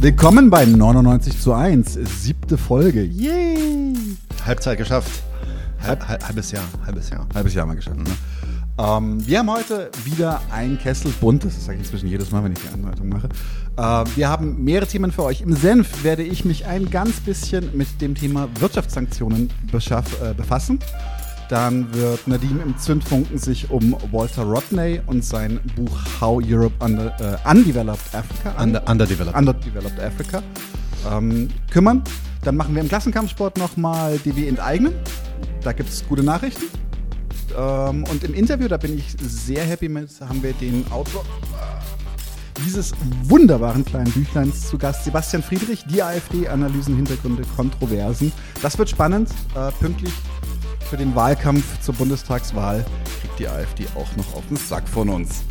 Willkommen bei 99 zu 1, siebte Folge. Yay! Halbzeit geschafft. Halb, halb, halbes Jahr, halbes Jahr. Halbes Jahr mal geschafft. Ne? Ähm, wir haben heute wieder ein Kessel buntes, das sage ich inzwischen jedes Mal, wenn ich die Anleitung mache. Äh, wir haben mehrere Themen für euch. Im Senf werde ich mich ein ganz bisschen mit dem Thema Wirtschaftssanktionen äh, befassen. Dann wird Nadim im Zündfunken sich um Walter Rodney und sein Buch How Europe Under, äh, Undeveloped Africa Under, underdeveloped. Underdeveloped Africa ähm, kümmern. Dann machen wir im Klassenkampfsport nochmal DW enteignen. Da gibt es gute Nachrichten. Ähm, und im Interview, da bin ich sehr happy mit, haben wir den Autor dieses wunderbaren kleinen Büchleins zu Gast, Sebastian Friedrich, die AfD, Analysen, Hintergründe, Kontroversen. Das wird spannend, äh, pünktlich für den Wahlkampf zur Bundestagswahl kriegt die AfD auch noch auf den Sack von uns.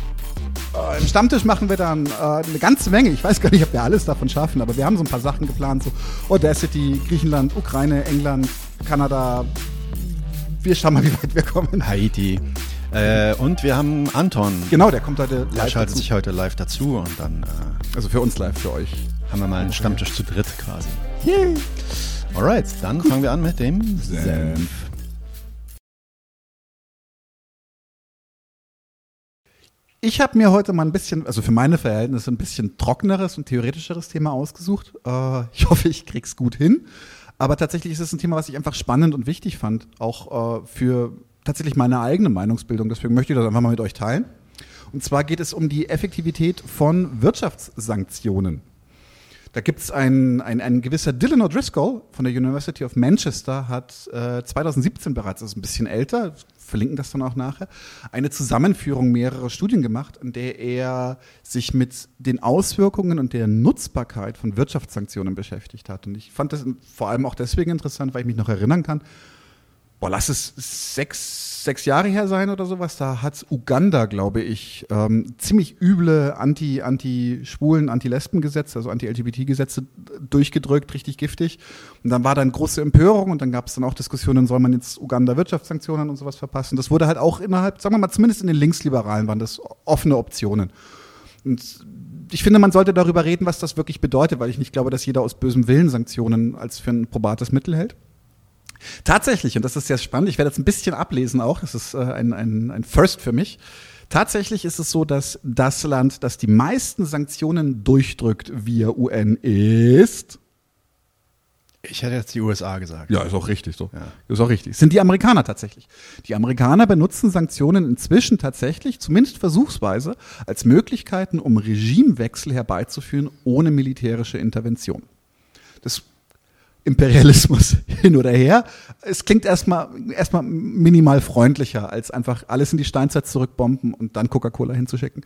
Im Stammtisch machen wir dann äh, eine ganze Menge. Ich weiß gar nicht, ob wir alles davon schaffen, aber wir haben so ein paar Sachen geplant, so Audacity, Griechenland, Ukraine, England, Kanada. Wir schauen mal, wie weit wir kommen. Haiti. Äh, und wir haben Anton. Genau, der kommt heute Der live schaltet dazu. sich heute live dazu und dann äh, Also für uns live, für euch. haben wir mal einen Stammtisch zu dritt quasi. Yay. Alright, dann fangen wir an mit dem Senf. Ich habe mir heute mal ein bisschen, also für meine Verhältnisse, ein bisschen trockeneres und theoretischeres Thema ausgesucht. Äh, ich hoffe, ich krieg's gut hin. Aber tatsächlich ist es ein Thema, was ich einfach spannend und wichtig fand, auch äh, für tatsächlich meine eigene Meinungsbildung. Deswegen möchte ich das einfach mal mit euch teilen. Und zwar geht es um die Effektivität von Wirtschaftssanktionen. Da gibt es ein, ein, ein gewisser Dylan O'Driscoll von der University of Manchester, hat äh, 2017 bereits, ist ein bisschen älter, verlinken das dann auch nachher, eine Zusammenführung mehrerer Studien gemacht, in der er sich mit den Auswirkungen und der Nutzbarkeit von Wirtschaftssanktionen beschäftigt hat. Und ich fand das vor allem auch deswegen interessant, weil ich mich noch erinnern kann, boah, lass es sechs, sechs Jahre her sein oder sowas, da hat Uganda, glaube ich, ähm, ziemlich üble Anti, Anti-Schwulen, Anti-Lesben-Gesetze, also Anti-LGBT-Gesetze durchgedrückt, richtig giftig. Und dann war da eine große Empörung und dann gab es dann auch Diskussionen, soll man jetzt Uganda Wirtschaftssanktionen und sowas verpassen. Das wurde halt auch innerhalb, sagen wir mal, zumindest in den Linksliberalen waren das offene Optionen. Und ich finde, man sollte darüber reden, was das wirklich bedeutet, weil ich nicht glaube, dass jeder aus bösem Willen Sanktionen als für ein probates Mittel hält. Tatsächlich, und das ist sehr spannend, ich werde jetzt ein bisschen ablesen auch, das ist äh, ein, ein, ein First für mich. Tatsächlich ist es so, dass das Land, das die meisten Sanktionen durchdrückt via UN ist. Ich hätte jetzt die USA gesagt. Ja, ist auch richtig so. Ja. Ist auch richtig. Sind die Amerikaner tatsächlich. Die Amerikaner benutzen Sanktionen inzwischen tatsächlich, zumindest versuchsweise, als Möglichkeiten, um Regimewechsel herbeizuführen ohne militärische Intervention. Das Imperialismus hin oder her. Es klingt erstmal erstmal minimal freundlicher, als einfach alles in die Steinzeit zurückbomben und dann Coca-Cola hinzuschicken.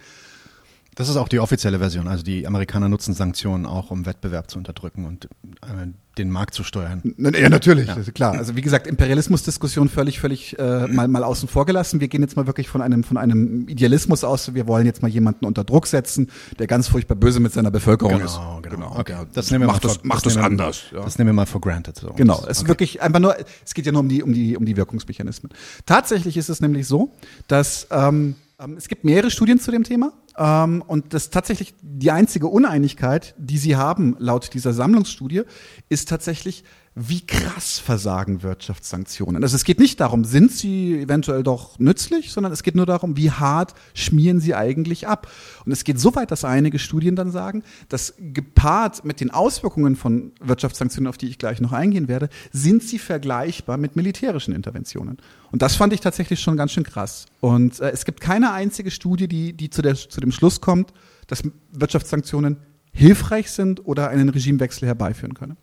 Das ist auch die offizielle Version. Also die Amerikaner nutzen Sanktionen auch, um Wettbewerb zu unterdrücken und äh, den Markt zu steuern. Ja, natürlich, das ist klar. Also wie gesagt, Imperialismusdiskussion völlig, völlig äh, mal, mal außen vor gelassen. Wir gehen jetzt mal wirklich von einem, von einem Idealismus aus. Wir wollen jetzt mal jemanden unter Druck setzen, der ganz furchtbar böse mit seiner Bevölkerung ist. Okay, Ja, das nehmen wir macht mal das, for- macht das, wir- anders. Ja. Das nehmen wir mal for granted. So. Genau, Das- es ist wirklich einfach nur, es geht ja nur um die, um die, um die Wirkungsmechanismen. Tatsächlich ist es nämlich so, dass ähm, ähm, es gibt mehrere Studien zu dem Thema ähm, und das tatsächlich die einzige Uneinigkeit, die sie haben laut dieser Sammlungsstudie, ist tatsächlich, wie krass versagen Wirtschaftssanktionen. Also es geht nicht darum, sind sie eventuell doch nützlich, sondern es geht nur darum, wie hart schmieren sie eigentlich ab. Und es geht so weit, dass einige Studien dann sagen, dass gepaart mit den Auswirkungen von Wirtschaftssanktionen, auf die ich gleich noch eingehen werde, sind sie vergleichbar mit militärischen Interventionen. Und das fand ich tatsächlich schon ganz schön krass. Und äh, es gibt keine einzige Studie, die, die zu, der, zu dem Schluss kommt, dass Wirtschaftssanktionen hilfreich sind oder einen Regimewechsel herbeiführen können.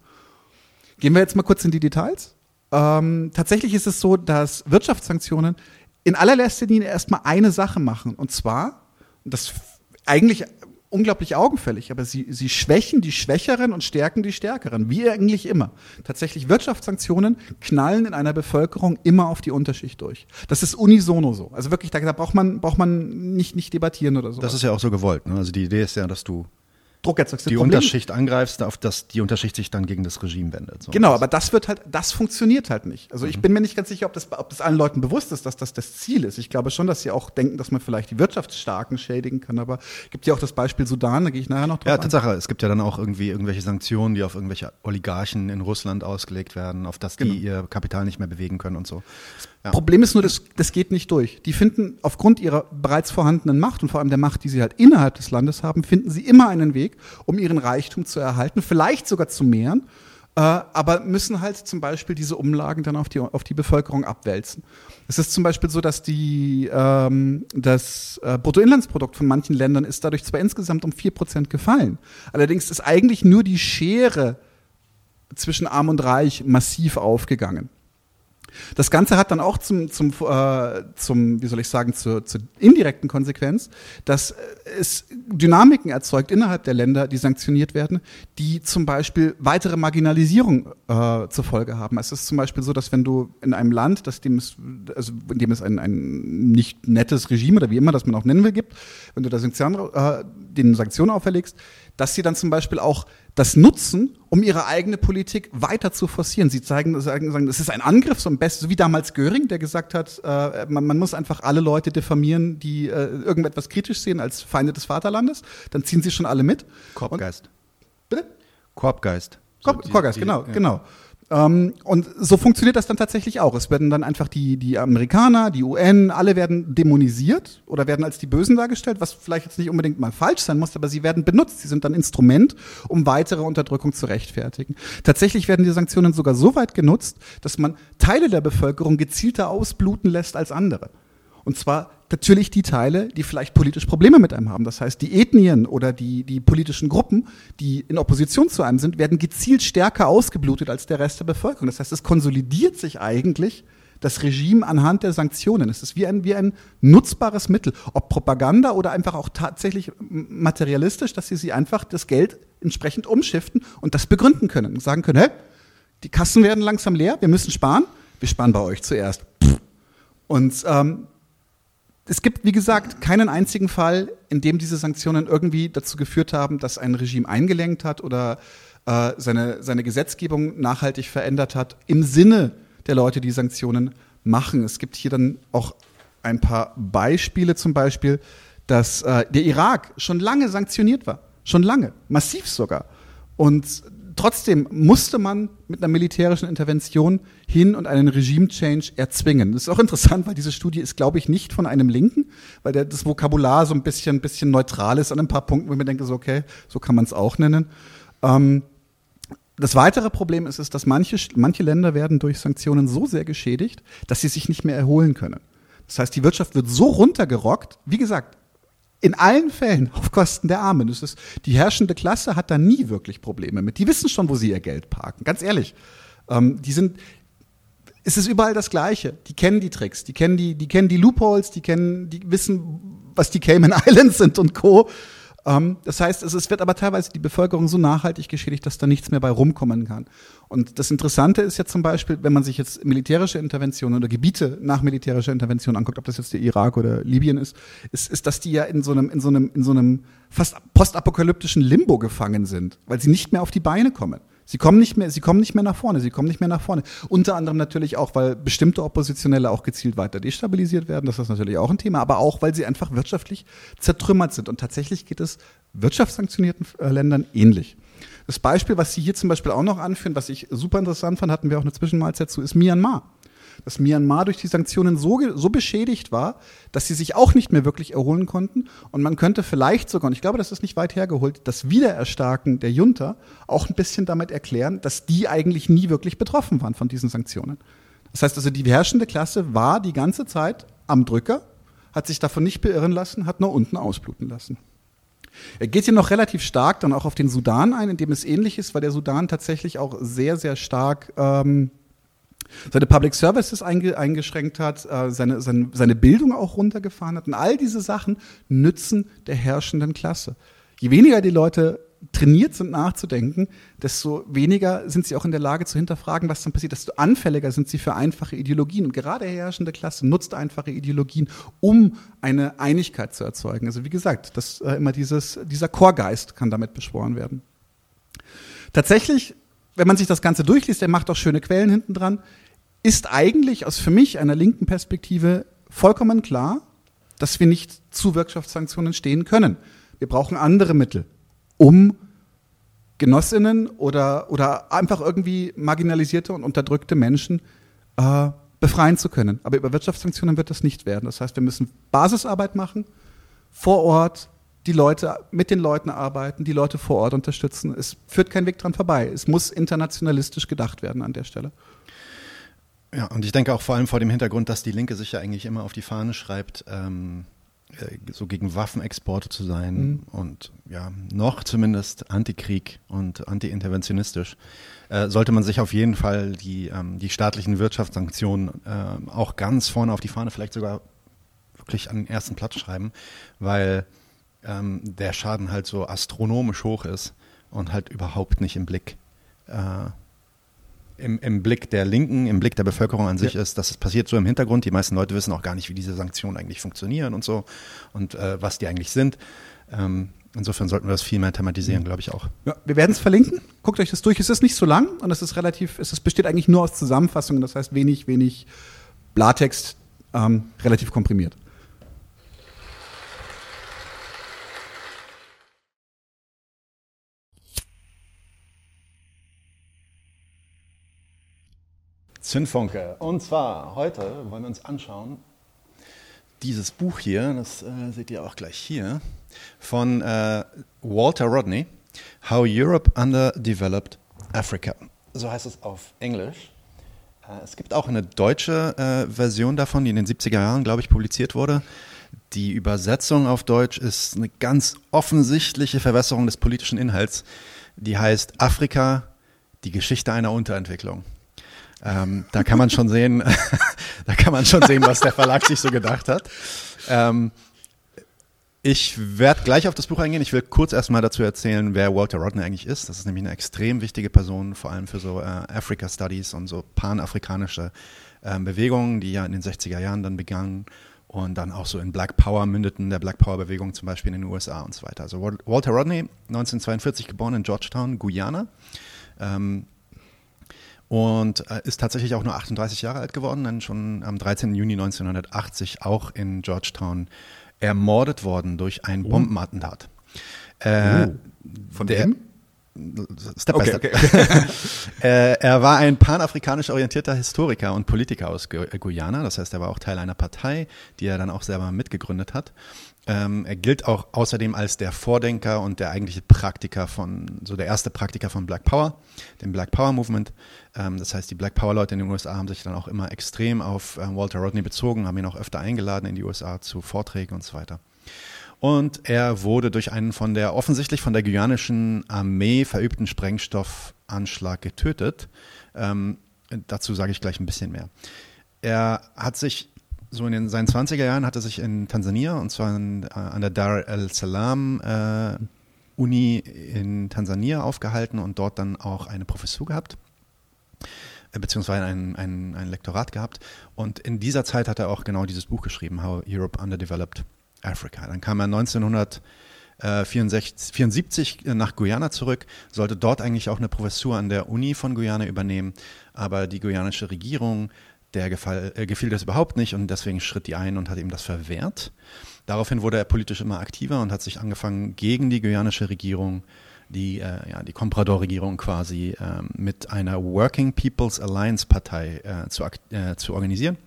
Gehen wir jetzt mal kurz in die Details. Ähm, tatsächlich ist es so, dass Wirtschaftssanktionen in allererster Linie erstmal eine Sache machen. Und zwar, das eigentlich unglaublich augenfällig, aber sie, sie schwächen die Schwächeren und stärken die Stärkeren, wie eigentlich immer. Tatsächlich Wirtschaftssanktionen knallen in einer Bevölkerung immer auf die Unterschicht durch. Das ist unisono so. Also wirklich, da, da braucht man, braucht man nicht, nicht debattieren oder so. Das ist ja auch so gewollt. Ne? Also die Idee ist ja, dass du Druck erzeugst. Die Problem- Unterschicht angreifst, auf das die Unterschicht sich dann gegen das Regime wendet. So. Genau, aber das wird halt, das funktioniert halt nicht. Also Mhm. ich bin mir nicht ganz sicher, ob das, ob das allen Leuten bewusst ist, dass das das Ziel ist. Ich glaube schon, dass sie auch denken, dass man vielleicht die Wirtschaftsstarken schädigen kann, aber gibt ja auch das Beispiel Sudan, da gehe ich nachher noch drauf Ja, ein. Tatsache. Es gibt ja dann auch irgendwie irgendwelche Sanktionen, die auf irgendwelche Oligarchen in Russland ausgelegt werden, auf das die Genau. ihr Kapital nicht mehr bewegen können und so. Ja. Problem ist nur, das, das geht nicht durch. Die finden aufgrund ihrer bereits vorhandenen Macht und vor allem der Macht, die sie halt innerhalb des Landes haben, finden sie immer einen Weg, um ihren Reichtum zu erhalten, vielleicht sogar zu mehren, äh, aber müssen halt zum Beispiel diese Umlagen dann auf die, auf die Bevölkerung abwälzen. Es ist zum Beispiel so, dass die, ähm, das äh, Bruttoinlandsprodukt von manchen Ländern ist dadurch zwar insgesamt um 4% gefallen, allerdings ist eigentlich nur die Schere zwischen Arm und Reich massiv aufgegangen. Das Ganze hat dann auch zum, zum, äh, zum wie soll ich sagen, zur, zur indirekten Konsequenz, dass äh, es Dynamiken erzeugt innerhalb der Länder, die sanktioniert werden, die zum Beispiel weitere Marginalisierung äh, zur Folge haben. Es ist zum Beispiel so, dass wenn du in einem Land, das dem es, also in dem es ein, ein nicht nettes Regime oder wie immer das man auch nennen will gibt, wenn du da Sanktionen, äh, den Sanktionen auferlegst, dass sie dann zum Beispiel auch das nutzen, um ihre eigene Politik weiter zu forcieren. Sie zeigen, sagen, sagen, es ist ein Angriff, so, ein Best, so wie damals Göring, der gesagt hat, äh, man, man muss einfach alle Leute diffamieren, die äh, irgendetwas kritisch sehen als Feinde des Vaterlandes. Dann ziehen sie schon alle mit. Korbgeist. Und, bitte? Korbgeist. Korb, die- Korgas, die- genau, ja. genau. Ähm, und so funktioniert das dann tatsächlich auch. Es werden dann einfach die, die Amerikaner, die UN, alle werden dämonisiert oder werden als die Bösen dargestellt, was vielleicht jetzt nicht unbedingt mal falsch sein muss, aber sie werden benutzt. Sie sind dann Instrument, um weitere Unterdrückung zu rechtfertigen. Tatsächlich werden die Sanktionen sogar so weit genutzt, dass man Teile der Bevölkerung gezielter ausbluten lässt als andere. Und zwar natürlich die Teile, die vielleicht politisch Probleme mit einem haben. Das heißt, die Ethnien oder die, die politischen Gruppen, die in Opposition zu einem sind, werden gezielt stärker ausgeblutet als der Rest der Bevölkerung. Das heißt, es konsolidiert sich eigentlich das Regime anhand der Sanktionen. Es ist wie ein, wie ein nutzbares Mittel, ob Propaganda oder einfach auch tatsächlich materialistisch, dass sie sie einfach das Geld entsprechend umschiften und das begründen können und sagen können, hä, die Kassen werden langsam leer, wir müssen sparen, wir sparen bei euch zuerst. Und ähm, es gibt, wie gesagt, keinen einzigen Fall, in dem diese Sanktionen irgendwie dazu geführt haben, dass ein Regime eingelenkt hat oder äh, seine, seine Gesetzgebung nachhaltig verändert hat, im Sinne der Leute, die Sanktionen machen. Es gibt hier dann auch ein paar Beispiele, zum Beispiel, dass äh, der Irak schon lange sanktioniert war. Schon lange, massiv sogar. Und trotzdem musste man mit einer militärischen Intervention hin und einen Regime-Change erzwingen. Das ist auch interessant, weil diese Studie ist, glaube ich, nicht von einem Linken, weil der, das Vokabular so ein bisschen, bisschen neutral ist an ein paar Punkten, wo ich mir denke, so, okay, so kann man es auch nennen. Ähm, das weitere Problem ist, ist, dass manche, manche Länder werden durch Sanktionen so sehr geschädigt, dass sie sich nicht mehr erholen können. Das heißt, die Wirtschaft wird so runtergerockt, wie gesagt, in allen Fällen auf Kosten der Armen. Das ist, die herrschende Klasse hat da nie wirklich Probleme mit. Die wissen schon, wo sie ihr Geld parken. Ganz ehrlich. Ähm, die sind, es ist überall das Gleiche. Die kennen die Tricks, die kennen die, die kennen die Loopholes, die kennen, die wissen, was die Cayman Islands sind und Co. Ähm, das heißt, es, wird aber teilweise die Bevölkerung so nachhaltig geschädigt, dass da nichts mehr bei rumkommen kann. Und das Interessante ist ja zum Beispiel, wenn man sich jetzt militärische Interventionen oder Gebiete nach militärischer Intervention anguckt, ob das jetzt der Irak oder Libyen ist, ist, ist, dass die ja in so einem, in so einem, in so einem fast postapokalyptischen Limbo gefangen sind, weil sie nicht mehr auf die Beine kommen. Sie kommen nicht mehr, sie kommen nicht mehr nach vorne, sie kommen nicht mehr nach vorne. Unter anderem natürlich auch, weil bestimmte Oppositionelle auch gezielt weiter destabilisiert werden. Das ist natürlich auch ein Thema, aber auch, weil sie einfach wirtschaftlich zertrümmert sind. Und tatsächlich geht es wirtschaftssanktionierten äh, Ländern ähnlich. Das Beispiel, was Sie hier zum Beispiel auch noch anführen, was ich super interessant fand, hatten wir auch eine Zwischenmahlzeit zu, ist Myanmar dass Myanmar durch die Sanktionen so, so beschädigt war, dass sie sich auch nicht mehr wirklich erholen konnten. Und man könnte vielleicht sogar, und ich glaube, das ist nicht weit hergeholt, das Wiedererstarken der Junta auch ein bisschen damit erklären, dass die eigentlich nie wirklich betroffen waren von diesen Sanktionen. Das heißt also, die herrschende Klasse war die ganze Zeit am Drücker, hat sich davon nicht beirren lassen, hat nur unten ausbluten lassen. Er geht hier noch relativ stark dann auch auf den Sudan ein, in dem es ähnlich ist, weil der Sudan tatsächlich auch sehr, sehr stark ähm, seine Public Services einge eingeschränkt hat, äh, seine, seine, seine Bildung auch runtergefahren hat. Und all diese Sachen nützen der herrschenden Klasse. Je weniger die Leute trainiert sind nachzudenken, desto weniger sind sie auch in der Lage zu hinterfragen, was dann passiert, desto anfälliger sind sie für einfache Ideologien. Und gerade herrschende Klasse nutzt einfache Ideologien, um eine Einigkeit zu erzeugen. Also wie gesagt, das, äh, immer dieses, dieser Chorgeist kann damit beschworen werden. Tatsächlich, wenn man sich das Ganze durchliest, der macht auch schöne Quellen hinten dran, ist eigentlich aus für mich einer linken Perspektive vollkommen klar, dass wir nicht zu Wirtschaftssanktionen stehen können. Wir brauchen andere Mittel, um Genossinnen oder, oder einfach irgendwie marginalisierte und unterdrückte Menschen äh, befreien zu können. Aber über Wirtschaftssanktionen wird das nicht werden. Das heißt, wir müssen Basisarbeit machen, vor Ort die Leute mit den Leuten arbeiten, die Leute vor Ort unterstützen. Es führt kein Weg dran vorbei. Es muss internationalistisch gedacht werden an der Stelle. Ja, und ich denke auch vor allem vor dem Hintergrund, dass die Linke sich ja eigentlich immer auf die Fahne schreibt, ähm, äh, so gegen Waffenexporte zu sein mhm. und ja, noch zumindest Antikrieg und anti-interventionistisch, äh, sollte man sich auf jeden Fall die, ähm, die staatlichen Wirtschaftssanktionen äh, auch ganz vorne auf die Fahne, vielleicht sogar wirklich an den ersten Platz schreiben, weil ähm, der Schaden halt so astronomisch hoch ist und halt überhaupt nicht im Blick äh, im, im Blick der Linken, im Blick der Bevölkerung an sich ja. ist, dass es passiert so im Hintergrund. Die meisten Leute wissen auch gar nicht, wie diese Sanktionen eigentlich funktionieren und so und äh, was die eigentlich sind. Ähm, insofern sollten wir das viel mehr thematisieren, glaube ich auch. Ja, wir werden es verlinken. Guckt euch das durch. Es ist nicht so lang und es ist relativ, es ist, besteht eigentlich nur aus Zusammenfassungen. Das heißt wenig, wenig Blatext, ähm, relativ komprimiert. Zündfunke. Und zwar heute wollen wir uns anschauen, dieses Buch hier, das äh, seht ihr auch gleich hier, von äh, Walter Rodney, How Europe Underdeveloped Africa. So heißt es auf Englisch. Äh, es gibt auch eine deutsche äh, Version davon, die in den 70er Jahren, glaube ich, publiziert wurde. Die Übersetzung auf Deutsch ist eine ganz offensichtliche Verwässerung des politischen Inhalts. Die heißt Afrika, die Geschichte einer Unterentwicklung. Ähm, da kann man schon sehen, da kann man schon sehen, was der Verlag sich so gedacht hat. Ähm, ich werde gleich auf das Buch eingehen. Ich will kurz erstmal dazu erzählen, wer Walter Rodney eigentlich ist. Das ist nämlich eine extrem wichtige Person, vor allem für so äh, Africa Studies und so panafrikanische äh, Bewegungen, die ja in den 60er Jahren dann begannen und dann auch so in Black Power mündeten, der Black Power Bewegung zum Beispiel in den USA und so weiter. Also Walter Rodney, 1942 geboren in Georgetown, Guyana. Ähm, und äh, ist tatsächlich auch nur 38 Jahre alt geworden, dann schon am 13. Juni 1980 auch in Georgetown ermordet worden durch ein oh. Bombenattentat. Äh, oh. Von der, wem? Step okay, by step. Okay. äh, er war ein panafrikanisch orientierter Historiker und Politiker aus Guyana. Das heißt, er war auch Teil einer Partei, die er dann auch selber mitgegründet hat. Ähm, er gilt auch außerdem als der Vordenker und der eigentliche Praktiker von, so der erste Praktiker von Black Power, dem Black Power Movement. Ähm, das heißt, die Black Power Leute in den USA haben sich dann auch immer extrem auf äh, Walter Rodney bezogen, haben ihn auch öfter eingeladen in die USA zu Vorträgen und so weiter. Und er wurde durch einen von der offensichtlich von der guyanischen Armee verübten Sprengstoffanschlag getötet. Ähm, dazu sage ich gleich ein bisschen mehr. Er hat sich so in den, seinen 20er Jahren hat er sich in Tansania und zwar in, äh, an der Dar el Salam äh, Uni in Tansania aufgehalten und dort dann auch eine Professur gehabt äh, beziehungsweise ein, ein, ein Lektorat gehabt. Und in dieser Zeit hat er auch genau dieses Buch geschrieben, How Europe Underdeveloped Africa. Dann kam er 1974 nach Guyana zurück, sollte dort eigentlich auch eine Professur an der Uni von Guyana übernehmen, aber die guyanische Regierung der gefall, äh, gefiel das überhaupt nicht und deswegen schritt die ein und hat ihm das verwehrt. Daraufhin wurde er politisch immer aktiver und hat sich angefangen, gegen die guyanische Regierung, die, äh, ja, die Comprador-Regierung quasi, äh, mit einer Working People's Alliance Partei äh, zu, äh, zu organisieren.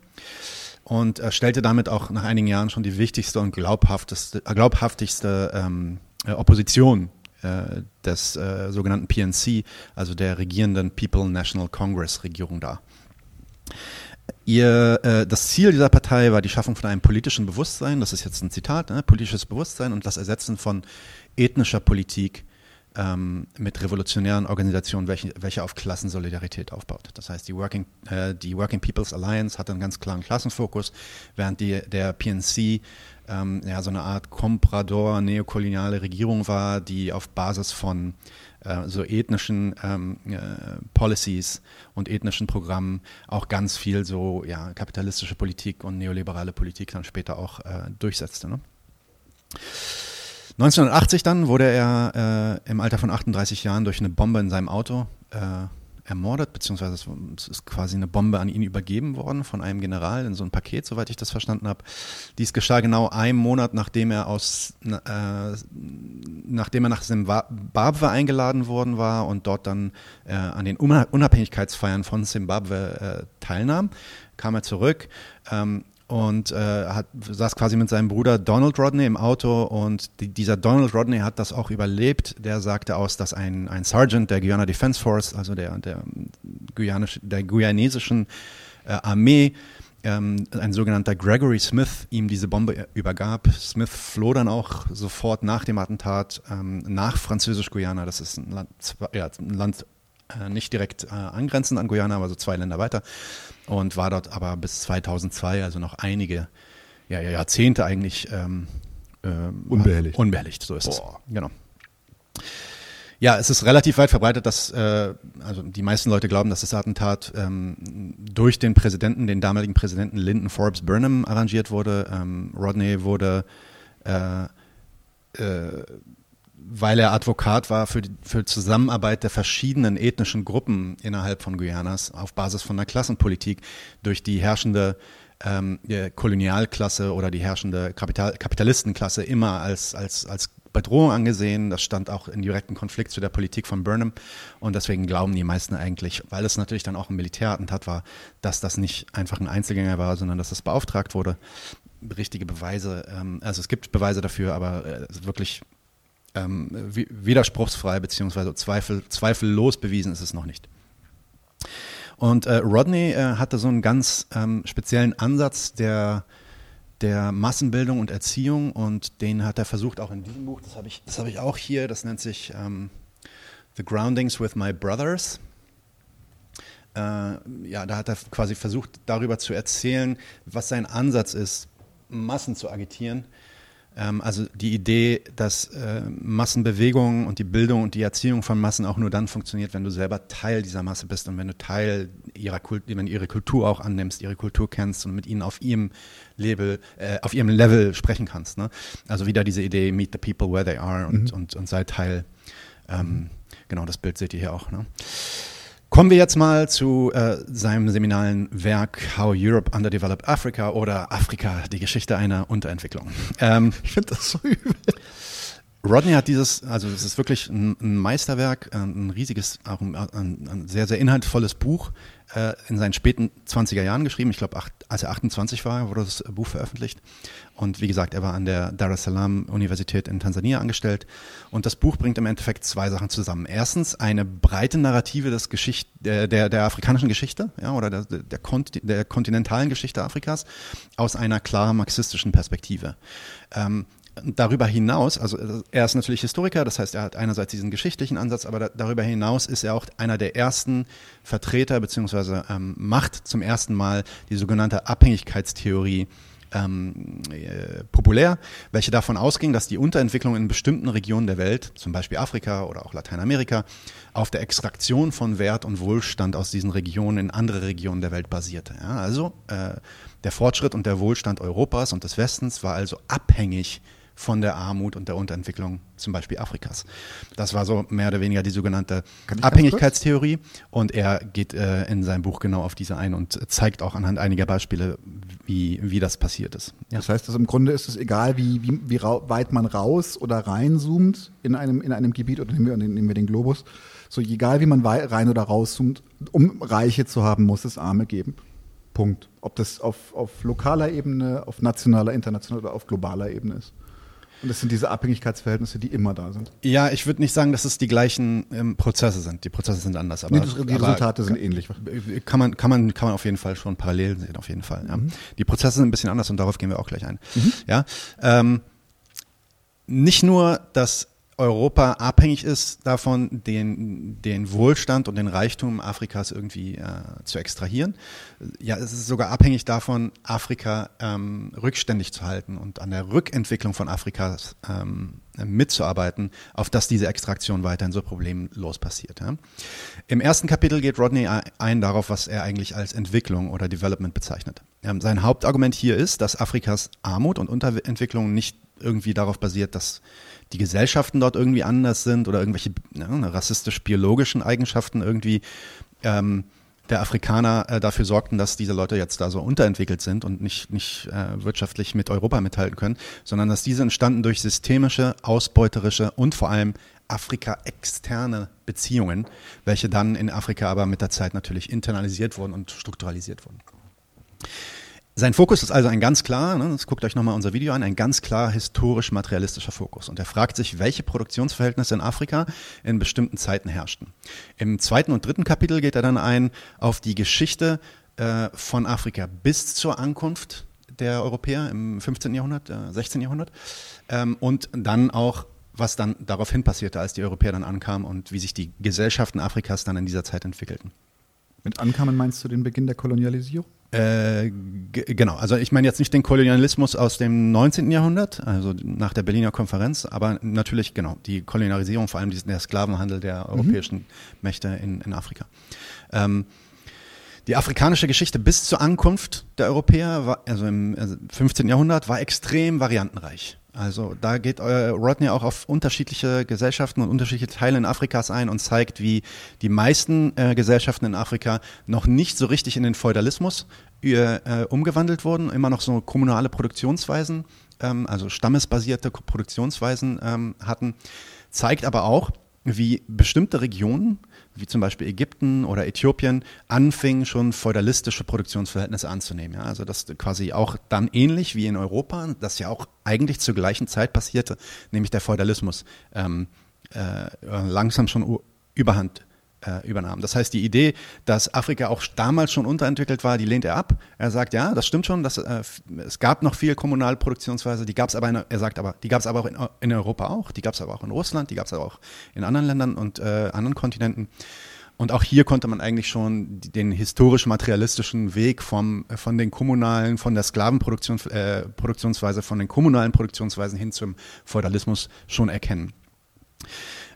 Und er stellte damit auch nach einigen Jahren schon die wichtigste und glaubhafteste, äh, glaubhaftigste ähm, Opposition des sogenannten PNC, also der regierenden People National Congress Regierung dar. Ihr, äh, das Ziel dieser Partei war die Schaffung von einem politischen Bewusstsein, das ist jetzt ein Zitat, ne, politisches Bewusstsein und das Ersetzen von ethnischer Politik ähm, mit revolutionären Organisationen, welche, welche auf Klassensolidarität aufbaut. Das heißt, die Working, äh, die Working People's Alliance hat einen ganz klaren Klassenfokus, während die, der PNC ähm, ja, so eine Art Comprador neokoloniale Regierung war, die auf Basis von äh, so ethnischen ähm, äh, Policies und ethnischen Programmen auch ganz viel so ja, kapitalistische Politik und neoliberale Politik dann später auch äh, durchsetzte. Ne? 1980 dann wurde er äh, im Alter von 38 Jahren durch eine Bombe in seinem Auto äh, ermordet, beziehungsweise es ist quasi eine Bombe an ihn übergeben worden von einem General in so ein Paket, soweit ich das verstanden habe. Dies geschah genau einen Monat, nachdem er aus, äh, nachdem er nach Zimbabwe eingeladen worden war und dort dann äh, an den Unabhängigkeitsfeiern von Zimbabwe äh, teilnahm, kam er zurück. Ähm, und äh, hat, saß quasi mit seinem Bruder Donald Rodney im Auto und die, dieser Donald Rodney hat das auch überlebt. Der sagte aus, dass ein, ein Sergeant der Guyana Defense Force, also der, der, Guyanisch, der guyanesischen äh, Armee, ähm, ein sogenannter Gregory Smith ihm diese Bombe übergab. Smith floh dann auch sofort nach dem Attentat ähm, nach Französisch-Guyana. Das ist ein Land, ja, ein Land nicht direkt äh, angrenzend an Guyana, aber so zwei Länder weiter. Und war dort aber bis 2002, also noch einige ja, Jahrzehnte eigentlich ähm, ähm, unbehelligt. Unbehelligt, so ist Boah. es. Genau. Ja, es ist relativ weit verbreitet, dass äh, also die meisten Leute glauben, dass das Attentat ähm, durch den Präsidenten, den damaligen Präsidenten Lyndon Forbes Burnham arrangiert wurde. Ähm, Rodney wurde äh, äh, weil er Advokat war für die für Zusammenarbeit der verschiedenen ethnischen Gruppen innerhalb von Guyanas auf Basis von einer Klassenpolitik durch die herrschende ähm, die Kolonialklasse oder die herrschende Kapital Kapitalistenklasse immer als, als, als Bedrohung angesehen. Das stand auch in direkten Konflikt zu der Politik von Burnham. Und deswegen glauben die meisten eigentlich, weil es natürlich dann auch ein Militärattentat war, dass das nicht einfach ein Einzelgänger war, sondern dass das beauftragt wurde. Richtige Beweise, ähm, also es gibt Beweise dafür, aber äh, wirklich ähm, widerspruchsfrei beziehungsweise Zweifel, zweifellos bewiesen ist es noch nicht. Und äh, Rodney äh, hatte so einen ganz ähm, speziellen Ansatz der, der Massenbildung und Erziehung und den hat er versucht auch in diesem Buch, das habe ich, hab ich auch hier, das nennt sich ähm, The Groundings with My Brothers. Äh, ja, da hat er quasi versucht, darüber zu erzählen, was sein Ansatz ist, Massen zu agitieren also die Idee, dass äh, Massenbewegungen und die Bildung und die Erziehung von Massen auch nur dann funktioniert, wenn du selber Teil dieser Masse bist und wenn du Teil ihrer Kultur, wenn du ihre Kultur auch annimmst, ihre Kultur kennst und mit ihnen auf ihrem Level, äh, auf ihrem Level sprechen kannst. Ne? Also wieder diese Idee, meet the people where they are und, mhm. und, und sei Teil. Ähm, genau, das Bild seht ihr hier auch. Ne? Kommen wir jetzt mal zu äh, seinem seminalen Werk How Europe Underdeveloped Africa oder Afrika, die Geschichte einer Unterentwicklung. Ähm, ich finde das so übel. Rodney hat dieses, also es ist wirklich ein, ein Meisterwerk, ein riesiges, auch ein, ein, sehr, sehr inhaltvolles Buch äh, in seinen späten 20er Jahren geschrieben. Ich glaube, als er 28 war, wurde das Buch veröffentlicht. Und wie gesagt, er war an der Dar es Salaam Universität in Tansania angestellt. Und das Buch bringt im Endeffekt zwei Sachen zusammen. Erstens eine breite Narrative des Geschicht, der, der, der afrikanischen Geschichte ja, oder der, der, Kont der kontinentalen Geschichte Afrikas aus einer klar marxistischen Perspektive. Ähm, darüber hinaus, also er ist natürlich Historiker, das heißt, er hat einerseits diesen geschichtlichen Ansatz, aber da, darüber hinaus ist er auch einer der ersten Vertreter beziehungsweise ähm, macht zum ersten Mal die sogenannte Abhängigkeitstheorie ähm, äh, populär, welche davon ausging, dass die Unterentwicklung in bestimmten Regionen der Welt, zum Beispiel Afrika oder auch Lateinamerika, auf der Extraktion von Wert und Wohlstand aus diesen Regionen in andere Regionen der Welt basierte. Ja, also äh, der Fortschritt und der Wohlstand Europas und des Westens war also abhängig von der Armut und der Unterentwicklung zum Beispiel Afrikas. Das war so mehr oder weniger die sogenannte Abhängigkeitstheorie und er geht äh, in seinem Buch genau auf diese ein und zeigt auch anhand einiger Beispiele, wie, wie das passiert ist. Ja. Das heißt, dass im Grunde ist es egal, wie, wie, wie weit man raus oder reinzoomt in einem, in einem Gebiet oder nehmen wir, nehmen wir den Globus, so egal wie man rein oder rauszoomt, um Reiche zu haben, muss es Arme geben. Punkt. Ob das auf, auf lokaler Ebene, auf nationaler, internationaler oder auf globaler Ebene ist. Und das sind diese Abhängigkeitsverhältnisse, die immer da sind. Ja, ich würde nicht sagen, dass es die gleichen ähm, Prozesse sind. Die Prozesse sind anders. Aber, nee, die Resultate aber, sind ähnlich. Kann man, kann, man, kann man auf jeden Fall schon parallel sehen, auf jeden Fall. Ja. Mhm. Die Prozesse sind ein bisschen anders und darauf gehen wir auch gleich ein. Mhm. Ja, ähm, nicht nur, dass Europa abhängig ist davon, den, den Wohlstand und den Reichtum Afrikas irgendwie äh, zu extrahieren. Ja, es ist sogar abhängig davon, Afrika ähm, rückständig zu halten und an der Rückentwicklung von Afrikas ähm, mitzuarbeiten, auf dass diese Extraktion weiterhin so problemlos passiert. Ja. Im ersten Kapitel geht Rodney ein darauf, was er eigentlich als Entwicklung oder Development bezeichnet. Ähm, sein Hauptargument hier ist, dass Afrikas Armut und Unterentwicklung nicht irgendwie darauf basiert, dass die Gesellschaften dort irgendwie anders sind oder irgendwelche ja, rassistisch-biologischen Eigenschaften irgendwie ähm, der Afrikaner äh, dafür sorgten, dass diese Leute jetzt da so unterentwickelt sind und nicht, nicht äh, wirtschaftlich mit Europa mithalten können, sondern dass diese entstanden durch systemische, ausbeuterische und vor allem Afrika-externe Beziehungen, welche dann in Afrika aber mit der Zeit natürlich internalisiert wurden und strukturalisiert wurden. Sein Fokus ist also ein ganz klar, ne, das guckt euch nochmal unser Video an, ein ganz klar historisch-materialistischer Fokus. Und er fragt sich, welche Produktionsverhältnisse in Afrika in bestimmten Zeiten herrschten. Im zweiten und dritten Kapitel geht er dann ein auf die Geschichte äh, von Afrika bis zur Ankunft der Europäer im 15. Jahrhundert, äh, 16. Jahrhundert ähm, und dann auch was dann daraufhin passierte, als die Europäer dann ankamen und wie sich die Gesellschaften Afrikas dann in dieser Zeit entwickelten. Mit ankamen meinst du den Beginn der Kolonialisierung? Äh, genau, also ich meine jetzt nicht den Kolonialismus aus dem 19. Jahrhundert, also nach der Berliner Konferenz, aber natürlich, genau, die Kolonialisierung, vor allem der Sklavenhandel der mhm. europäischen mhm. Mächte in, in Afrika. Ähm, die afrikanische Geschichte bis zur Ankunft der Europäer, war, also im 15. Also Jahrhundert, war extrem variantenreich. Also da geht äh, Rodney auch auf unterschiedliche Gesellschaften und unterschiedliche Teile in Afrikas ein und zeigt, wie die meisten äh, Gesellschaften in Afrika noch nicht so richtig in den Feudalismus äh, umgewandelt wurden, immer noch so kommunale Produktionsweisen, ähm, also stammesbasierte Produktionsweisen ähm, hatten, zeigt aber auch, wie bestimmte Regionen wie zum Beispiel Ägypten oder Äthiopien, anfingen schon feudalistische Produktionsverhältnisse anzunehmen. Ja? Also das quasi auch dann ähnlich wie in Europa, das ja auch eigentlich zur gleichen Zeit passierte, nämlich der Feudalismus ähm, äh, langsam schon Überhand äh, übernahm. Das heißt, die Idee, dass Afrika auch damals schon unterentwickelt war, die lehnt er ab. Er sagt, ja, das stimmt schon, dass, äh, es gab noch viel Kommunalproduktionsweise, die gab es aber, in, er sagt aber, die gab es aber auch in, in, Europa auch, die gab es aber auch in Russland, die gab es aber auch in anderen Ländern und äh, anderen Kontinenten. Und auch hier konnte man eigentlich schon den historisch-materialistischen Weg vom, von den kommunalen, von der Sklavenproduktionsweise, äh, von den kommunalen Produktionsweisen hin zum Feudalismus schon erkennen.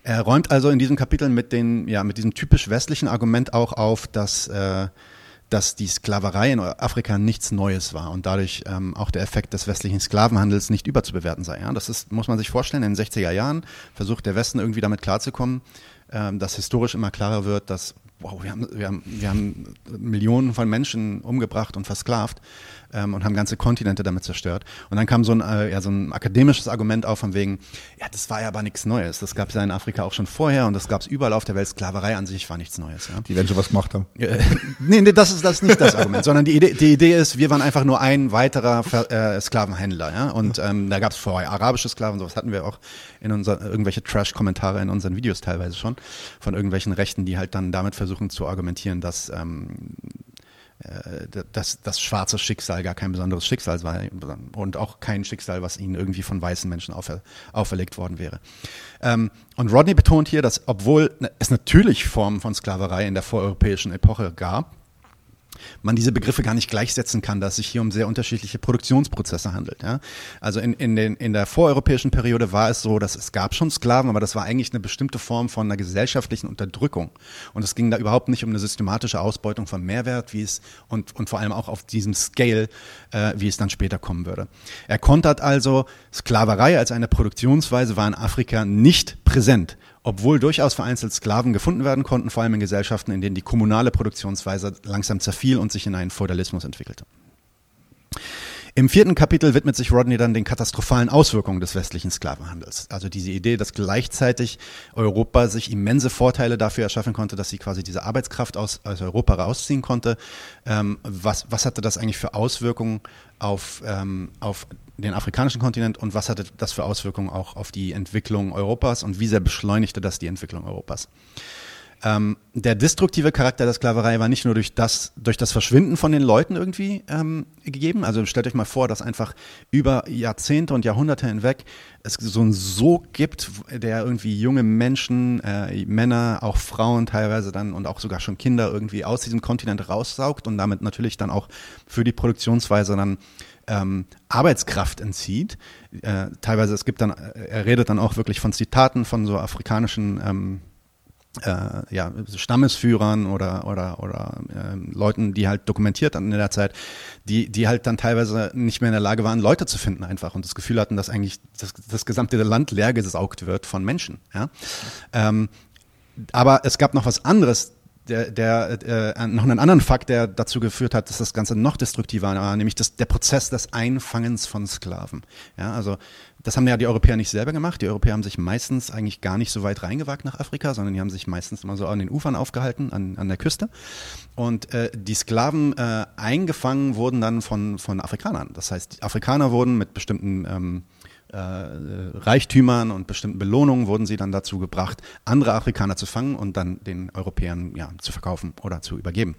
Er räumt also in diesem Kapitel mit, den, ja, mit diesem typisch westlichen Argument auch auf, dass, äh, dass die Sklaverei in Afrika nichts Neues war und dadurch ähm, auch der Effekt des westlichen Sklavenhandels nicht überzubewerten sei. Ja? Das ist, muss man sich vorstellen, in den 60er Jahren versucht der Westen irgendwie damit klarzukommen, ähm, dass historisch immer klarer wird, dass wow, wir haben, wir haben, wir haben Millionen von Menschen umgebracht und versklavt ähm, und haben ganze Kontinente damit zerstört. Und dann kam so ein, äh, ja, so ein akademisches Argument auf von wegen, ja, das war ja aber nichts Neues. Das gab es ja in Afrika auch schon vorher und das gab es überall auf der Welt. Sklaverei an sich war nichts Neues. Ja. Die werden schon was gemacht haben. Äh, nee, nee, das ist, das ist nicht das Argument, sondern die Idee, die Idee ist, wir waren einfach nur ein weiterer äh, Sklavenhändler. Ja? Und ähm, da gab es vorher arabische Sklaven, sowas hatten wir auch in unser, irgendwelche Trash-Kommentare in unseren Videos teilweise schon, von irgendwelchen Rechten, die halt dann damit versuchen zu argumentieren, dass ähm, äh, dass das schwarze Schicksal gar kein besonderes Schicksal war und auch kein Schicksal, was ihnen irgendwie von weißen Menschen aufer, auferlegt worden wäre. Ähm, und Rodney betont hier, dass obwohl es natürlich Formen von Sklaverei in der voreuropäischen Epoche gab, man diese Begriffe gar nicht gleichsetzen kann, dass es sich hier um sehr unterschiedliche Produktionsprozesse handelt. Ja? Also in, in, den, in der voreuropäischen Periode war es so, dass es gab schon Sklaven, aber das war eigentlich eine bestimmte Form von einer gesellschaftlichen Unterdrückung. Und es ging da überhaupt nicht um eine systematische Ausbeutung von Mehrwert, wie es und, und vor allem auch auf diesem Scale, äh, wie es dann später kommen würde. Er kontert also, Sklaverei als eine Produktionsweise war in Afrika nicht präsent obwohl durchaus vereinzelt Sklaven gefunden werden konnten, vor allem in Gesellschaften, in denen die kommunale Produktionsweise langsam zerfiel und sich in einen Feudalismus entwickelte. Im vierten Kapitel widmet sich Rodney dann den katastrophalen Auswirkungen des westlichen Sklavenhandels. Also diese Idee, dass gleichzeitig Europa sich immense Vorteile dafür erschaffen konnte, dass sie quasi diese Arbeitskraft aus, aus Europa rausziehen konnte. Ähm, was, was hatte das eigentlich für Auswirkungen auf, ähm, auf den afrikanischen Kontinent und was hatte das für Auswirkungen auch auf die Entwicklung Europas und wie sehr beschleunigte das die Entwicklung Europas? Ähm, der destruktive Charakter der Sklaverei war nicht nur durch das, durch das Verschwinden von den Leuten irgendwie ähm, gegeben. Also stellt euch mal vor, dass einfach über Jahrzehnte und Jahrhunderte hinweg es so einen Sog gibt, der irgendwie junge Menschen, äh, Männer, auch Frauen teilweise dann und auch sogar schon Kinder irgendwie aus diesem Kontinent raussaugt und damit natürlich dann auch für die Produktionsweise dann ähm, Arbeitskraft entzieht. Äh, teilweise, es gibt dann, er redet dann auch wirklich von Zitaten von so afrikanischen ähm, äh, ja, Stammesführern oder, oder, oder äh, Leuten, die halt dokumentiert hatten in der Zeit, die, die halt dann teilweise nicht mehr in der Lage waren, Leute zu finden einfach und das Gefühl hatten, dass eigentlich das, das gesamte Land leer gesaugt wird von Menschen. Ja? Ähm, aber es gab noch was anderes, der, der äh, noch einen anderen Fakt, der dazu geführt hat, dass das Ganze noch destruktiver war, nämlich das, der Prozess des Einfangens von Sklaven. Ja, also das haben ja die Europäer nicht selber gemacht. Die Europäer haben sich meistens eigentlich gar nicht so weit reingewagt nach Afrika, sondern die haben sich meistens immer so an den Ufern aufgehalten, an, an der Küste. Und äh, die Sklaven äh, eingefangen wurden dann von, von Afrikanern. Das heißt, die Afrikaner wurden mit bestimmten ähm, äh, Reichtümern und bestimmten Belohnungen wurden sie dann dazu gebracht, andere Afrikaner zu fangen und dann den Europäern ja, zu verkaufen oder zu übergeben.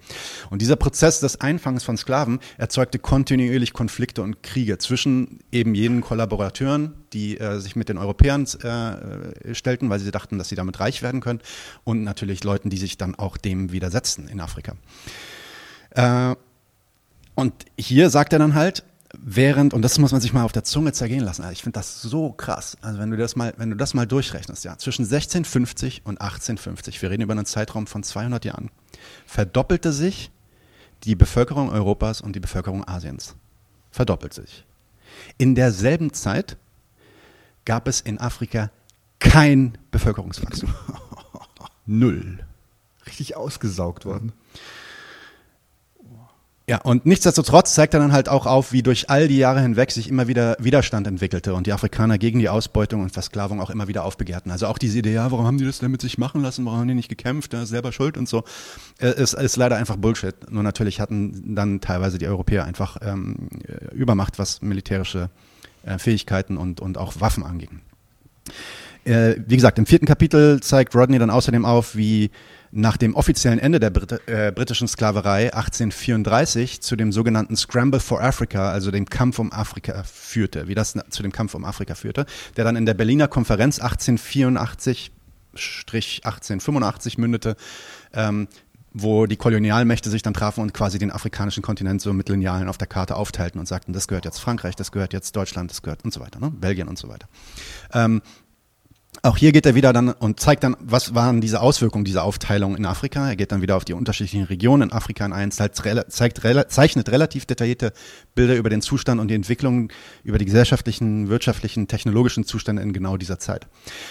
Und dieser Prozess des Einfangs von Sklaven erzeugte kontinuierlich Konflikte und Kriege zwischen eben jenen Kollaborateuren, die äh, sich mit den Europäern äh, stellten, weil sie dachten, dass sie damit reich werden können, und natürlich Leuten, die sich dann auch dem widersetzten in Afrika. Äh, und hier sagt er dann halt, während, und das muss man sich mal auf der Zunge zergehen lassen, also ich finde das so krass. Also wenn du das mal, wenn du das mal durchrechnest, ja, zwischen 1650 und 1850, wir reden über einen Zeitraum von 200 Jahren, verdoppelte sich die Bevölkerung Europas und die Bevölkerung Asiens. Verdoppelt sich. In derselben Zeit gab es in Afrika kein Bevölkerungswachstum. Null. Richtig ausgesaugt worden. Ja, und nichtsdestotrotz zeigt er dann halt auch auf, wie durch all die Jahre hinweg sich immer wieder Widerstand entwickelte und die Afrikaner gegen die Ausbeutung und Versklavung auch immer wieder aufbegehrten. Also auch diese Idee, ja, warum haben die das denn mit sich machen lassen, warum haben die nicht gekämpft, ja, selber schuld und so, äh, ist, ist leider einfach Bullshit. Nur natürlich hatten dann teilweise die Europäer einfach ähm, Übermacht, was militärische äh, Fähigkeiten und, und auch Waffen anging. Äh, wie gesagt, im vierten Kapitel zeigt Rodney dann außerdem auf, wie nach dem offiziellen Ende der Brit äh, britischen Sklaverei 1834 zu dem sogenannten Scramble for Africa, also dem Kampf um Afrika führte, wie das zu dem Kampf um Afrika führte, der dann in der Berliner Konferenz 1884-1885 mündete, ähm, wo die Kolonialmächte sich dann trafen und quasi den afrikanischen Kontinent so mit Linealen auf der Karte aufteilten und sagten, das gehört jetzt Frankreich, das gehört jetzt Deutschland, das gehört und so weiter, ne? Belgien und so weiter. Ähm, auch hier geht er wieder dann und zeigt dann, was waren diese Auswirkungen dieser Aufteilung in Afrika. Er geht dann wieder auf die unterschiedlichen Regionen in Afrika ein, zeigt, zeigt, zeichnet relativ detaillierte Bilder über den Zustand und die Entwicklung, über die gesellschaftlichen, wirtschaftlichen, technologischen Zustände in genau dieser Zeit.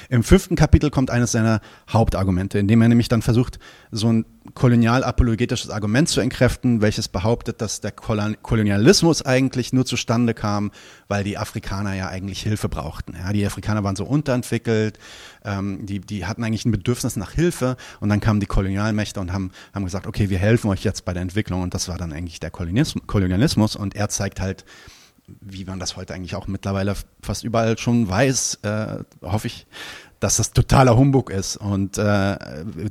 Im fünften Kapitel kommt eines seiner Hauptargumente, indem er nämlich dann versucht, so ein kolonial-apologetisches Argument zu entkräften, welches behauptet, dass der Kolonialismus eigentlich nur zustande kam, weil die Afrikaner ja eigentlich Hilfe brauchten. Ja, die Afrikaner waren so unterentwickelt, ähm, die, die hatten eigentlich ein Bedürfnis nach Hilfe und dann kamen die Kolonialmächte und haben, haben gesagt, okay, wir helfen euch jetzt bei der Entwicklung und das war dann eigentlich der Kolonialismus und er zeigt halt, wie man das heute eigentlich auch mittlerweile fast überall schon weiß, äh, hoffe ich, dass das totaler Humbug ist und äh,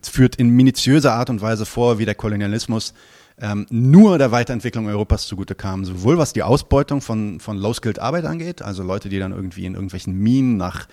führt in minutiöser Art und Weise vor, wie der Kolonialismus ähm, nur der Weiterentwicklung Europas zugute kam, sowohl was die Ausbeutung von, von Low-Skilled Arbeit angeht, also Leute, die dann irgendwie in irgendwelchen Minen nach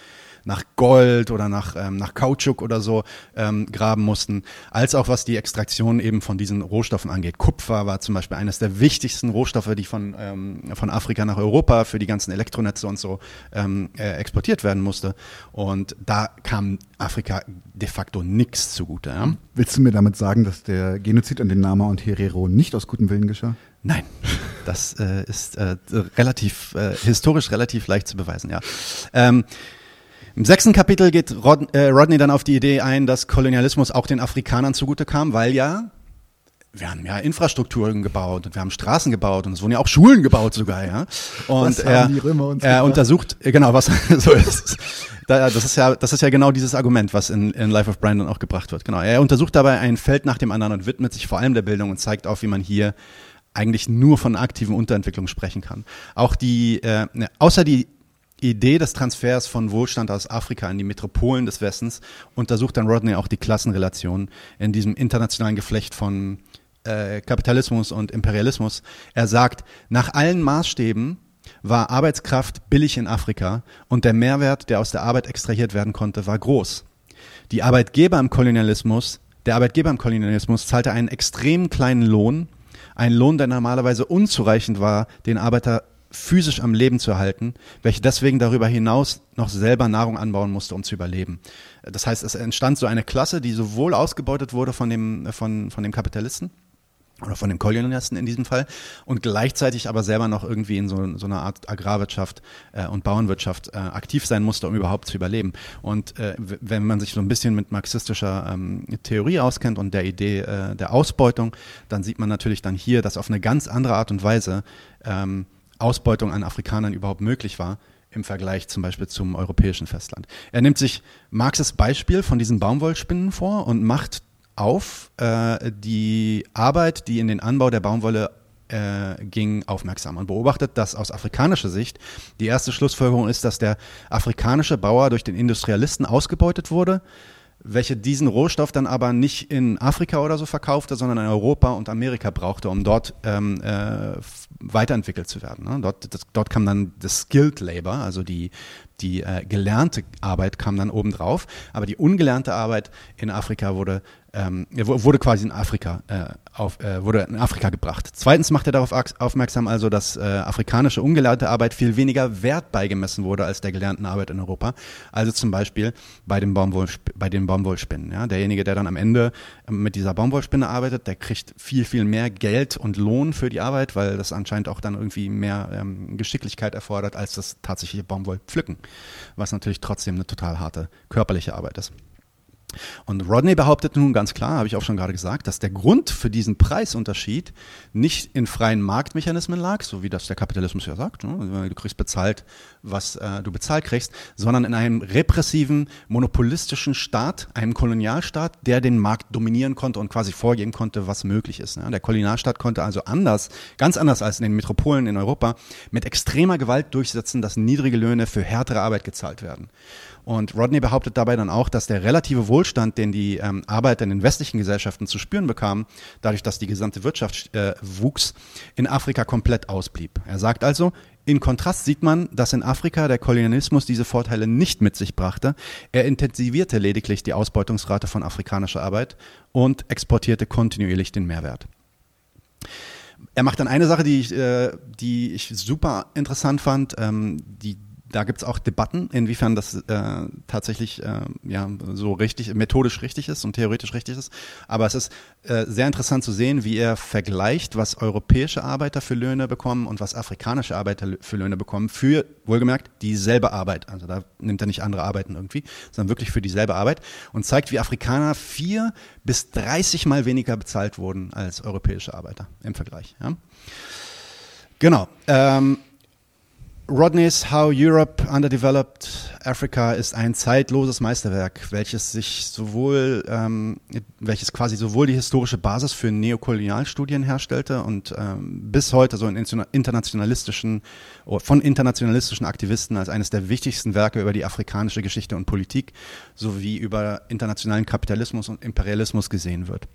nach Gold oder nach, ähm, nach Kautschuk oder so ähm, graben mussten, als auch was die Extraktion eben von diesen Rohstoffen angeht. Kupfer war zum Beispiel eines der wichtigsten Rohstoffe, die von, ähm, von Afrika nach Europa für die ganzen Elektronetze und so ähm, äh, exportiert werden musste. Und da kam Afrika de facto nichts zugute. Ja? Willst du mir damit sagen, dass der Genozid an den Nama und Herero nicht aus gutem Willen geschah? Nein, das äh, ist äh, relativ äh, historisch relativ leicht zu beweisen, ja. Ähm, im sechsten Kapitel geht Rod, äh, Rodney dann auf die Idee ein, dass Kolonialismus auch den Afrikanern zugute kam, weil ja wir haben ja Infrastrukturen gebaut und wir haben Straßen gebaut und es wurden ja auch Schulen gebaut sogar, ja. Und er, er untersucht, äh, genau, was so ist. Das ist ja, das ist ja genau dieses Argument, was in, in Life of Brandon auch gebracht wird. Genau. Er untersucht dabei ein Feld nach dem anderen und widmet sich vor allem der Bildung und zeigt auf, wie man hier eigentlich nur von aktiven Unterentwicklung sprechen kann. Auch die, äh, ne, außer die Idee des Transfers von Wohlstand aus Afrika in die Metropolen des Westens untersucht dann Rodney auch die Klassenrelationen in diesem internationalen Geflecht von äh, Kapitalismus und Imperialismus. Er sagt, nach allen Maßstäben war Arbeitskraft billig in Afrika und der Mehrwert, der aus der Arbeit extrahiert werden konnte, war groß. Die Arbeitgeber im Kolonialismus, der Arbeitgeber im Kolonialismus zahlte einen extrem kleinen Lohn, einen Lohn, der normalerweise unzureichend war, den Arbeiter physisch am Leben zu erhalten, welche deswegen darüber hinaus noch selber Nahrung anbauen musste, um zu überleben. Das heißt, es entstand so eine Klasse, die sowohl ausgebeutet wurde von dem, von, von dem Kapitalisten, oder von den Kolonialisten in diesem Fall und gleichzeitig aber selber noch irgendwie in so, so einer Art Agrarwirtschaft äh, und Bauernwirtschaft äh, aktiv sein musste, um überhaupt zu überleben. Und äh, wenn man sich so ein bisschen mit marxistischer ähm, Theorie auskennt und der Idee äh, der Ausbeutung, dann sieht man natürlich dann hier, dass auf eine ganz andere Art und Weise ähm, Ausbeutung an Afrikanern überhaupt möglich war im Vergleich zum Beispiel zum europäischen Festland. Er nimmt sich Marxes Beispiel von diesen Baumwollspinnen vor und macht auf äh, die Arbeit, die in den Anbau der Baumwolle äh, ging, aufmerksam und beobachtet, dass aus afrikanischer Sicht die erste Schlussfolgerung ist, dass der afrikanische Bauer durch den Industrialisten ausgebeutet wurde, welche diesen Rohstoff dann aber nicht in Afrika oder so verkaufte, sondern in Europa und Amerika brauchte, um dort ähm, äh, weiterentwickelt zu werden. Ne? Dort, das, dort kam dann das Skilled Labor, also die, die äh, gelernte Arbeit kam dann obendrauf, aber die ungelernte Arbeit in Afrika wurde ähm, wurde quasi in Afrika äh, auf, äh, wurde in Afrika gebracht. Zweitens macht er darauf aufmerksam, also dass äh, afrikanische ungelernte Arbeit viel weniger Wert beigemessen wurde als der gelernten Arbeit in Europa. Also zum Beispiel bei den, Baumwoll, bei den Baumwollspinnen. Ja? Derjenige, der dann am Ende mit dieser Baumwollspinne arbeitet, der kriegt viel, viel mehr Geld und Lohn für die Arbeit, weil das anscheinend auch dann irgendwie mehr ähm, Geschicklichkeit erfordert als das tatsächliche Baumwollpflücken, was natürlich trotzdem eine total harte körperliche Arbeit ist. Und Rodney behauptet nun ganz klar, habe ich auch schon gerade gesagt, dass der Grund für diesen Preisunterschied nicht in freien Marktmechanismen lag, so wie das der Kapitalismus ja sagt, ne? du kriegst bezahlt, was äh, du bezahlt kriegst, sondern in einem repressiven, monopolistischen Staat, einem Kolonialstaat, der den Markt dominieren konnte und quasi vorgeben konnte, was möglich ist. Ne? Der Kolonialstaat konnte also anders, ganz anders als in den Metropolen in Europa, mit extremer Gewalt durchsetzen, dass niedrige Löhne für härtere Arbeit gezahlt werden. Und Rodney behauptet dabei dann auch, dass der relative Wohlstand, den die ähm, Arbeiter in den westlichen Gesellschaften zu spüren bekamen, dadurch, dass die gesamte Wirtschaft äh, wuchs, in Afrika komplett ausblieb. Er sagt also, in Kontrast sieht man, dass in Afrika der Kolonialismus diese Vorteile nicht mit sich brachte. Er intensivierte lediglich die Ausbeutungsrate von afrikanischer Arbeit und exportierte kontinuierlich den Mehrwert. Er macht dann eine Sache, die ich, äh, die ich super interessant fand, ähm, die da gibt es auch Debatten, inwiefern das äh, tatsächlich äh, ja, so richtig, methodisch richtig ist und theoretisch richtig ist. Aber es ist äh, sehr interessant zu sehen, wie er vergleicht, was europäische Arbeiter für Löhne bekommen und was afrikanische Arbeiter für Löhne bekommen, für, wohlgemerkt, dieselbe Arbeit. Also da nimmt er nicht andere Arbeiten irgendwie, sondern wirklich für dieselbe Arbeit und zeigt, wie Afrikaner vier bis 30 Mal weniger bezahlt wurden als europäische Arbeiter im Vergleich. Ja? Genau. Ähm, Rodney's How Europe Underdeveloped Africa ist ein zeitloses Meisterwerk, welches sich sowohl, ähm, welches quasi sowohl die historische Basis für Neokolonialstudien herstellte und ähm, bis heute so in internationalistischen, von internationalistischen Aktivisten als eines der wichtigsten Werke über die afrikanische Geschichte und Politik sowie über internationalen Kapitalismus und Imperialismus gesehen wird.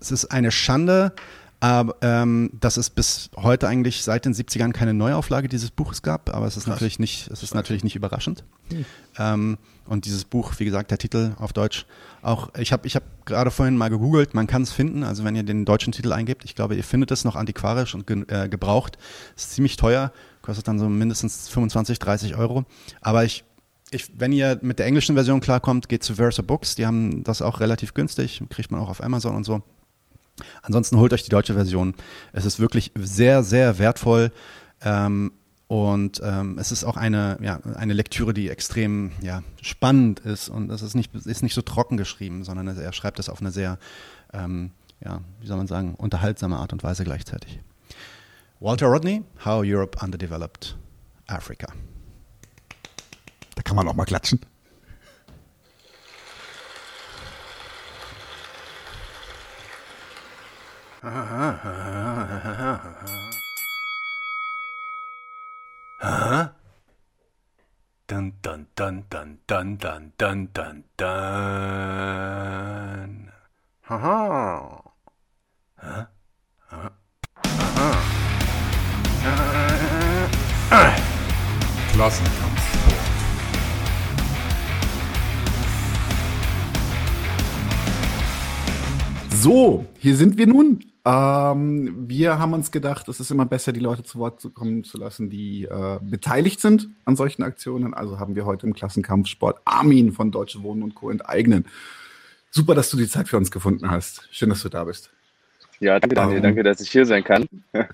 Es ist eine Schande, aber ähm, dass es bis heute eigentlich seit den 70ern keine Neuauflage dieses Buches gab, aber es ist Krass. natürlich nicht, es ist natürlich nicht überraschend. Hm. Ähm, und dieses Buch, wie gesagt, der Titel auf Deutsch, auch ich habe ich hab gerade vorhin mal gegoogelt, man kann es finden, also wenn ihr den deutschen Titel eingebt, ich glaube, ihr findet es noch antiquarisch und ge äh, gebraucht. Ist ziemlich teuer, kostet dann so mindestens 25, 30 Euro. Aber ich ich, wenn ihr mit der englischen Version klarkommt, geht zu Versa Books. Die haben das auch relativ günstig, kriegt man auch auf Amazon und so. Ansonsten holt euch die deutsche Version. Es ist wirklich sehr, sehr wertvoll. Ähm, und ähm, es ist auch eine, ja, eine Lektüre, die extrem ja, spannend ist. Und es ist nicht, ist nicht so trocken geschrieben, sondern er schreibt es auf eine sehr, ähm, ja, wie soll man sagen, unterhaltsame Art und Weise gleichzeitig. Walter Rodney, How Europe Underdeveloped Africa. Da kann man auch mal klatschen. dun, dun, dun, dun, dun, dun, dun. Haha. Huh? Huh? Klassenkampfsport. So, hier sind wir nun. Ähm, wir haben uns gedacht, es ist immer besser, die Leute zu Wort kommen zu lassen, die äh, beteiligt sind an solchen Aktionen. Also haben wir heute im Klassenkampfsport Armin von Deutsche Wohnen und Co. enteignen. Super, dass du die Zeit für uns gefunden hast. Schön, dass du da bist. Ja, danke Daniel, ähm, danke, dass ich hier sein kann.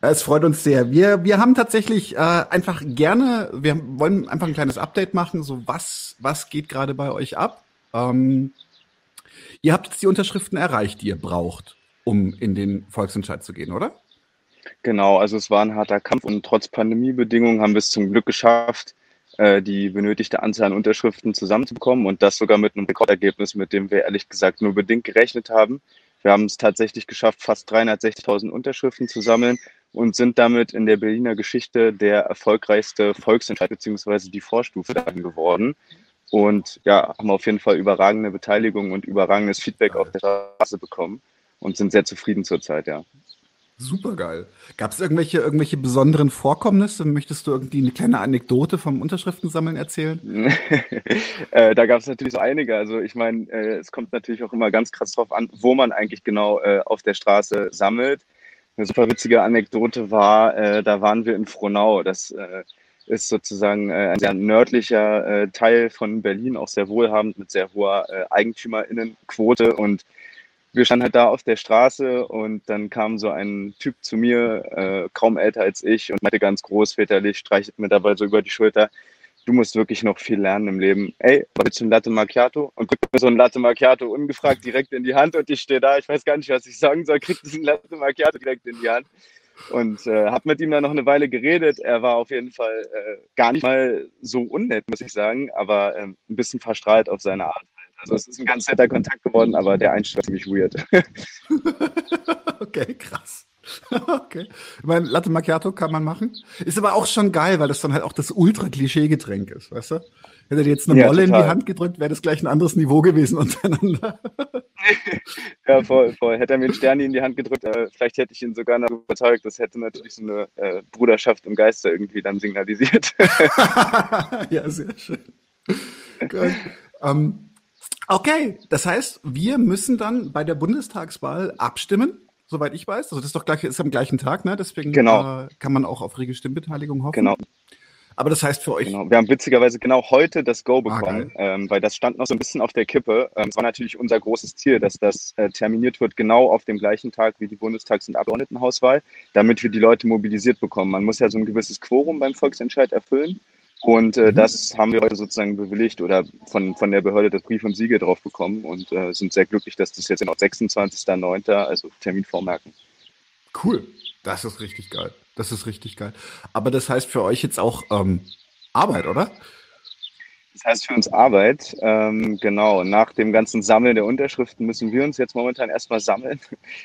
Es freut uns sehr. Wir, wir haben tatsächlich äh, einfach gerne, wir wollen einfach ein kleines Update machen, so was, was geht gerade bei euch ab. Ähm, ihr habt jetzt die Unterschriften erreicht, die ihr braucht, um in den Volksentscheid zu gehen, oder? Genau, also es war ein harter Kampf und trotz Pandemiebedingungen haben wir es zum Glück geschafft, äh, die benötigte Anzahl an Unterschriften zusammenzubekommen und das sogar mit einem Rekordergebnis, mit dem wir ehrlich gesagt nur bedingt gerechnet haben. Wir haben es tatsächlich geschafft, fast 360.000 Unterschriften zu sammeln und sind damit in der Berliner Geschichte der erfolgreichste Volksentscheid bzw. die Vorstufe dann geworden. Und ja, haben auf jeden Fall überragende Beteiligung und überragendes Feedback auf der Straße bekommen und sind sehr zufrieden zurzeit, ja. Super geil. Gab es irgendwelche, irgendwelche besonderen Vorkommnisse? Möchtest du irgendwie eine kleine Anekdote vom Unterschriftensammeln erzählen? äh, da gab es natürlich so einige. Also ich meine, äh, es kommt natürlich auch immer ganz krass drauf an, wo man eigentlich genau äh, auf der Straße sammelt. Eine super witzige Anekdote war, äh, da waren wir in Frohnau. Das äh, ist sozusagen äh, ein sehr nördlicher Teil von Berlin, auch sehr wohlhabend mit sehr hoher Eigentümerinnenquote und wir standen halt da auf der Straße und dann kam so ein Typ zu mir, äh, kaum älter als ich und meinte ganz großväterlich, streichelt mir dabei so über die Schulter, du musst wirklich noch viel lernen im Leben. Ey, willst du ein Latte Macchiato? Und kriegt mir so ein Latte Macchiato ungefragt direkt in die Hand und ich stehe da, ich weiß gar nicht, was ich sagen soll, kriegt diesen Latte Macchiato direkt in die Hand und äh, habe mit ihm dann noch eine Weile geredet. Er war auf jeden Fall äh, gar nicht mal so unnett, muss ich sagen, aber äh, ein bisschen verstrahlt auf seine Art. Also es ist ein ganz netter Kontakt geworden, aber der Einstieg war ziemlich weird. okay, krass. Okay. Ich meine, Latte Macchiato kann man machen. Ist aber auch schon geil, weil das dann halt auch das Ultra-Klischee-Getränk ist, weißt du? Hätte dir jetzt eine ja, Molle total. in die Hand gedrückt, wäre das gleich ein anderes Niveau gewesen untereinander. ja, voll, voll. Hätte er mir einen Stern in die Hand gedrückt, äh, vielleicht hätte ich ihn sogar noch überzeugt. Das hätte natürlich so eine äh, Bruderschaft im Geiste irgendwie dann signalisiert. ja, sehr schön. Gut. Ähm, Okay, das heißt, wir müssen dann bei der Bundestagswahl abstimmen, soweit ich weiß. Also das ist doch gleich, ist am gleichen Tag, ne? Deswegen genau. äh, kann man auch auf rege Stimmbeteiligung hoffen. Genau. Aber das heißt für euch. Genau. Wir haben witzigerweise genau heute das Go ah, bekommen, ah, ähm, weil das stand noch so ein bisschen auf der Kippe. Ähm, es war natürlich unser großes Ziel, dass das äh, terminiert wird, genau auf dem gleichen Tag wie die Bundestags- und Abgeordnetenhauswahl, damit wir die Leute mobilisiert bekommen. Man muss ja so ein gewisses Quorum beim Volksentscheid erfüllen. Und äh, mhm. das haben wir heute sozusagen bewilligt oder von, von der Behörde das Brief und Siegel drauf bekommen und äh, sind sehr glücklich, dass das jetzt noch 26.09., also Termin vormerken. Cool, das ist richtig geil. Das ist richtig geil. Aber das heißt für euch jetzt auch ähm, Arbeit, oder? Das heißt für uns Arbeit. Ähm, genau, nach dem ganzen Sammeln der Unterschriften müssen wir uns jetzt momentan erstmal sammeln.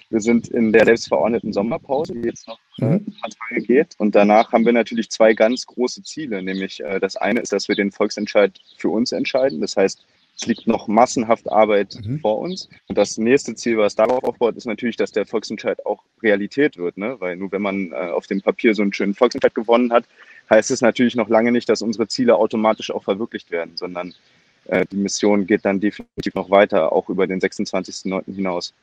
Wir sind in der selbstverordneten Sommerpause, die jetzt noch äh, mhm. Tage geht. Und danach haben wir natürlich zwei ganz große Ziele. Nämlich äh, das eine ist, dass wir den Volksentscheid für uns entscheiden. Das heißt, es liegt noch massenhaft Arbeit mhm. vor uns. Und das nächste Ziel, was darauf aufbaut, ist natürlich, dass der Volksentscheid auch Realität wird. Ne? Weil nur wenn man äh, auf dem Papier so einen schönen Volksentscheid gewonnen hat, heißt es natürlich noch lange nicht, dass unsere Ziele automatisch auch verwirklicht werden, sondern äh, die Mission geht dann definitiv noch weiter, auch über den 26.09. hinaus.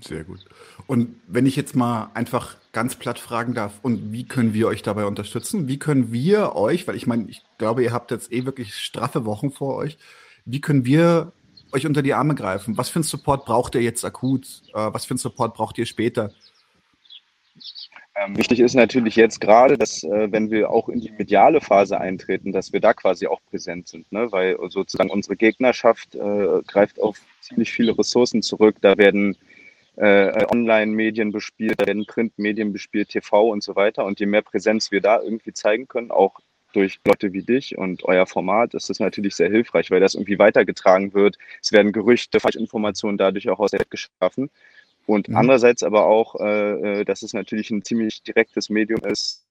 Sehr gut. Und wenn ich jetzt mal einfach ganz platt fragen darf, und wie können wir euch dabei unterstützen? Wie können wir euch, weil ich meine, ich glaube, ihr habt jetzt eh wirklich straffe Wochen vor euch, wie können wir euch unter die Arme greifen? Was für einen Support braucht ihr jetzt akut? Äh, was für einen Support braucht ihr später? Ähm, wichtig ist natürlich jetzt gerade, dass äh, wenn wir auch in die mediale Phase eintreten, dass wir da quasi auch präsent sind, ne? weil sozusagen unsere Gegnerschaft äh, greift auf ziemlich viele Ressourcen zurück. Da werden äh, Online-Medien bespielt, da werden Printmedien bespielt, TV und so weiter. Und je mehr Präsenz wir da irgendwie zeigen können, auch durch Leute wie dich und euer Format, ist das natürlich sehr hilfreich, weil das irgendwie weitergetragen wird. Es werden Gerüchte, Falschinformationen dadurch auch aus der Welt geschaffen. Und mhm. andererseits aber auch, äh, äh, dass es natürlich ein ziemlich direktes Medium ist,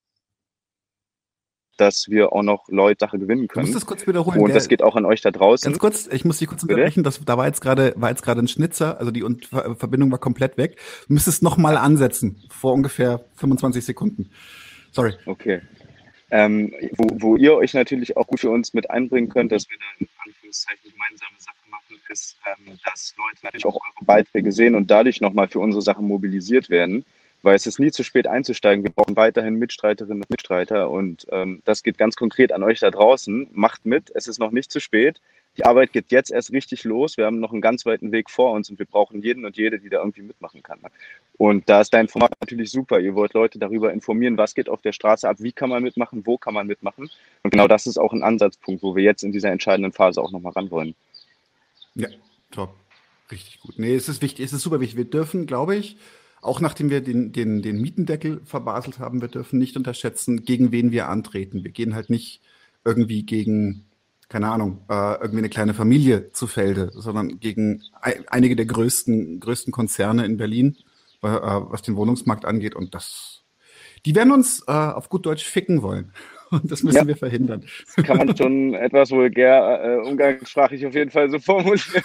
dass wir auch noch Leute Sache gewinnen können. Du musst das kurz wiederholen. Und das geht auch an euch da draußen. Ganz kurz, ich muss dich kurz unterbrechen. Das, da war jetzt gerade, war jetzt gerade ein Schnitzer, also die Verbindung war komplett weg. Du müsstest noch mal ansetzen, vor ungefähr 25 Sekunden. Sorry. Okay. Ähm, wo, wo ihr euch natürlich auch gut für uns mit einbringen könnt, dass wir dann in Anführungszeichen gemeinsame Sachen ist, ähm, dass Leute natürlich auch eure Beiträge sehen und dadurch nochmal für unsere Sachen mobilisiert werden weil es ist nie zu spät einzusteigen. Wir brauchen weiterhin Mitstreiterinnen und Mitstreiter und ähm, das geht ganz konkret an euch da draußen. Macht mit, es ist noch nicht zu spät. Die Arbeit geht jetzt erst richtig los. Wir haben noch einen ganz weiten Weg vor uns und wir brauchen jeden und jede, die da irgendwie mitmachen kann. Und da ist dein Format natürlich super. Ihr wollt Leute darüber informieren, was geht auf der Straße ab, wie kann man mitmachen, wo kann man mitmachen. Und genau das ist auch ein Ansatzpunkt, wo wir jetzt in dieser entscheidenden Phase auch nochmal ran wollen. Ja, top. Richtig gut. Nee, es ist wichtig, es ist super wichtig. Wir dürfen, glaube ich, auch nachdem wir den, den, den Mietendeckel verbaselt haben, wir dürfen nicht unterschätzen, gegen wen wir antreten. Wir gehen halt nicht irgendwie gegen, keine Ahnung, äh, irgendwie eine kleine Familie zu Felde, sondern gegen einige der größten, größten Konzerne in Berlin, äh, was den Wohnungsmarkt angeht. Und das, die werden uns äh, auf gut Deutsch ficken wollen. Und das müssen ja. wir verhindern. Das kann man schon etwas vulgär äh, umgangssprachlich auf jeden Fall so formulieren.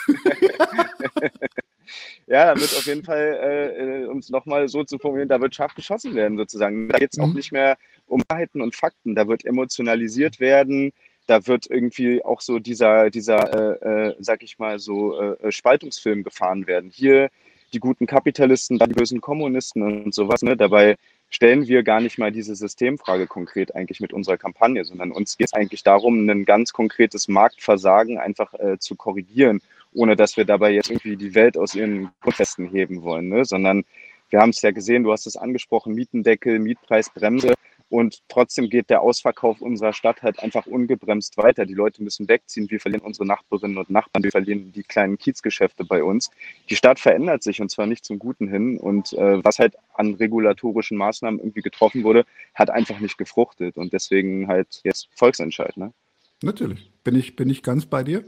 ja, da wird auf jeden Fall, äh, um es nochmal so zu formulieren, da wird scharf geschossen werden sozusagen. Da geht es mhm. auch nicht mehr um Wahrheiten und Fakten, da wird emotionalisiert werden, da wird irgendwie auch so dieser, dieser äh, äh, sag ich mal, so äh, äh, Spaltungsfilm gefahren werden. Hier die guten Kapitalisten, dann die bösen Kommunisten und sowas. Ne? Dabei stellen wir gar nicht mal diese Systemfrage konkret eigentlich mit unserer Kampagne, sondern uns geht es eigentlich darum, ein ganz konkretes Marktversagen einfach äh, zu korrigieren ohne dass wir dabei jetzt irgendwie die Welt aus ihren Grundfesten heben wollen, ne? sondern wir haben es ja gesehen, du hast es angesprochen, Mietendeckel, Mietpreisbremse und trotzdem geht der Ausverkauf unserer Stadt halt einfach ungebremst weiter. Die Leute müssen wegziehen, wir verlieren unsere Nachbarinnen und Nachbarn, wir verlieren die kleinen Kiezgeschäfte bei uns. Die Stadt verändert sich und zwar nicht zum Guten hin und äh, was halt an regulatorischen Maßnahmen irgendwie getroffen wurde, hat einfach nicht gefruchtet und deswegen halt jetzt Volksentscheid. Ne? Natürlich, bin ich, bin ich ganz bei dir.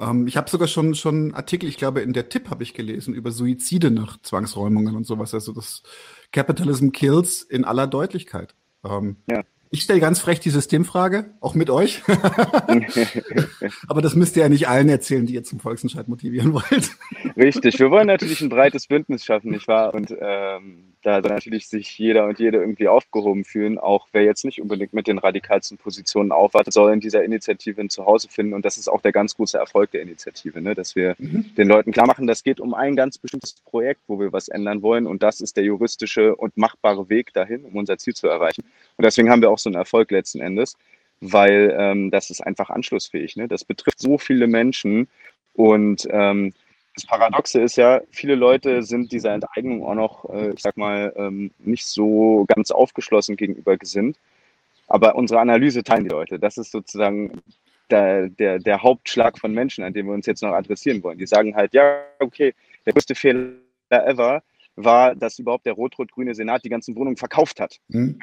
Ähm, ich habe sogar schon schon Artikel, ich glaube in der Tipp habe ich gelesen über Suizide nach Zwangsräumungen und sowas. Also das Capitalism kills in aller Deutlichkeit. Ähm, ja. Ich stelle ganz frech die Systemfrage, auch mit euch. Aber das müsst ihr ja nicht allen erzählen, die ihr zum Volksentscheid motivieren wollt. Richtig, wir wollen natürlich ein breites Bündnis schaffen, nicht wahr? Und ähm, da natürlich sich jeder und jede irgendwie aufgehoben fühlen. Auch wer jetzt nicht unbedingt mit den radikalsten Positionen aufwartet, soll in dieser Initiative ein Zuhause finden. Und das ist auch der ganz große Erfolg der Initiative, ne? dass wir mhm. den Leuten klar machen, das geht um ein ganz bestimmtes Projekt, wo wir was ändern wollen. Und das ist der juristische und machbare Weg dahin, um unser Ziel zu erreichen. Und deswegen haben wir auch so einen Erfolg letzten Endes, weil ähm, das ist einfach anschlussfähig. Ne? Das betrifft so viele Menschen und ähm, das Paradoxe ist ja, viele Leute sind dieser Enteignung auch noch, äh, ich sag mal, ähm, nicht so ganz aufgeschlossen gegenüber gesinnt. Aber unsere Analyse teilen die Leute. Das ist sozusagen der, der, der Hauptschlag von Menschen, an dem wir uns jetzt noch adressieren wollen. Die sagen halt, ja, okay, der größte Fehler ever war, dass überhaupt der rot-rot-grüne Senat die ganzen Wohnungen verkauft hat. Mhm.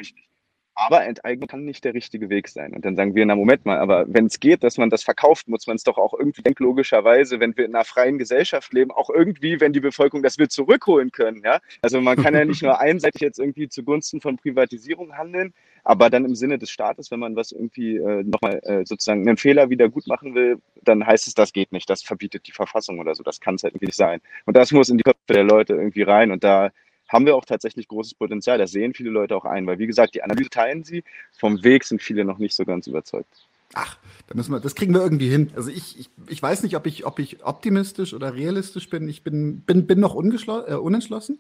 Aber Enteignung kann nicht der richtige Weg sein. Und dann sagen wir, na Moment mal, aber wenn es geht, dass man das verkauft, muss man es doch auch irgendwie denken, logischerweise, wenn wir in einer freien Gesellschaft leben, auch irgendwie, wenn die Bevölkerung das will, zurückholen können. Ja? Also man kann ja nicht nur einseitig jetzt irgendwie zugunsten von Privatisierung handeln, aber dann im Sinne des Staates, wenn man was irgendwie äh, nochmal äh, sozusagen einen Fehler wieder gut machen will, dann heißt es, das geht nicht, das verbietet die Verfassung oder so. Das kann es halt irgendwie nicht sein. Und das muss in die Köpfe der Leute irgendwie rein. Und da haben wir auch tatsächlich großes Potenzial. Das sehen viele Leute auch ein, weil wie gesagt, die Analyse teilen sie. Vom Weg sind viele noch nicht so ganz überzeugt. Ach, da müssen wir, das kriegen wir irgendwie hin. Also ich, ich, ich weiß nicht, ob ich, ob ich optimistisch oder realistisch bin. Ich bin, bin, bin noch äh, unentschlossen.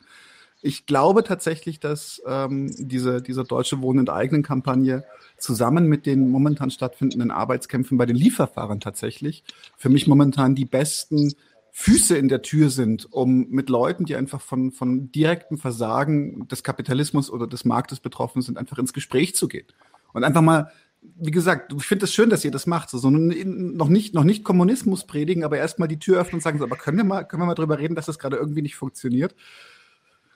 Ich glaube tatsächlich, dass ähm, diese, diese deutsche Wohnen enteignen Kampagne zusammen mit den momentan stattfindenden Arbeitskämpfen bei den Lieferfahrern tatsächlich für mich momentan die besten Füße in der Tür sind, um mit Leuten, die einfach von, von direktem Versagen des Kapitalismus oder des Marktes betroffen sind, einfach ins Gespräch zu gehen. Und einfach mal, wie gesagt, ich finde es das schön, dass ihr das macht, so, so noch nicht, noch nicht Kommunismus predigen, aber erstmal die Tür öffnen und sagen so, aber können wir mal, können wir mal drüber reden, dass das gerade irgendwie nicht funktioniert?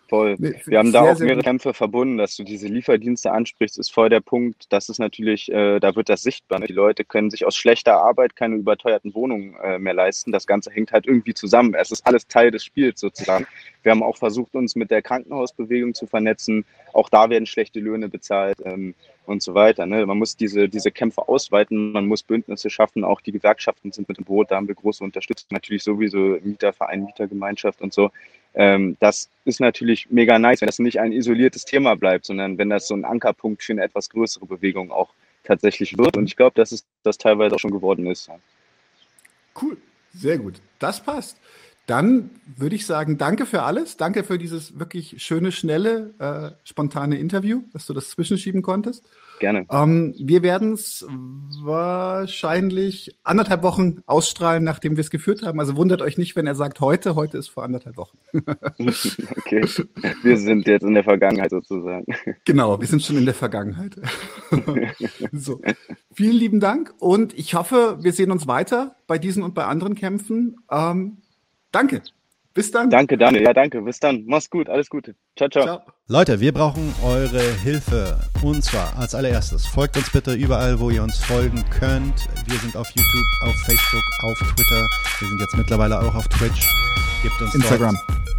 Voll. Nee, wir haben da auch mehrere Kämpfe verbunden, dass du diese Lieferdienste ansprichst, ist voll der Punkt. Das ist natürlich, äh, da wird das sichtbar. Ne? Die Leute können sich aus schlechter Arbeit keine überteuerten Wohnungen äh, mehr leisten. Das Ganze hängt halt irgendwie zusammen. Es ist alles Teil des Spiels sozusagen. Wir haben auch versucht, uns mit der Krankenhausbewegung zu vernetzen. Auch da werden schlechte Löhne bezahlt ähm, und so weiter. Ne? Man muss diese, diese Kämpfe ausweiten, man muss Bündnisse schaffen. Auch die Gewerkschaften sind mit im Boot. Da haben wir große Unterstützung. Natürlich sowieso Mieterverein, Mietergemeinschaft und so. Ähm, das ist natürlich mega nice, wenn das nicht ein isoliertes Thema bleibt, sondern wenn das so ein Ankerpunkt für eine etwas größere Bewegung auch tatsächlich wird. Und ich glaube, dass es das teilweise auch schon geworden ist. Cool, sehr gut. Das passt. Dann würde ich sagen, danke für alles. Danke für dieses wirklich schöne, schnelle, äh, spontane Interview, dass du das zwischenschieben konntest. Gerne. Ähm, wir werden es wahrscheinlich anderthalb Wochen ausstrahlen, nachdem wir es geführt haben. Also wundert euch nicht, wenn er sagt heute. Heute ist vor anderthalb Wochen. okay. Wir sind jetzt in der Vergangenheit sozusagen. Genau, wir sind schon in der Vergangenheit. so. Vielen lieben Dank und ich hoffe, wir sehen uns weiter bei diesen und bei anderen Kämpfen. Ähm, danke. Bis dann. Danke, Daniel. Ja, danke. Bis dann. Mach's gut. Alles Gute. Ciao, ciao. ciao. Leute, wir brauchen eure Hilfe. Und zwar als allererstes, folgt uns bitte überall, wo ihr uns folgen könnt. Wir sind auf YouTube, auf Facebook, auf Twitter. Wir sind jetzt mittlerweile auch auf Twitch. Gebt uns Instagram. Dort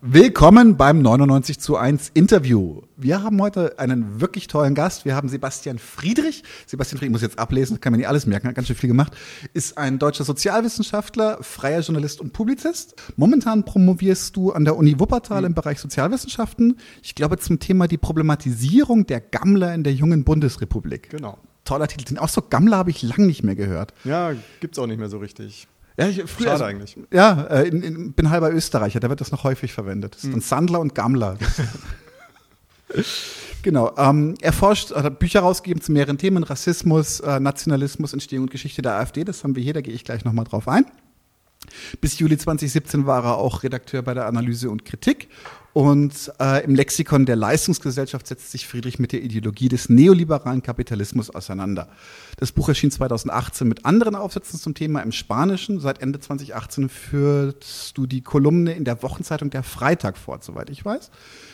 Willkommen beim 99 zu 1 Interview. Wir haben heute einen wirklich tollen Gast. Wir haben Sebastian Friedrich. Sebastian Friedrich muss jetzt ablesen, kann man nicht alles merken, hat ganz schön viel gemacht. Ist ein deutscher Sozialwissenschaftler, freier Journalist und Publizist. Momentan promovierst du an der Uni Wuppertal im Bereich Sozialwissenschaften. Ich glaube zum Thema die Problematisierung der Gammler in der jungen Bundesrepublik. Genau. Toller Titel. Den Ausdruck Gammler habe ich lang nicht mehr gehört. Ja, gibt's auch nicht mehr so richtig. Ja, ich, früher, Schade eigentlich. Ja, äh, in, in, bin halber Österreicher, da wird das noch häufig verwendet. Das ist hm. Sandler und Gammler. genau. Ähm, er forscht, hat Bücher rausgegeben zu mehreren Themen: Rassismus, äh, Nationalismus, Entstehung und Geschichte der AfD. Das haben wir hier, da gehe ich gleich nochmal drauf ein. Bis Juli 2017 war er auch Redakteur bei der Analyse und Kritik und äh, im Lexikon der Leistungsgesellschaft setzt sich Friedrich mit der Ideologie des neoliberalen Kapitalismus auseinander. Das Buch erschien 2018 mit anderen Aufsätzen zum Thema im Spanischen. Seit Ende 2018 führst du die Kolumne in der Wochenzeitung Der Freitag fort, soweit ich weiß.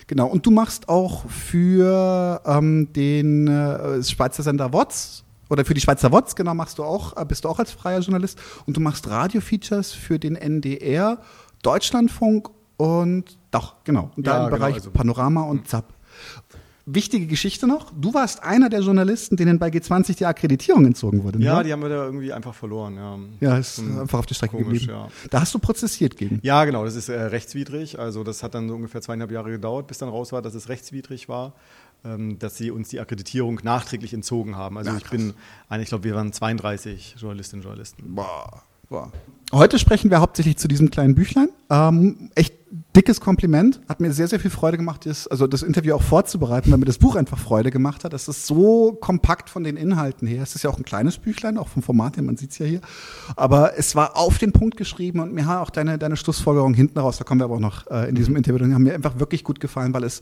Genau. Und du machst auch für ähm, den äh, Schweizer Sender WOTS oder für die Schweizer WOTS, genau, machst du auch, äh, bist du auch als freier Journalist und du machst Radio-Features für den NDR, Deutschlandfunk und doch, genau. Und da im genau, Bereich also, Panorama und hm. ZAP. Wichtige Geschichte noch, du warst einer der Journalisten, denen bei G20 die Akkreditierung entzogen wurde. Ja, ne? die haben wir da irgendwie einfach verloren. Ja, ja ist um, einfach auf die Strecke komisch, geblieben. Ja. Da hast du prozessiert gegen. Ja, genau, das ist äh, rechtswidrig. Also das hat dann so ungefähr zweieinhalb Jahre gedauert, bis dann raus war, dass es rechtswidrig war ähm, dass sie uns die Akkreditierung nachträglich entzogen haben. Also ja, ich bin, ich glaube, wir waren 32 Journalistinnen und Journalisten. Boah. Boah. Heute sprechen wir hauptsächlich zu diesem kleinen Büchlein. Ähm, echt dickes Kompliment. Hat mir sehr, sehr viel Freude gemacht, das, also das Interview auch vorzubereiten, weil mir das Buch einfach Freude gemacht hat. Es ist so kompakt von den Inhalten her. Es ist ja auch ein kleines Büchlein, auch vom Format her, man sieht es ja hier. Aber es war auf den Punkt geschrieben und mir hat auch deine, deine Schlussfolgerung hinten raus, da kommen wir aber auch noch äh, in diesem Interview, die haben mir einfach wirklich gut gefallen, weil es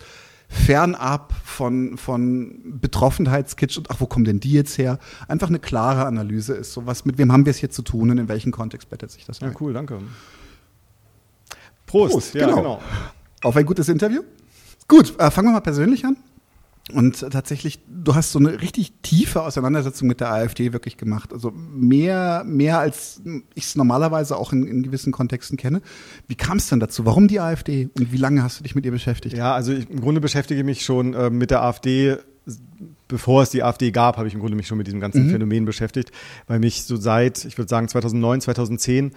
fernab von, von Betroffenheitskitsch und ach, wo kommen denn die jetzt her? Einfach eine klare Analyse ist. So was, mit wem haben wir es hier zu tun und in welchem Kontext bettet sich das Ja, ein? cool, danke. Prost, Prost ja, genau. genau. Auf ein gutes Interview. Gut, äh, fangen wir mal persönlich an. Und tatsächlich, du hast so eine richtig tiefe Auseinandersetzung mit der AfD wirklich gemacht. Also mehr, mehr als ich es normalerweise auch in, in, gewissen Kontexten kenne. Wie kam es denn dazu? Warum die AfD und wie lange hast du dich mit ihr beschäftigt? Ja, also ich, im Grunde beschäftige ich mich schon äh, mit der AfD bevor es die AfD gab, habe ich im Grunde mich schon mit diesem ganzen mhm. Phänomen beschäftigt, weil mich so seit, ich würde sagen 2009, 2010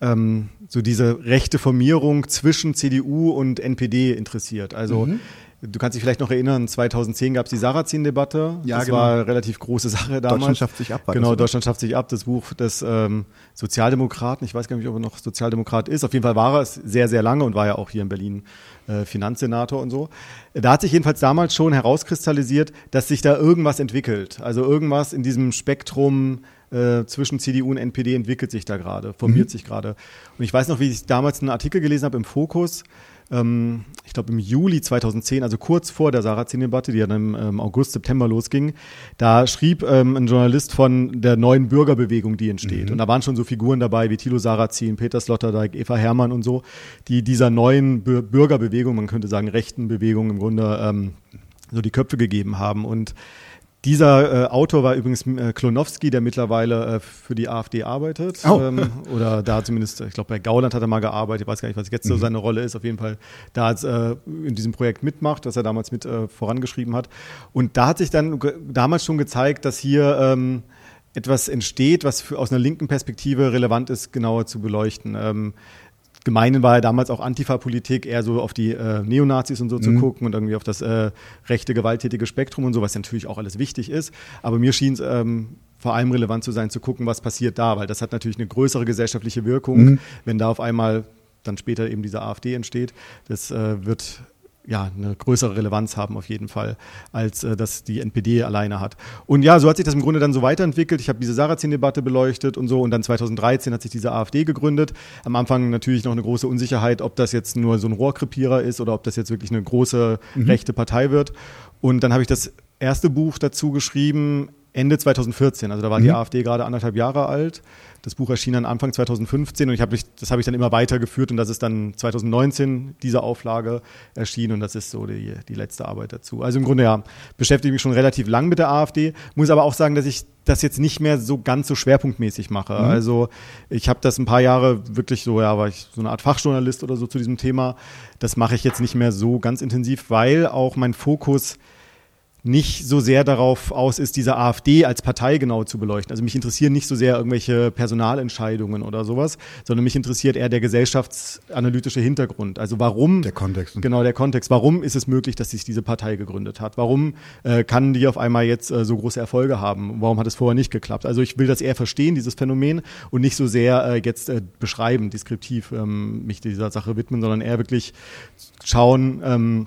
ähm, so diese rechte Formierung zwischen CDU und NPD interessiert. Also mhm. Du kannst dich vielleicht noch erinnern, 2010 gab es die Sarrazin-Debatte. Ja, das genau. war eine relativ große Sache damals. Deutschland schafft sich ab. Genau, das, Deutschland schafft sich ab. Das Buch des ähm, Sozialdemokraten. Ich weiß gar nicht, ob er noch Sozialdemokrat ist. Auf jeden Fall war er es sehr, sehr lange und war ja auch hier in Berlin äh, Finanzsenator und so. Da hat sich jedenfalls damals schon herauskristallisiert, dass sich da irgendwas entwickelt. Also irgendwas in diesem Spektrum äh, zwischen CDU und NPD entwickelt sich da gerade, formiert mhm. sich gerade. Und ich weiß noch, wie ich damals einen Artikel gelesen habe im Fokus ähm, ich glaube im Juli 2010, also kurz vor der Sarrazin-Debatte, die ja dann im ähm, August, September losging, da schrieb ähm, ein Journalist von der neuen Bürgerbewegung, die entsteht. Mhm. Und da waren schon so Figuren dabei wie Thilo Sarrazin, Peter Sloterdijk, Eva Herrmann und so, die dieser neuen Bürgerbewegung, man könnte sagen rechten Bewegung im Grunde ähm, so die Köpfe gegeben haben. Und dieser äh, Autor war übrigens äh, Klonowski, der mittlerweile äh, für die AfD arbeitet. Oh. Ähm, oder da zumindest, ich glaube, bei Gauland hat er mal gearbeitet. Ich weiß gar nicht, was jetzt mhm. so seine Rolle ist. Auf jeden Fall da äh, in diesem Projekt mitmacht, das er damals mit äh, vorangeschrieben hat. Und da hat sich dann damals schon gezeigt, dass hier ähm, etwas entsteht, was für, aus einer linken Perspektive relevant ist, genauer zu beleuchten. Ähm, Gemeinen war ja damals auch Antifa-Politik, eher so auf die äh, Neonazis und so mhm. zu gucken und irgendwie auf das äh, rechte, gewalttätige Spektrum und so, was natürlich auch alles wichtig ist. Aber mir schien es ähm, vor allem relevant zu sein, zu gucken, was passiert da, weil das hat natürlich eine größere gesellschaftliche Wirkung, mhm. wenn da auf einmal dann später eben diese AfD entsteht. Das äh, wird ja, eine größere Relevanz haben auf jeden Fall, als äh, das die NPD alleine hat. Und ja, so hat sich das im Grunde dann so weiterentwickelt. Ich habe diese Sarrazin-Debatte beleuchtet und so und dann 2013 hat sich diese AfD gegründet. Am Anfang natürlich noch eine große Unsicherheit, ob das jetzt nur so ein Rohrkrepierer ist oder ob das jetzt wirklich eine große mhm. rechte Partei wird. Und dann habe ich das erste Buch dazu geschrieben, Ende 2014. Also da war mhm. die AfD gerade anderthalb Jahre alt. Das Buch erschien dann Anfang 2015 und ich hab, das habe ich dann immer weitergeführt und das ist dann 2019 diese Auflage erschienen und das ist so die, die letzte Arbeit dazu. Also im Grunde ja, beschäftige ich mich schon relativ lang mit der AfD, muss aber auch sagen, dass ich das jetzt nicht mehr so ganz so schwerpunktmäßig mache. Mhm. Also ich habe das ein paar Jahre wirklich so, ja, war ich so eine Art Fachjournalist oder so zu diesem Thema. Das mache ich jetzt nicht mehr so ganz intensiv, weil auch mein Fokus nicht so sehr darauf aus ist, diese AfD als Partei genau zu beleuchten. Also mich interessieren nicht so sehr irgendwelche Personalentscheidungen oder sowas, sondern mich interessiert eher der gesellschaftsanalytische Hintergrund. Also warum der Kontext. Genau der Kontext. Warum ist es möglich, dass sich diese Partei gegründet hat? Warum äh, kann die auf einmal jetzt äh, so große Erfolge haben? Warum hat es vorher nicht geklappt? Also ich will das eher verstehen, dieses Phänomen, und nicht so sehr äh, jetzt äh, beschreiben, deskriptiv ähm, mich dieser Sache widmen, sondern eher wirklich schauen. Ähm,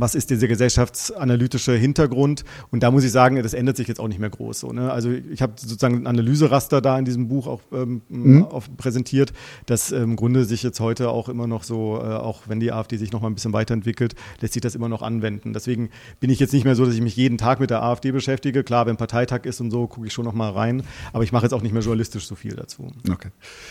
was ist dieser gesellschaftsanalytische Hintergrund? Und da muss ich sagen, das ändert sich jetzt auch nicht mehr groß. So, ne? Also ich habe sozusagen ein Analyseraster da in diesem Buch auch ähm, mhm. präsentiert, das im Grunde sich jetzt heute auch immer noch so, äh, auch wenn die AfD sich noch mal ein bisschen weiterentwickelt, lässt sich das immer noch anwenden. Deswegen bin ich jetzt nicht mehr so, dass ich mich jeden Tag mit der AfD beschäftige. Klar, wenn Parteitag ist und so, gucke ich schon noch mal rein. Aber ich mache jetzt auch nicht mehr journalistisch so viel dazu. Okay.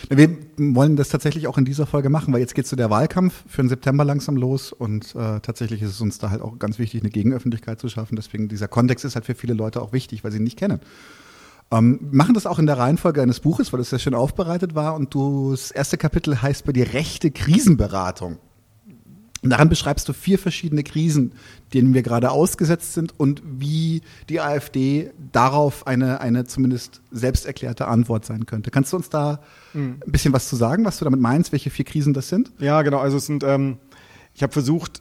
Wir wollen das tatsächlich auch in dieser Folge machen, weil jetzt geht so der Wahlkampf für den September langsam los und äh, tatsächlich ist es uns da halt auch ganz wichtig, eine Gegenöffentlichkeit zu schaffen. Deswegen dieser Kontext ist halt für viele Leute auch wichtig, weil sie ihn nicht kennen. Ähm, machen das auch in der Reihenfolge eines Buches, weil es sehr schön aufbereitet war und du, das erste Kapitel heißt bei dir rechte Krisenberatung. Und daran beschreibst du vier verschiedene Krisen, denen wir gerade ausgesetzt sind und wie die AfD darauf eine, eine zumindest selbsterklärte Antwort sein könnte. Kannst du uns da mhm. ein bisschen was zu sagen, was du damit meinst, welche vier Krisen das sind? Ja, genau. Also es sind, ähm, ich habe versucht,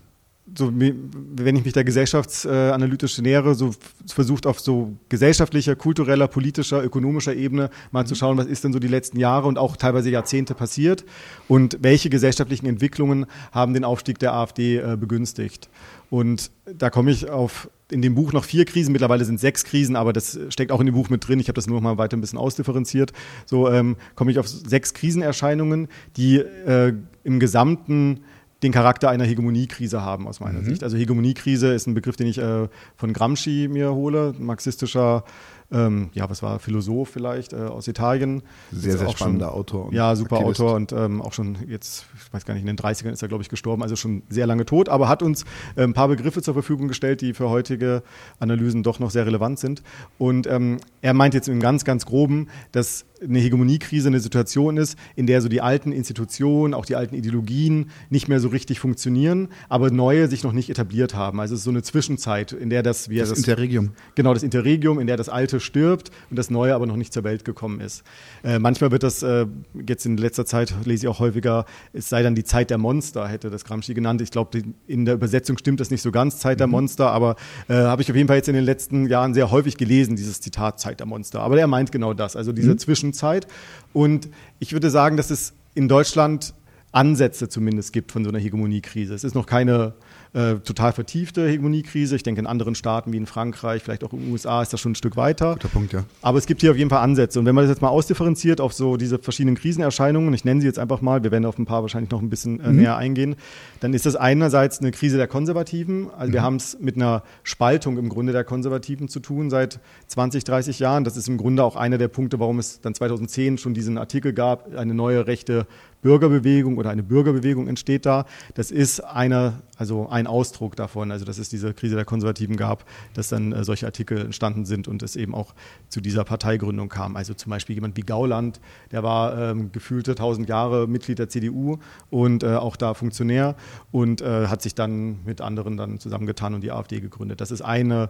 so, wenn ich mich der gesellschaftsanalytisch nähere, so versucht auf so gesellschaftlicher, kultureller, politischer, ökonomischer Ebene mal zu schauen, was ist denn so die letzten Jahre und auch teilweise Jahrzehnte passiert und welche gesellschaftlichen Entwicklungen haben den Aufstieg der AfD äh, begünstigt. Und da komme ich auf in dem Buch noch vier Krisen, mittlerweile sind sechs Krisen, aber das steckt auch in dem Buch mit drin. Ich habe das nur noch mal weiter ein bisschen ausdifferenziert. So ähm, komme ich auf sechs Krisenerscheinungen, die äh, im gesamten den Charakter einer Hegemoniekrise haben aus meiner mhm. Sicht. Also Hegemoniekrise ist ein Begriff, den ich äh, von Gramsci mir hole, marxistischer ähm, ja, was war, Philosoph vielleicht äh, aus Italien. Sehr, sehr spannender schon, Autor. ja, super Aktivist. Autor und ähm, auch schon jetzt, ich weiß gar nicht, in den 30ern ist er, glaube ich, gestorben, also schon sehr lange tot, aber hat uns äh, ein paar Begriffe zur Verfügung gestellt, die für heutige Analysen doch noch sehr relevant sind. Und ähm, er meint jetzt im ganz, ganz groben, dass eine Hegemoniekrise eine Situation ist, in der so die alten Institutionen, auch die alten Ideologien nicht mehr so richtig funktionieren, aber neue sich noch nicht etabliert haben. Also es ist so eine Zwischenzeit, in der das, wie das, das Interregium. Genau, das Interregium, in der das Alte stirbt und das Neue aber noch nicht zur Welt gekommen ist. Äh, manchmal wird das, äh, jetzt in letzter Zeit lese ich auch häufiger, es sei dann die Zeit der Monster, hätte das Gramsci genannt. Ich glaube, in der Übersetzung stimmt das nicht so ganz, Zeit der mhm. Monster, aber äh, habe ich auf jeden Fall jetzt in den letzten Jahren sehr häufig gelesen, dieses Zitat Zeit der Monster. Aber er meint genau das, also diese mhm. Zwischenzeit. Und ich würde sagen, dass es in Deutschland Ansätze zumindest gibt von so einer Hegemoniekrise. Es ist noch keine äh, total vertiefte Hegemoniekrise. Ich denke, in anderen Staaten wie in Frankreich, vielleicht auch in den USA ist das schon ein Stück weiter. Guter Punkt, ja. Aber es gibt hier auf jeden Fall Ansätze. Und wenn man das jetzt mal ausdifferenziert auf so diese verschiedenen Krisenerscheinungen, ich nenne sie jetzt einfach mal, wir werden auf ein paar wahrscheinlich noch ein bisschen äh, mhm. näher eingehen, dann ist das einerseits eine Krise der Konservativen. Also mhm. wir haben es mit einer Spaltung im Grunde der Konservativen zu tun seit 20, 30 Jahren. Das ist im Grunde auch einer der Punkte, warum es dann 2010 schon diesen Artikel gab, eine neue rechte Bürgerbewegung oder eine Bürgerbewegung entsteht da. Das ist einer, also ein Ausdruck davon, also dass es diese Krise der Konservativen gab, dass dann äh, solche Artikel entstanden sind und es eben auch zu dieser Parteigründung kam. Also zum Beispiel jemand wie Gauland, der war ähm, gefühlte tausend Jahre Mitglied der CDU und äh, auch da Funktionär und äh, hat sich dann mit anderen dann zusammengetan und die AfD gegründet. Das ist eine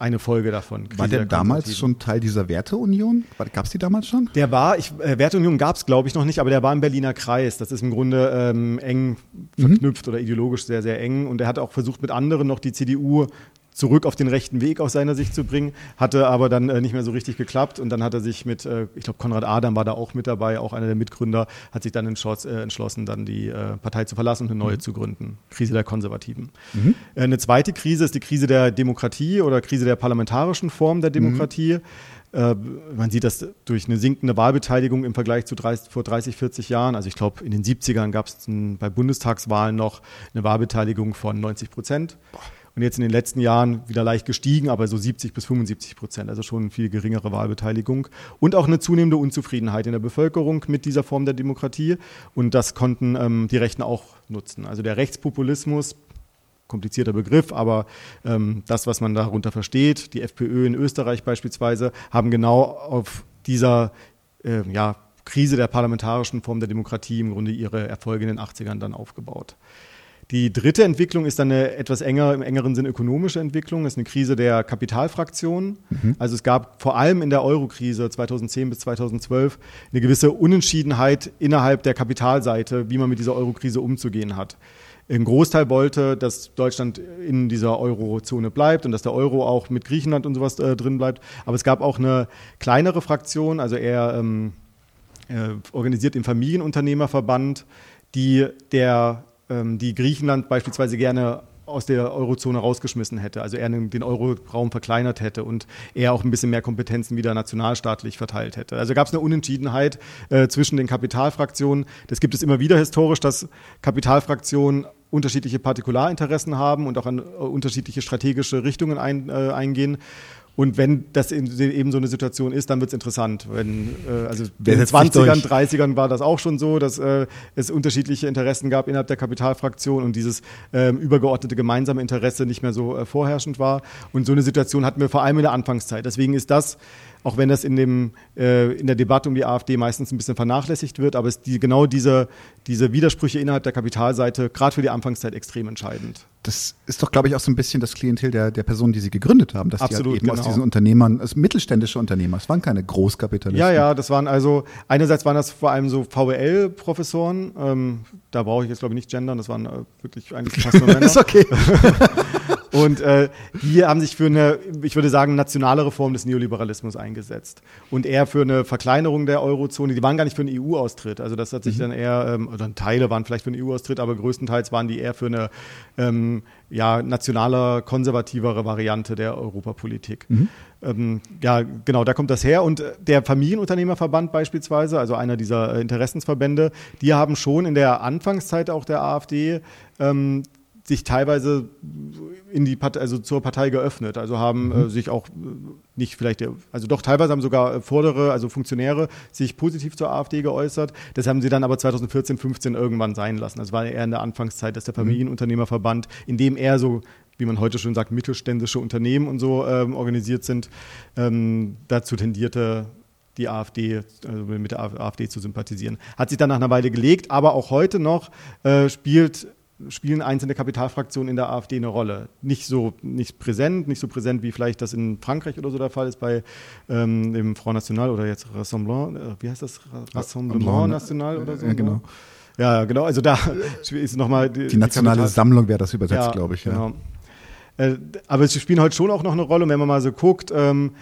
eine Folge davon. Krise war der, der damals schon Teil dieser Werteunion? Gab es die damals schon? Der war, ich, äh, Werteunion gab es glaube ich noch nicht, aber der war im Berliner Kreis. Das ist im Grunde ähm, eng mhm. verknüpft mhm. oder ideologisch sehr, sehr eng. Und er hat auch versucht, mit anderen noch die CDU zurück auf den rechten Weg aus seiner Sicht zu bringen, hatte aber dann äh, nicht mehr so richtig geklappt und dann hat er sich mit, äh, ich glaube Konrad Adam war da auch mit dabei, auch einer der Mitgründer, hat sich dann äh, entschlossen, dann die äh, Partei zu verlassen und eine neue mhm. zu gründen. Krise der Konservativen. Mhm. Äh, eine zweite Krise ist die Krise der Demokratie oder Krise der parlamentarischen Form der Demokratie. Mhm. Man sieht das durch eine sinkende Wahlbeteiligung im Vergleich zu 30, vor 30, 40 Jahren. Also ich glaube, in den 70ern gab es bei Bundestagswahlen noch eine Wahlbeteiligung von 90 Prozent. Und jetzt in den letzten Jahren wieder leicht gestiegen, aber so 70 bis 75 Prozent, also schon viel geringere Wahlbeteiligung und auch eine zunehmende Unzufriedenheit in der Bevölkerung mit dieser Form der Demokratie und das konnten ähm, die Rechten auch nutzen. Also der Rechtspopulismus komplizierter Begriff, aber ähm, das, was man darunter versteht, die FPÖ in Österreich beispielsweise, haben genau auf dieser äh, ja, Krise der parlamentarischen Form der Demokratie im Grunde ihre Erfolge in den 80ern dann aufgebaut. Die dritte Entwicklung ist dann eine etwas enger, im engeren Sinn ökonomische Entwicklung, das ist eine Krise der Kapitalfraktionen. Mhm. Also es gab vor allem in der Euro-Krise 2010 bis 2012 eine gewisse Unentschiedenheit innerhalb der Kapitalseite, wie man mit dieser Euro-Krise umzugehen hat. Ein Großteil wollte, dass Deutschland in dieser Eurozone bleibt und dass der Euro auch mit Griechenland und sowas äh, drin bleibt. Aber es gab auch eine kleinere Fraktion, also eher ähm, äh, organisiert im Familienunternehmerverband, die der die Griechenland beispielsweise gerne aus der Eurozone rausgeschmissen hätte, also er den Euroraum verkleinert hätte und er auch ein bisschen mehr Kompetenzen wieder nationalstaatlich verteilt hätte. Also gab es eine Unentschiedenheit äh, zwischen den Kapitalfraktionen. Das gibt es immer wieder historisch, dass Kapitalfraktionen unterschiedliche Partikularinteressen haben und auch an äh, unterschiedliche strategische Richtungen ein, äh, eingehen. Und wenn das eben so eine Situation ist, dann wird es interessant. Wenn, äh, also in den 20ern, 30ern war das auch schon so, dass äh, es unterschiedliche Interessen gab innerhalb der Kapitalfraktion und dieses äh, übergeordnete gemeinsame Interesse nicht mehr so äh, vorherrschend war. Und so eine Situation hatten wir vor allem in der Anfangszeit. Deswegen ist das auch wenn das in, dem, äh, in der Debatte um die AfD meistens ein bisschen vernachlässigt wird, aber es die, genau diese, diese Widersprüche innerhalb der Kapitalseite, gerade für die Anfangszeit, extrem entscheidend. Das ist doch, glaube ich, auch so ein bisschen das Klientel der, der Personen, die sie gegründet haben, dass Absolut, die halt eben genau. aus diesen Unternehmern, also mittelständische Unternehmer, es waren keine Großkapitalisten. Ja, ja, das waren also, einerseits waren das vor allem so VWL-Professoren, ähm, da brauche ich jetzt, glaube ich, nicht gendern, das waren äh, wirklich eigentlich fast nur Männer. ist okay. Und äh, die haben sich für eine, ich würde sagen, nationale Reform des Neoliberalismus eingesetzt. Und eher für eine Verkleinerung der Eurozone. Die waren gar nicht für einen EU-Austritt. Also das hat sich mhm. dann eher, ähm, oder Teile waren vielleicht für einen EU-Austritt, aber größtenteils waren die eher für eine ähm, ja, nationaler, konservativere Variante der Europapolitik. Mhm. Ähm, ja, genau, da kommt das her. Und der Familienunternehmerverband beispielsweise, also einer dieser äh, Interessensverbände, die haben schon in der Anfangszeit auch der AfD ähm, sich teilweise in die Partei, also zur Partei geöffnet. Also haben mhm. äh, sich auch äh, nicht vielleicht, also doch teilweise haben sogar Vordere, also Funktionäre, sich positiv zur AfD geäußert. Das haben sie dann aber 2014, 15 irgendwann sein lassen. Das war eher in der Anfangszeit, dass der mhm. Familienunternehmerverband, in dem er so wie man heute schon sagt, mittelständische Unternehmen und so ähm, organisiert sind, ähm, dazu tendierte, die AfD, also mit der AfD zu sympathisieren. Hat sich dann nach einer Weile gelegt, aber auch heute noch äh, spielt spielen einzelne Kapitalfraktionen in der AfD eine Rolle. Nicht so nicht präsent, nicht so präsent, wie vielleicht das in Frankreich oder so der Fall ist bei ähm, dem Front National oder jetzt Rassemblement, äh, wie heißt das? Rassemblement National oder so? Ja, genau. Ja, genau. Also da ist nochmal die, die nationale die Sammlung wäre das übersetzt, ja, glaube ich. Ja. Genau. Äh, aber sie spielen heute schon auch noch eine Rolle. Und wenn man mal so guckt, ähm,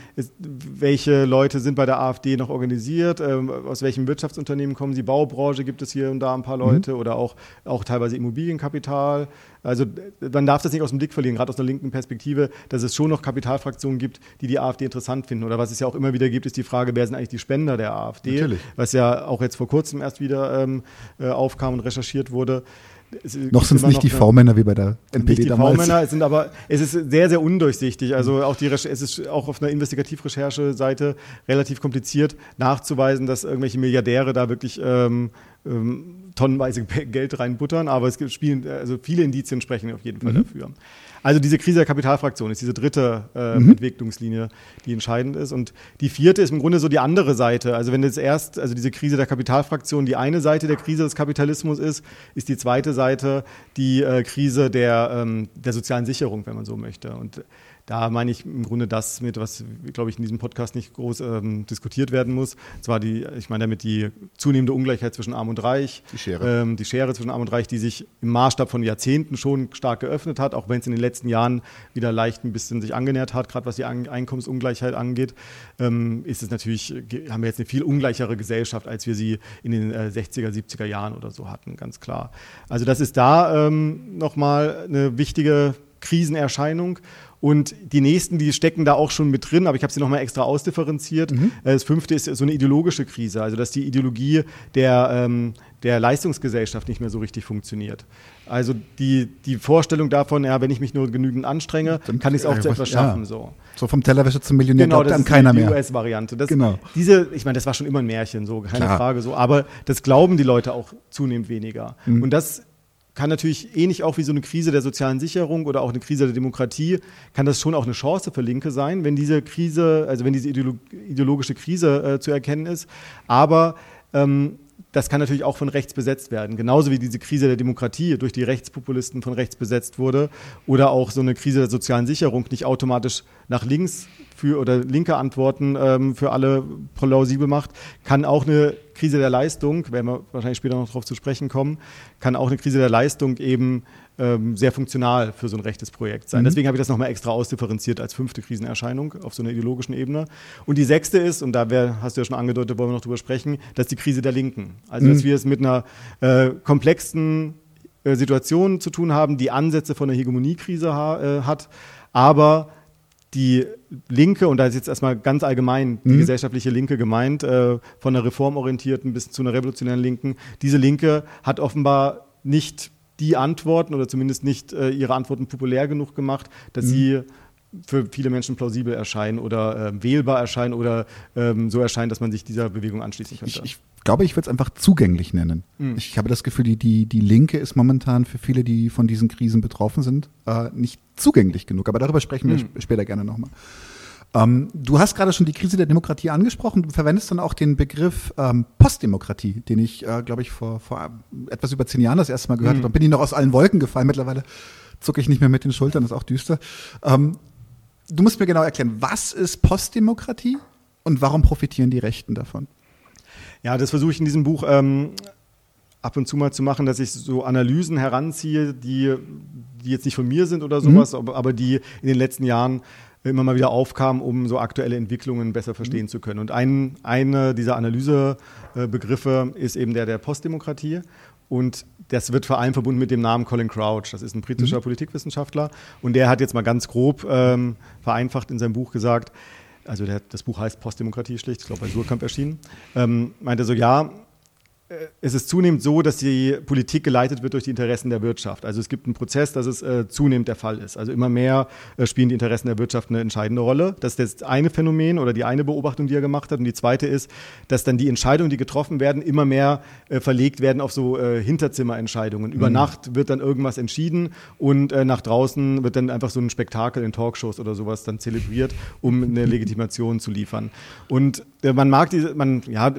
welche Leute sind bei der AfD noch organisiert, ähm, aus welchem Wirtschaftsunternehmen kommen sie, Baubranche gibt es hier und da ein paar Leute mhm. oder auch, auch teilweise Immobilienkapital. Also man darf das nicht aus dem Blick verlieren, gerade aus einer linken Perspektive, dass es schon noch Kapitalfraktionen gibt, die die AfD interessant finden. Oder was es ja auch immer wieder gibt, ist die Frage, wer sind eigentlich die Spender der AfD? Natürlich. Was ja auch jetzt vor kurzem erst wieder ähm, äh, aufkam und recherchiert wurde noch sind es nicht die V-Männer wie bei der NPD nicht die damals. V-Männer, es sind aber, es ist sehr, sehr undurchsichtig. Also auch die, es ist auch auf einer Investigativrecherche-Seite relativ kompliziert nachzuweisen, dass irgendwelche Milliardäre da wirklich ähm, ähm, tonnenweise Geld reinbuttern. Aber es gibt spielen, also viele Indizien sprechen auf jeden Fall mhm. dafür. Also diese Krise der Kapitalfraktion ist diese dritte äh, mhm. Entwicklungslinie, die entscheidend ist. Und die vierte ist im Grunde so die andere Seite. Also wenn jetzt erst, also diese Krise der Kapitalfraktion die eine Seite der Krise des Kapitalismus ist, ist die zweite Seite die äh, Krise der, ähm, der sozialen Sicherung, wenn man so möchte. Und da meine ich im Grunde das mit, was, glaube ich, in diesem Podcast nicht groß ähm, diskutiert werden muss. Zwar die, ich meine damit die zunehmende Ungleichheit zwischen Arm und Reich. Die Schere. Ähm, die Schere zwischen Arm und Reich, die sich im Maßstab von Jahrzehnten schon stark geöffnet hat, auch wenn es in den letzten Jahren wieder leicht ein bisschen sich angenähert hat, gerade was die Einkommensungleichheit angeht, ähm, ist es natürlich, haben wir jetzt eine viel ungleichere Gesellschaft, als wir sie in den äh, 60er, 70er Jahren oder so hatten, ganz klar. Also das ist da ähm, nochmal eine wichtige Krisenerscheinung. Und die nächsten, die stecken da auch schon mit drin, aber ich habe sie nochmal extra ausdifferenziert. Mhm. Äh, das fünfte ist so eine ideologische Krise, also dass die Ideologie der, ähm, der Leistungsgesellschaft nicht mehr so richtig funktioniert. Also die, die Vorstellung davon, ja, wenn ich mich nur genügend anstrenge, dann kann ich es auch zu etwas schaffen. Ja. So. so vom Tellerwäscher zum Millionär genau, glaubt dann keiner die mehr. Die US-Variante. Genau. Diese, ich meine, das war schon immer ein Märchen, so keine Klar. Frage so, aber das glauben die Leute auch zunehmend weniger. Mhm. Und das kann natürlich ähnlich auch wie so eine Krise der sozialen Sicherung oder auch eine Krise der Demokratie, kann das schon auch eine Chance für Linke sein, wenn diese Krise, also wenn diese ideologische Krise äh, zu erkennen ist. Aber ähm, das kann natürlich auch von rechts besetzt werden. Genauso wie diese Krise der Demokratie durch die Rechtspopulisten von rechts besetzt wurde oder auch so eine Krise der sozialen Sicherung nicht automatisch nach links für oder linke Antworten ähm, für alle plausibel macht, kann auch eine Krise der Leistung, werden wir wahrscheinlich später noch darauf zu sprechen kommen, kann auch eine Krise der Leistung eben ähm, sehr funktional für so ein rechtes Projekt sein. Mhm. Deswegen habe ich das nochmal extra ausdifferenziert als fünfte Krisenerscheinung auf so einer ideologischen Ebene. Und die sechste ist, und da wär, hast du ja schon angedeutet, wollen wir noch drüber sprechen, das ist die Krise der Linken. Also, mhm. dass wir es mit einer äh, komplexen äh, Situation zu tun haben, die Ansätze von einer Hegemoniekrise ha äh, hat, aber die Linke, und da ist jetzt erstmal ganz allgemein die mhm. gesellschaftliche Linke gemeint, äh, von einer reformorientierten bis zu einer revolutionären Linken, diese Linke hat offenbar nicht die Antworten oder zumindest nicht äh, ihre Antworten populär genug gemacht, dass mhm. sie für viele Menschen plausibel erscheinen oder äh, wählbar erscheinen oder ähm, so erscheinen, dass man sich dieser Bewegung anschließen könnte. Ich, ich glaube, ich würde es einfach zugänglich nennen. Mhm. Ich habe das Gefühl, die, die, die Linke ist momentan für viele, die von diesen Krisen betroffen sind, äh, nicht zugänglich genug. Aber darüber sprechen wir mhm. später gerne nochmal. Ähm, du hast gerade schon die Krise der Demokratie angesprochen. Du verwendest dann auch den Begriff ähm, Postdemokratie, den ich, äh, glaube ich, vor, vor etwas über zehn Jahren das erste Mal gehört mhm. habe. Bin ich noch aus allen Wolken gefallen. Mittlerweile zucke ich nicht mehr mit den Schultern, das ist auch düster. Ähm, du musst mir genau erklären, was ist Postdemokratie und warum profitieren die Rechten davon? Ja, das versuche ich in diesem Buch ähm, ab und zu mal zu machen, dass ich so Analysen heranziehe, die, die jetzt nicht von mir sind oder sowas, mhm. aber die in den letzten Jahren immer mal wieder aufkamen, um so aktuelle Entwicklungen besser verstehen mhm. zu können. Und ein, eine dieser Analysebegriffe ist eben der der Postdemokratie. Und das wird vor allem verbunden mit dem Namen Colin Crouch. Das ist ein britischer mhm. Politikwissenschaftler. Und der hat jetzt mal ganz grob ähm, vereinfacht in seinem Buch gesagt, also der, das Buch heißt Postdemokratie schlicht, ich glaube bei Surkamp erschienen, ähm, meinte so, ja, es ist zunehmend so, dass die Politik geleitet wird durch die Interessen der Wirtschaft. Also es gibt einen Prozess, dass es äh, zunehmend der Fall ist. Also immer mehr äh, spielen die Interessen der Wirtschaft eine entscheidende Rolle. Das ist das eine Phänomen oder die eine Beobachtung, die er gemacht hat. Und die zweite ist, dass dann die Entscheidungen, die getroffen werden, immer mehr äh, verlegt werden auf so äh, Hinterzimmerentscheidungen. Über mhm. Nacht wird dann irgendwas entschieden und äh, nach draußen wird dann einfach so ein Spektakel in Talkshows oder sowas dann zelebriert, um eine Legitimation zu liefern. Und äh, man mag diese, man, ja,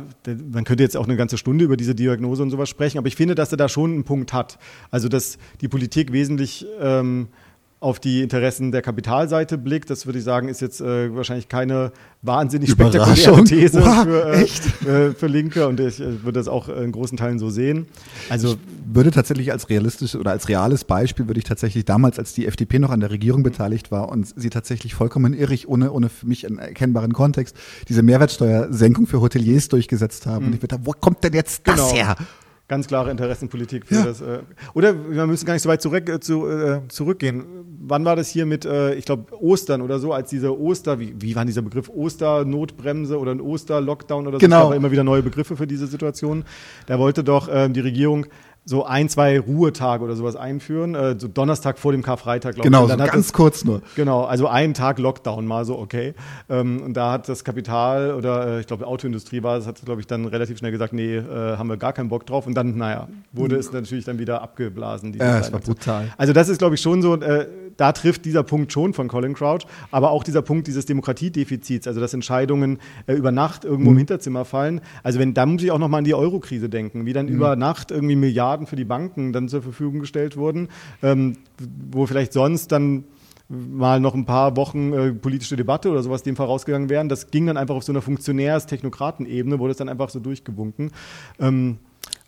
man könnte jetzt auch eine ganze Stunde über diese Diagnose und sowas sprechen, aber ich finde, dass er da schon einen Punkt hat. Also, dass die Politik wesentlich ähm, auf die Interessen der Kapitalseite blickt. Das würde ich sagen, ist jetzt äh, wahrscheinlich keine wahnsinnig spektakuläre These wow, für, äh, äh, für Linke und ich äh, würde das auch in großen Teilen so sehen. Also ich würde tatsächlich als realistisches oder als reales Beispiel würde ich tatsächlich damals, als die FDP noch an der Regierung beteiligt war und sie tatsächlich vollkommen irrig, ohne, ohne für mich einen erkennbaren Kontext, diese Mehrwertsteuersenkung für Hoteliers durchgesetzt haben. Mhm. Und ich würde da, wo kommt denn jetzt das genau. her? Ganz klare Interessenpolitik für ja. das. Äh, oder wir müssen gar nicht so weit zurück, äh, zu, äh, zurückgehen. Wann war das hier mit, äh, ich glaube, Ostern oder so, als diese Oster, wie, wie war dieser Begriff? Osternotbremse oder ein Oster-Lockdown oder so? Genau. Es gab immer wieder neue Begriffe für diese Situation. Da wollte doch äh, die Regierung so ein, zwei Ruhetage oder sowas einführen. Äh, so Donnerstag vor dem Karfreitag, glaube genau, ich. Genau, so ganz das, kurz nur. Genau, also einen Tag Lockdown mal so, okay. Ähm, und da hat das Kapital oder äh, ich glaube Autoindustrie war, das hat glaube ich dann relativ schnell gesagt, nee, äh, haben wir gar keinen Bock drauf. Und dann, naja, wurde mhm. es natürlich dann wieder abgeblasen. Ja, das war brutal. Also das ist glaube ich schon so, äh, da trifft dieser Punkt schon von Colin Crouch, aber auch dieser Punkt dieses Demokratiedefizits, also dass Entscheidungen äh, über Nacht irgendwo mhm. im Hinterzimmer fallen. Also wenn, da muss ich auch nochmal an die Euro-Krise denken, wie dann mhm. über Nacht irgendwie Milliarden für die Banken dann zur Verfügung gestellt wurden, ähm, wo vielleicht sonst dann mal noch ein paar Wochen äh, politische Debatte oder sowas dem vorausgegangen wären. Das ging dann einfach auf so einer Funktionärs-Technokraten-Ebene, wurde es dann einfach so durchgewunken. Ähm,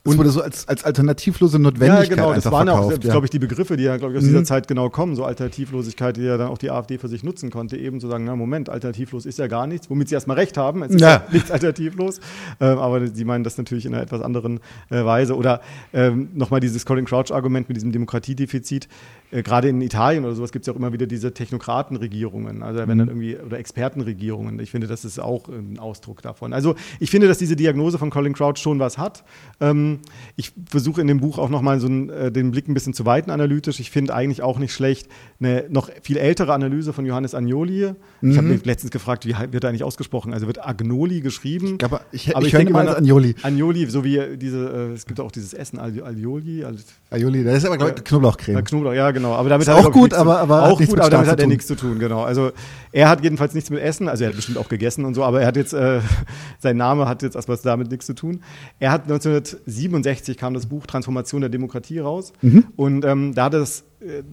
und wurde so als, als alternativlose Notwendigkeit ja, genau, das waren verkauft, auch, ja. glaube ich, die Begriffe, die ja, glaube ich, aus mhm. dieser Zeit genau kommen, so Alternativlosigkeit, die ja dann auch die AfD für sich nutzen konnte, eben zu sagen, na Moment, alternativlos ist ja gar nichts, womit sie erstmal recht haben, es ist ja, nichts alternativlos, ähm, aber sie meinen das natürlich in einer etwas anderen äh, Weise. Oder ähm, nochmal dieses Colin Crouch-Argument mit diesem Demokratiedefizit, äh, gerade in Italien oder sowas gibt es ja auch immer wieder diese Technokratenregierungen, also wenn dann mhm. irgendwie, oder Expertenregierungen. Ich finde, das ist auch ein Ausdruck davon. Also ich finde, dass diese Diagnose von Colin Crouch schon was hat. Ähm, ich versuche in dem Buch auch nochmal so einen, äh, den Blick ein bisschen zu weiten analytisch. Ich finde eigentlich auch nicht schlecht eine noch viel ältere Analyse von Johannes Agnoli. Mhm. Ich habe mich letztens gefragt, wie wird er eigentlich ausgesprochen? Also wird Agnoli geschrieben? Ich, aber ich, aber ich, ich denke mal Agnoli. Agnoli, so wie diese, äh, es gibt auch dieses Essen, Aglioli. Agnoli, das ist aber äh, Knoblauchcreme. Knoblauch, ja, genau. Aber damit ist hat auch gut, aber, aber auch gut, aber damit hat er nichts zu tun, genau. Also er hat jedenfalls nichts mit Essen, also er hat bestimmt auch gegessen und so, aber er hat jetzt, äh, sein Name hat jetzt erstmal damit nichts zu tun. Er hat 1967 kam das Buch Transformation der Demokratie raus mhm. und ähm, da hat es äh,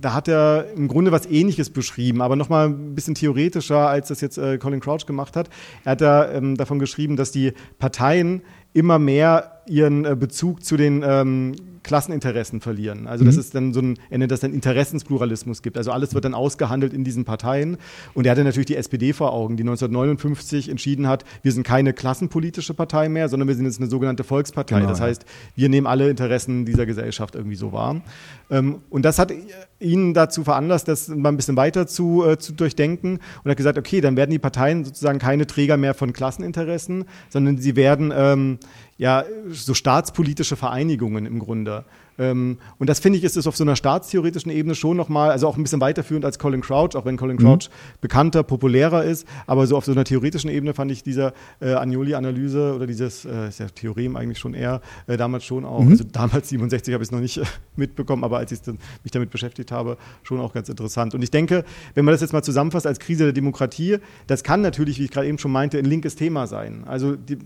da hat er im Grunde was Ähnliches beschrieben, aber nochmal ein bisschen theoretischer, als das jetzt äh, Colin Crouch gemacht hat. Er hat da ähm, davon geschrieben, dass die Parteien immer mehr ihren äh, Bezug zu den ähm, Klasseninteressen verlieren. Also mhm. dass es dann so ein, er nennt das dann Interessenspluralismus gibt. Also alles wird dann ausgehandelt in diesen Parteien. Und er hatte natürlich die SPD vor Augen, die 1959 entschieden hat, wir sind keine klassenpolitische Partei mehr, sondern wir sind jetzt eine sogenannte Volkspartei. Genau, das heißt, wir nehmen alle Interessen dieser Gesellschaft irgendwie so wahr. Ähm, und das hat ihn dazu veranlasst, das mal ein bisschen weiter zu, äh, zu durchdenken und hat gesagt, okay, dann werden die Parteien sozusagen keine Träger mehr von Klasseninteressen, sondern sie werden ähm, ja, so staatspolitische Vereinigungen im Grunde. Ähm, und das finde ich, ist es auf so einer staatstheoretischen Ebene schon nochmal, also auch ein bisschen weiterführend als Colin Crouch, auch wenn Colin Crouch mhm. bekannter, populärer ist. Aber so auf so einer theoretischen Ebene fand ich dieser äh, Agnoli-Analyse oder dieses, äh, ja Theorem eigentlich schon eher, äh, damals schon auch, mhm. also damals 67 habe ich es noch nicht mitbekommen, aber als ich mich damit beschäftigt habe, schon auch ganz interessant. Und ich denke, wenn man das jetzt mal zusammenfasst als Krise der Demokratie, das kann natürlich, wie ich gerade eben schon meinte, ein linkes Thema sein. Also die,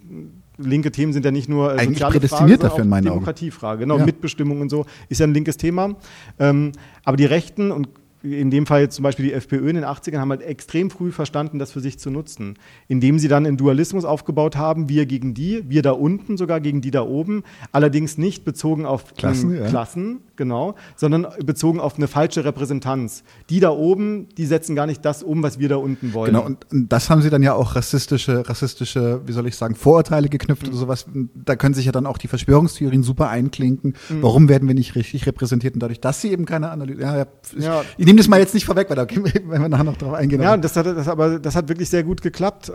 linke Themen sind ja nicht nur äh, Eigentlich prädestiniert Frage, dafür in meinen Demokratiefrage, genau, ja. Mitbestimmung und so ist ja ein linkes Thema. Ähm, aber die Rechten und in dem Fall zum Beispiel die FPÖ in den 80ern haben halt extrem früh verstanden, das für sich zu nutzen. Indem sie dann einen Dualismus aufgebaut haben, wir gegen die, wir da unten sogar gegen die da oben, allerdings nicht bezogen auf Klassen, ja. Klassen genau, sondern bezogen auf eine falsche Repräsentanz. Die da oben, die setzen gar nicht das um, was wir da unten wollen. Genau, und, das haben sie dann ja auch rassistische, rassistische, wie soll ich sagen, Vorurteile geknüpft mhm. oder sowas. Da können sich ja dann auch die Verschwörungstheorien super einklinken. Mhm. Warum werden wir nicht richtig repräsentiert? Und dadurch, dass sie eben keine Analyse, ja, ja, ich nehme das mal jetzt nicht vorweg, weil da wenn wir nachher noch drauf eingehen. Ja, das hat, das, aber das hat wirklich sehr gut geklappt.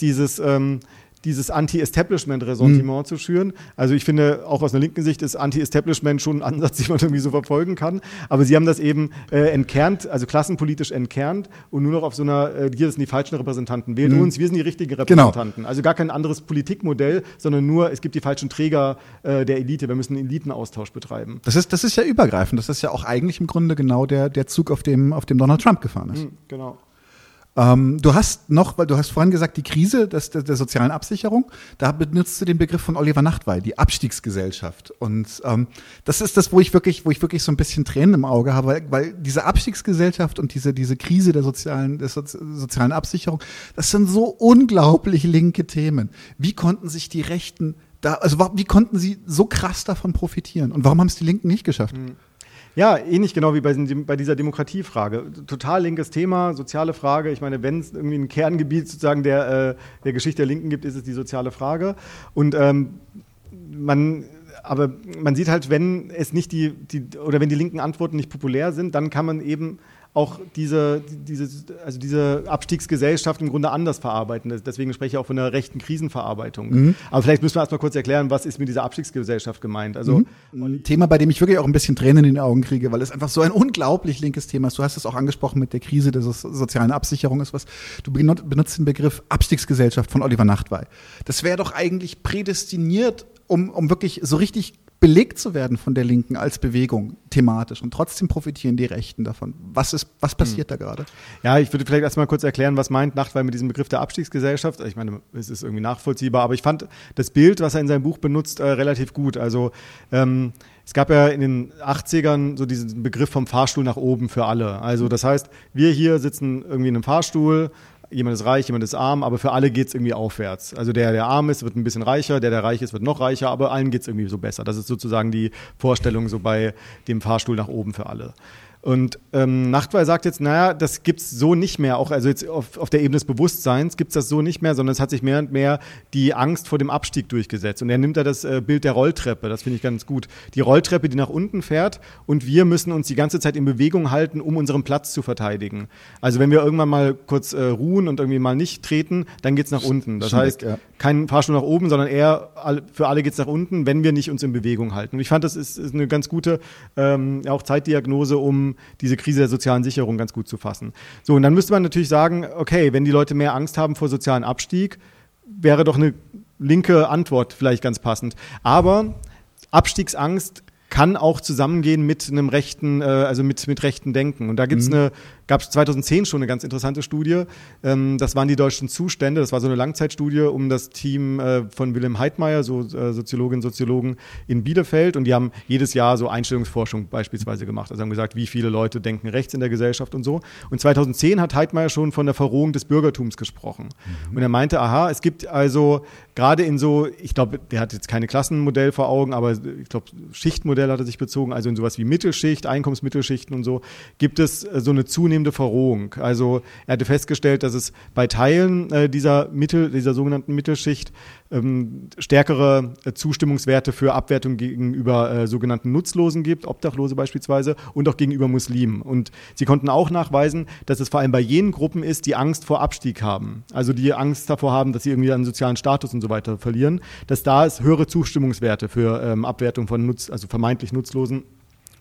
Dieses, ähm, dieses Anti-Establishment-Ressentiment mhm. zu schüren. Also ich finde, auch aus einer linken Sicht ist Anti-Establishment schon ein Ansatz, den man irgendwie so verfolgen kann. Aber sie haben das eben äh, entkernt, also klassenpolitisch entkernt und nur noch auf so einer, äh, hier sind die falschen Repräsentanten, wählen mhm. uns, wir sind die richtigen genau. Repräsentanten. Genau. Also gar kein anderes Politikmodell, sondern nur, es gibt die falschen Träger äh, der Elite, wir müssen einen Elitenaustausch betreiben. Das ist, das ist ja übergreifend, das ist ja auch eigentlich im Grunde genau der, der Zug, auf dem, auf dem Donald Trump gefahren ist. Mhm, genau. Ähm, du hast noch, weil du hast vorhin gesagt, die Krise des, der, der, sozialen Absicherung, da benutzt du den Begriff von Oliver Nachtwey, die Abstiegsgesellschaft. Und ähm, das ist das, wo ich wirklich, wo ich wirklich so ein bisschen Tränen im Auge habe, weil, weil diese Abstiegsgesellschaft und diese, diese Krise der sozialen, der sozialen Absicherung, das sind so unglaublich linke Themen. Wie konnten sich die Rechten da, also wie konnten sie so krass davon profitieren? Und warum haben es die Linken nicht geschafft? Mhm. Ja, ähnlich genau wie bei, bei, dieser Demokratiefrage. Total linkes Thema, soziale Frage. Ich meine, wenn es irgendwie ein Kerngebiet sozusagen der, äh, der Geschichte der Linken gibt, ist es die soziale Frage. Und ähm, man aber man sieht halt, wenn es nicht die, die, oder wenn die linken Antworten nicht populär sind, dann kann man eben auch diese, diese, also diese Abstiegsgesellschaft im Grunde anders verarbeiten. Deswegen spreche ich auch von einer rechten Krisenverarbeitung. Mhm. Aber vielleicht müssen wir erstmal kurz erklären, was ist mit dieser Abstiegsgesellschaft gemeint. Also mhm. ein Thema, bei dem ich wirklich auch ein bisschen Tränen in den Augen kriege, weil es einfach so ein unglaublich linkes Thema ist. Du hast es auch angesprochen mit der Krise der sozialen Absicherung ist was. Du benutzt den Begriff Abstiegsgesellschaft von Oliver Nachtwey. Das wäre doch eigentlich prädestiniert, um, um wirklich so richtig belegt zu werden von der Linken als Bewegung thematisch und trotzdem profitieren die Rechten davon. Was ist, was passiert hm. da gerade? Ja, ich würde vielleicht erstmal kurz erklären, was meint Nachtwey mit diesem Begriff der Abstiegsgesellschaft. Ich meine, es ist irgendwie nachvollziehbar, aber ich fand das Bild, was er in seinem Buch benutzt, äh, relativ gut. Also ähm, es gab ja in den 80ern so diesen Begriff vom Fahrstuhl nach oben für alle. Also das heißt, wir hier sitzen irgendwie in einem Fahrstuhl, jemand ist reich, jemand ist arm, aber für alle geht es irgendwie aufwärts. Also der, der arm ist, wird ein bisschen reicher, der, der reich ist, wird noch reicher, aber allen geht es irgendwie so besser. Das ist sozusagen die Vorstellung so bei dem Fahrstuhl nach oben für alle. Und ähm, Nachtwey sagt jetzt, naja, das gibt's so nicht mehr, auch also jetzt auf, auf der Ebene des Bewusstseins gibt's das so nicht mehr, sondern es hat sich mehr und mehr die Angst vor dem Abstieg durchgesetzt. Und er nimmt da das äh, Bild der Rolltreppe, das finde ich ganz gut. Die Rolltreppe, die nach unten fährt und wir müssen uns die ganze Zeit in Bewegung halten, um unseren Platz zu verteidigen. Also wenn wir irgendwann mal kurz äh, ruhen und irgendwie mal nicht treten, dann geht's nach unten. Das heißt, ja. kein Fahrstuhl nach oben, sondern eher für alle geht's nach unten, wenn wir nicht uns in Bewegung halten. Und ich fand, das ist, ist eine ganz gute ähm, auch Zeitdiagnose, um diese Krise der sozialen Sicherung ganz gut zu fassen. So, und dann müsste man natürlich sagen, okay, wenn die Leute mehr Angst haben vor sozialen Abstieg, wäre doch eine linke Antwort vielleicht ganz passend. Aber Abstiegsangst kann auch zusammengehen mit einem rechten, äh, also mit, mit rechten Denken. Und da gibt's mhm. eine gab es 2010 schon eine ganz interessante Studie. Ähm, das waren die deutschen Zustände. Das war so eine Langzeitstudie um das Team äh, von Wilhelm Heidmeier, so äh, Soziologinnen und Soziologen in Bielefeld. Und die haben jedes Jahr so Einstellungsforschung beispielsweise gemacht. Also haben gesagt, wie viele Leute denken rechts in der Gesellschaft und so. Und 2010 hat Heidmeier schon von der Verrohung des Bürgertums gesprochen. Mhm. Und er meinte, aha, es gibt also gerade in so, ich glaube, der hat jetzt keine Klassenmodell vor Augen, aber ich glaube, Schichtmodell hat er sich bezogen, also in sowas wie Mittelschicht, Einkommensmittelschichten und so, gibt es äh, so eine zunehmende zunehmende Verrohung. Also er hatte festgestellt, dass es bei Teilen äh, dieser Mittel, dieser sogenannten Mittelschicht ähm, stärkere äh, Zustimmungswerte für Abwertung gegenüber äh, sogenannten Nutzlosen gibt, Obdachlose beispielsweise, und auch gegenüber Muslimen. Und sie konnten auch nachweisen, dass es vor allem bei jenen Gruppen ist, die Angst vor Abstieg haben. Also die Angst davor haben, dass sie irgendwie einen sozialen Status und so weiter verlieren, dass da es höhere Zustimmungswerte für ähm, Abwertung von Nutz, also vermeintlich Nutzlosen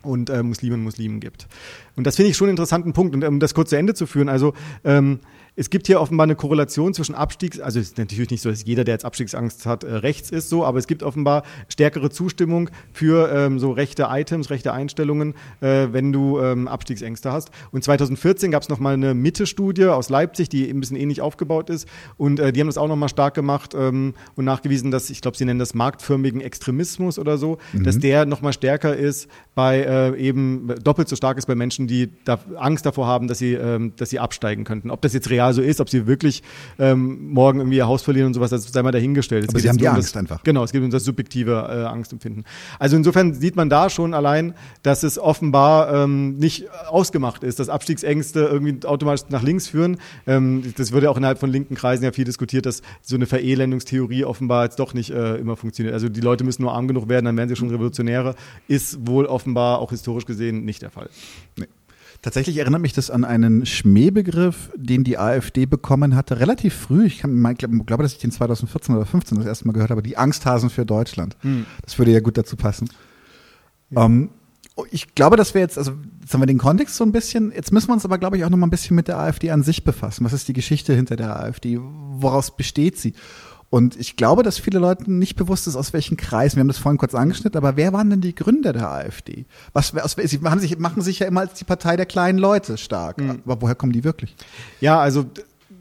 und äh, Musliminnen und Muslimen gibt. Und das finde ich schon einen interessanten Punkt. Und um das kurz zu Ende zu führen, also ähm, es gibt hier offenbar eine Korrelation zwischen Abstiegs, also es ist natürlich nicht so, dass jeder, der jetzt Abstiegsangst hat, äh, rechts ist so, aber es gibt offenbar stärkere Zustimmung für ähm, so rechte Items, rechte Einstellungen, äh, wenn du ähm, Abstiegsängste hast. Und 2014 gab es nochmal eine Mitte-Studie aus Leipzig, die ein bisschen ähnlich aufgebaut ist und äh, die haben das auch nochmal stark gemacht ähm, und nachgewiesen, dass, ich glaube, sie nennen das marktförmigen Extremismus oder so, mhm. dass der nochmal stärker ist bei äh, eben, doppelt so stark ist bei Menschen, die da Angst davor haben, dass sie, ähm, dass sie absteigen könnten. Ob das jetzt real real so ist, ob sie wirklich ähm, morgen irgendwie ihr Haus verlieren und sowas, das sei mal dahingestellt. Es Aber sie haben die Angst das, einfach. Genau, es geht um das subjektive äh, Angstempfinden. Also insofern sieht man da schon allein, dass es offenbar ähm, nicht ausgemacht ist, dass Abstiegsängste irgendwie automatisch nach links führen. Ähm, das würde auch innerhalb von linken Kreisen ja viel diskutiert, dass so eine Verelendungstheorie offenbar jetzt doch nicht äh, immer funktioniert. Also die Leute müssen nur arm genug werden, dann werden sie schon Revolutionäre. Ist wohl offenbar auch historisch gesehen nicht der Fall. Nee. Tatsächlich erinnert mich das an einen Schmähbegriff, den die AfD bekommen hatte, relativ früh. Ich glaube, glaub, dass ich den 2014 oder 2015 das erste Mal gehört habe, die Angsthasen für Deutschland. Hm. Das würde ja gut dazu passen. Ja. Um, ähm, ich glaube, dass wir jetzt, also jetzt haben wir den Kontext so ein bisschen, jetzt müssen wir uns aber, glaube ich, auch noch mal ein bisschen mit der AfD an sich befassen. Was ist die Geschichte hinter der AfD? Woraus besteht sie? Und ich glaube, dass viele Leuten nicht bewusst ist, aus welchen Kreisen. Wir haben das vorhin kurz angeschnitten, aber wer waren denn die Gründer der AfD? Was, aus, sie machen sich, machen sich ja immer als die Partei der kleinen Leute stark. Mhm. Aber woher kommen die wirklich? Ja, also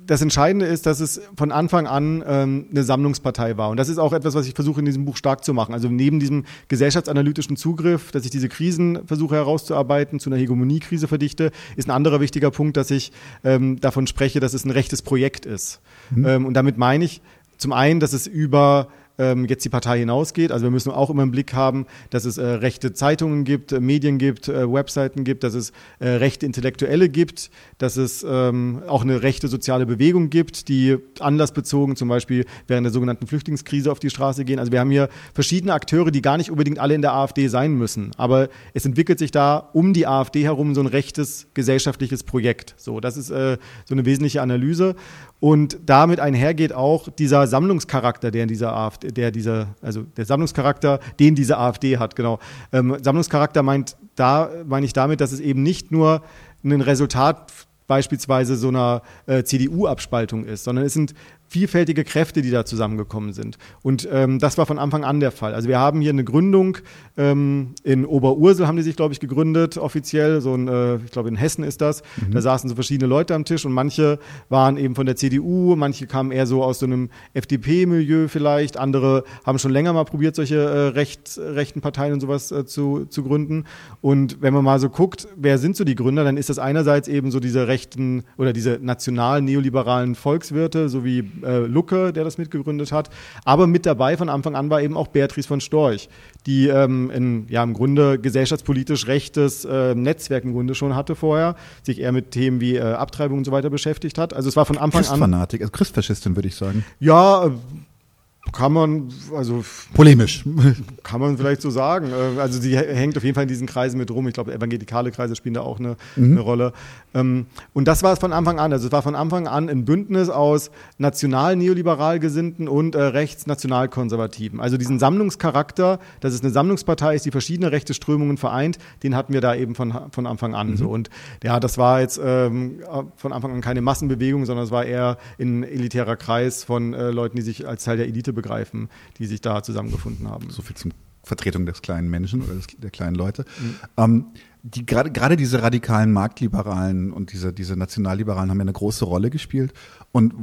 das Entscheidende ist, dass es von Anfang an ähm, eine Sammlungspartei war. Und das ist auch etwas, was ich versuche in diesem Buch stark zu machen. Also neben diesem gesellschaftsanalytischen Zugriff, dass ich diese Krisen versuche herauszuarbeiten, zu einer Hegemoniekrise verdichte, ist ein anderer wichtiger Punkt, dass ich ähm, davon spreche, dass es ein rechtes Projekt ist. Mhm. Ähm, und damit meine ich, zum einen, dass es über ähm, jetzt die Partei hinausgeht. Also wir müssen auch immer im Blick haben, dass es äh, rechte Zeitungen gibt, äh, Medien gibt, äh, Webseiten gibt, dass es äh, rechte Intellektuelle gibt, dass es ähm, auch eine rechte soziale Bewegung gibt, die anlassbezogen zum Beispiel während der sogenannten Flüchtlingskrise auf die Straße gehen. Also wir haben hier verschiedene Akteure, die gar nicht unbedingt alle in der AfD sein müssen. Aber es entwickelt sich da um die AfD herum so ein rechtes gesellschaftliches Projekt. So, das ist äh, so eine wesentliche Analyse. Und damit einhergeht auch dieser Sammlungscharakter, der in dieser AfD, der dieser, also der Sammlungscharakter, den diese AfD hat, genau. Ähm, Sammlungscharakter meint da, meine ich damit, dass es eben nicht nur ein Resultat beispielsweise so einer äh, CDU-Abspaltung ist, sondern es sind vielfältige Kräfte, die da zusammengekommen sind. Und ähm, das war von Anfang an der Fall. Also wir haben hier eine Gründung ähm, in Oberursel haben die sich, glaube ich, gegründet, offiziell. So ein, äh, ich glaube, in Hessen ist das. Mhm. Da saßen so verschiedene Leute am Tisch und manche waren eben von der CDU, manche kamen eher so aus so einem FDP-Milieu vielleicht, andere haben schon länger mal probiert, solche äh, recht, rechten Parteien und sowas äh, zu, zu gründen. Und wenn man mal so guckt, wer sind so die Gründer, dann ist das einerseits eben so diese rechten oder diese nationalen neoliberalen Volkswirte, so wie äh, Lucke, der das mitgegründet hat. Aber mit dabei von Anfang an war eben auch Beatrice von Storch, die ähm, in, ja, im Grunde gesellschaftspolitisch rechtes äh, Netzwerk im Grunde schon hatte vorher, sich eher mit Themen wie äh, Abtreibung und so weiter beschäftigt hat. Also es war von Anfang an. Christfanatik, also Christfaschistin würde ich sagen. Ja, kann man, also. Polemisch. Kann man vielleicht so sagen. Äh, also, sie hängt auf jeden Fall in diesen Kreisen mit rum. Ich glaube, evangelikale Kreise spielen da auch eine, mhm. eine Rolle. Ähm, und das war es von Anfang an. Also, es war von Anfang an ein Bündnis aus national-neoliberal Gesinnten und äh, rechts-nationalkonservativen. Also, diesen Sammlungscharakter, dass es eine Sammlungspartei ist, die verschiedene rechte Strömungen vereint, den hatten wir da eben von, von Anfang an mhm. so. Und ja, das war jetzt ähm, von Anfang an keine Massenbewegung, sondern es war eher ein elitärer Kreis von äh, Leuten, die sich als Teil der Elite begreifen, die sich da zusammengefunden haben. So viel zum Vertretung des kleinen Menschen oder des, der kleinen Leute. Mhm. Ähm, die, gerade, gerade diese radikalen Marktliberalen und diese, diese Nationalliberalen haben ja eine große Rolle gespielt. Und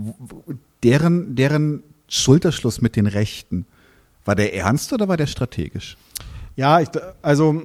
deren, deren Schulterschluss mit den Rechten, war der ernst oder war der strategisch? Ja, ich, also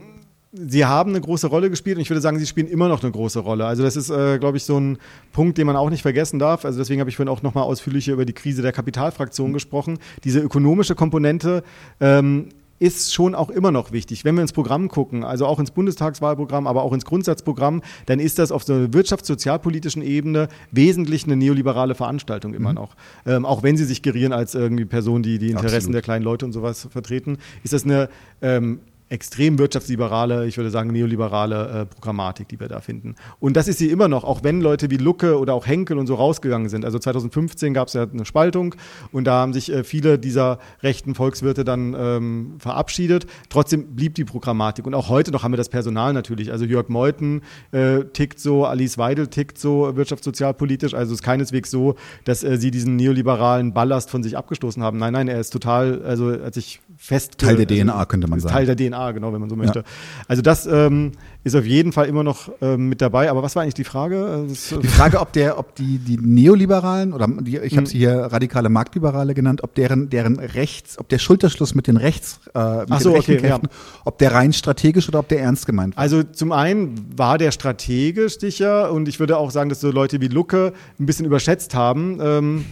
sie haben eine große Rolle gespielt und ich würde sagen, sie spielen immer noch eine große Rolle. Also das ist, äh, glaube ich, so ein Punkt, den man auch nicht vergessen darf. Also deswegen habe ich vorhin auch nochmal ausführlicher über die Krise der Kapitalfraktion mhm. gesprochen. Diese ökonomische Komponente ähm, ist schon auch immer noch wichtig. Wenn wir ins Programm gucken, also auch ins Bundestagswahlprogramm, aber auch ins Grundsatzprogramm, dann ist das auf so einer wirtschafts-sozialpolitischen Ebene wesentlich eine neoliberale Veranstaltung immer mhm. noch. Ähm, auch wenn sie sich gerieren als irgendwie Person, die die Interessen Absolut. der kleinen Leute und sowas vertreten, ist das eine ähm, extrem wirtschaftsliberale, ich würde sagen neoliberale äh, Programmatik, die wir da finden. Und das ist sie immer noch, auch wenn Leute wie Lucke oder auch Henkel und so rausgegangen sind. Also 2015 gab es ja eine Spaltung und da haben sich äh, viele dieser rechten Volkswirte dann ähm, verabschiedet. Trotzdem blieb die Programmatik. Und auch heute noch haben wir das Personal natürlich. Also Jörg Meuthen äh, tickt so, Alice Weidel tickt so wirtschaftssozialpolitisch. Also es ist keineswegs so, dass äh, sie diesen neoliberalen Ballast von sich abgestoßen haben. Nein, nein, er ist total, also als ich fest. Teil der also, DNA, könnte man sagen. Teil der DNA, genau, wenn man so möchte. Ja. Also das ähm, ist auf jeden Fall immer noch ähm, mit dabei. Aber was war eigentlich die Frage? Das, die Frage, ob der, ob die, die Neoliberalen oder die, ich habe hm. sie hier radikale Marktliberale genannt, ob deren, deren Rechts, ob der Schulterschluss mit den Rechts, äh, mit Ach so, den okay, Kräften, ja. ob der rein strategisch oder ob der ernst gemeint war. Also zum einen war der strategisch sicher und ich würde auch sagen, dass so Leute wie Lucke ein bisschen überschätzt haben. Ähm,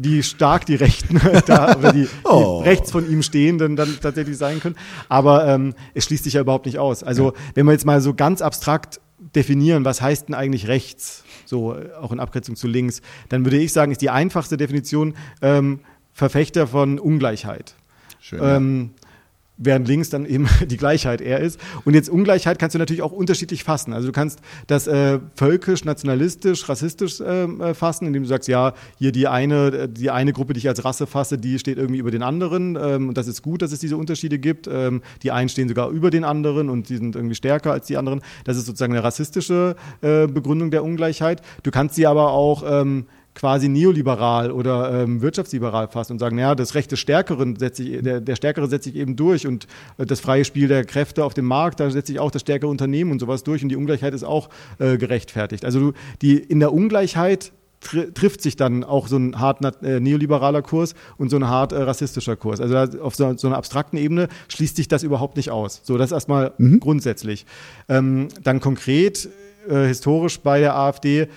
wie stark die Rechten da oder die, oh. die, rechts von ihm stehenden dann tatsächlich sein können. Aber ähm, es schließt sich ja überhaupt nicht aus. Also ja. wenn wir jetzt mal so ganz abstrakt definieren, was heißt denn eigentlich rechts, so äh, auch in Abgrenzung zu links, dann würde ich sagen, ist die einfachste Definition ähm, Verfechter von Ungleichheit. Schön, ähm, während links dann eben die Gleichheit eher ist. Und jetzt Ungleichheit kannst du natürlich auch unterschiedlich fassen. Also du kannst das äh, völkisch, nationalistisch, rassistisch ähm, äh, fassen, indem du sagst, ja, hier die eine, die eine Gruppe, die ich als Rasse fasse, die steht irgendwie über den anderen ähm, und das ist gut, dass es diese Unterschiede gibt. Ähm, die einen stehen sogar über den anderen und die sind irgendwie stärker als die anderen. Das ist sozusagen eine rassistische äh, Begründung der Ungleichheit. Du kannst sie aber auch ähm, quasi neoliberal oder ähm, wirtschaftsliberal fassen und sagen, naja, das Recht des Stärkeren setze ich, der, der Stärkere setze ich eben durch und äh, das freie Spiel der Kräfte auf dem Markt, da setze ich auch das stärkere Unternehmen und sowas durch und die Ungleichheit ist auch äh, gerechtfertigt. Also die in der Ungleichheit tr trifft sich dann auch so ein hart äh, neoliberaler Kurs und so ein hart äh, rassistischer Kurs. Also auf so, so, einer abstrakten Ebene schließt sich das überhaupt nicht aus. So, das erstmal mhm. grundsätzlich. Ähm, dann konkret, äh, historisch bei der AfD,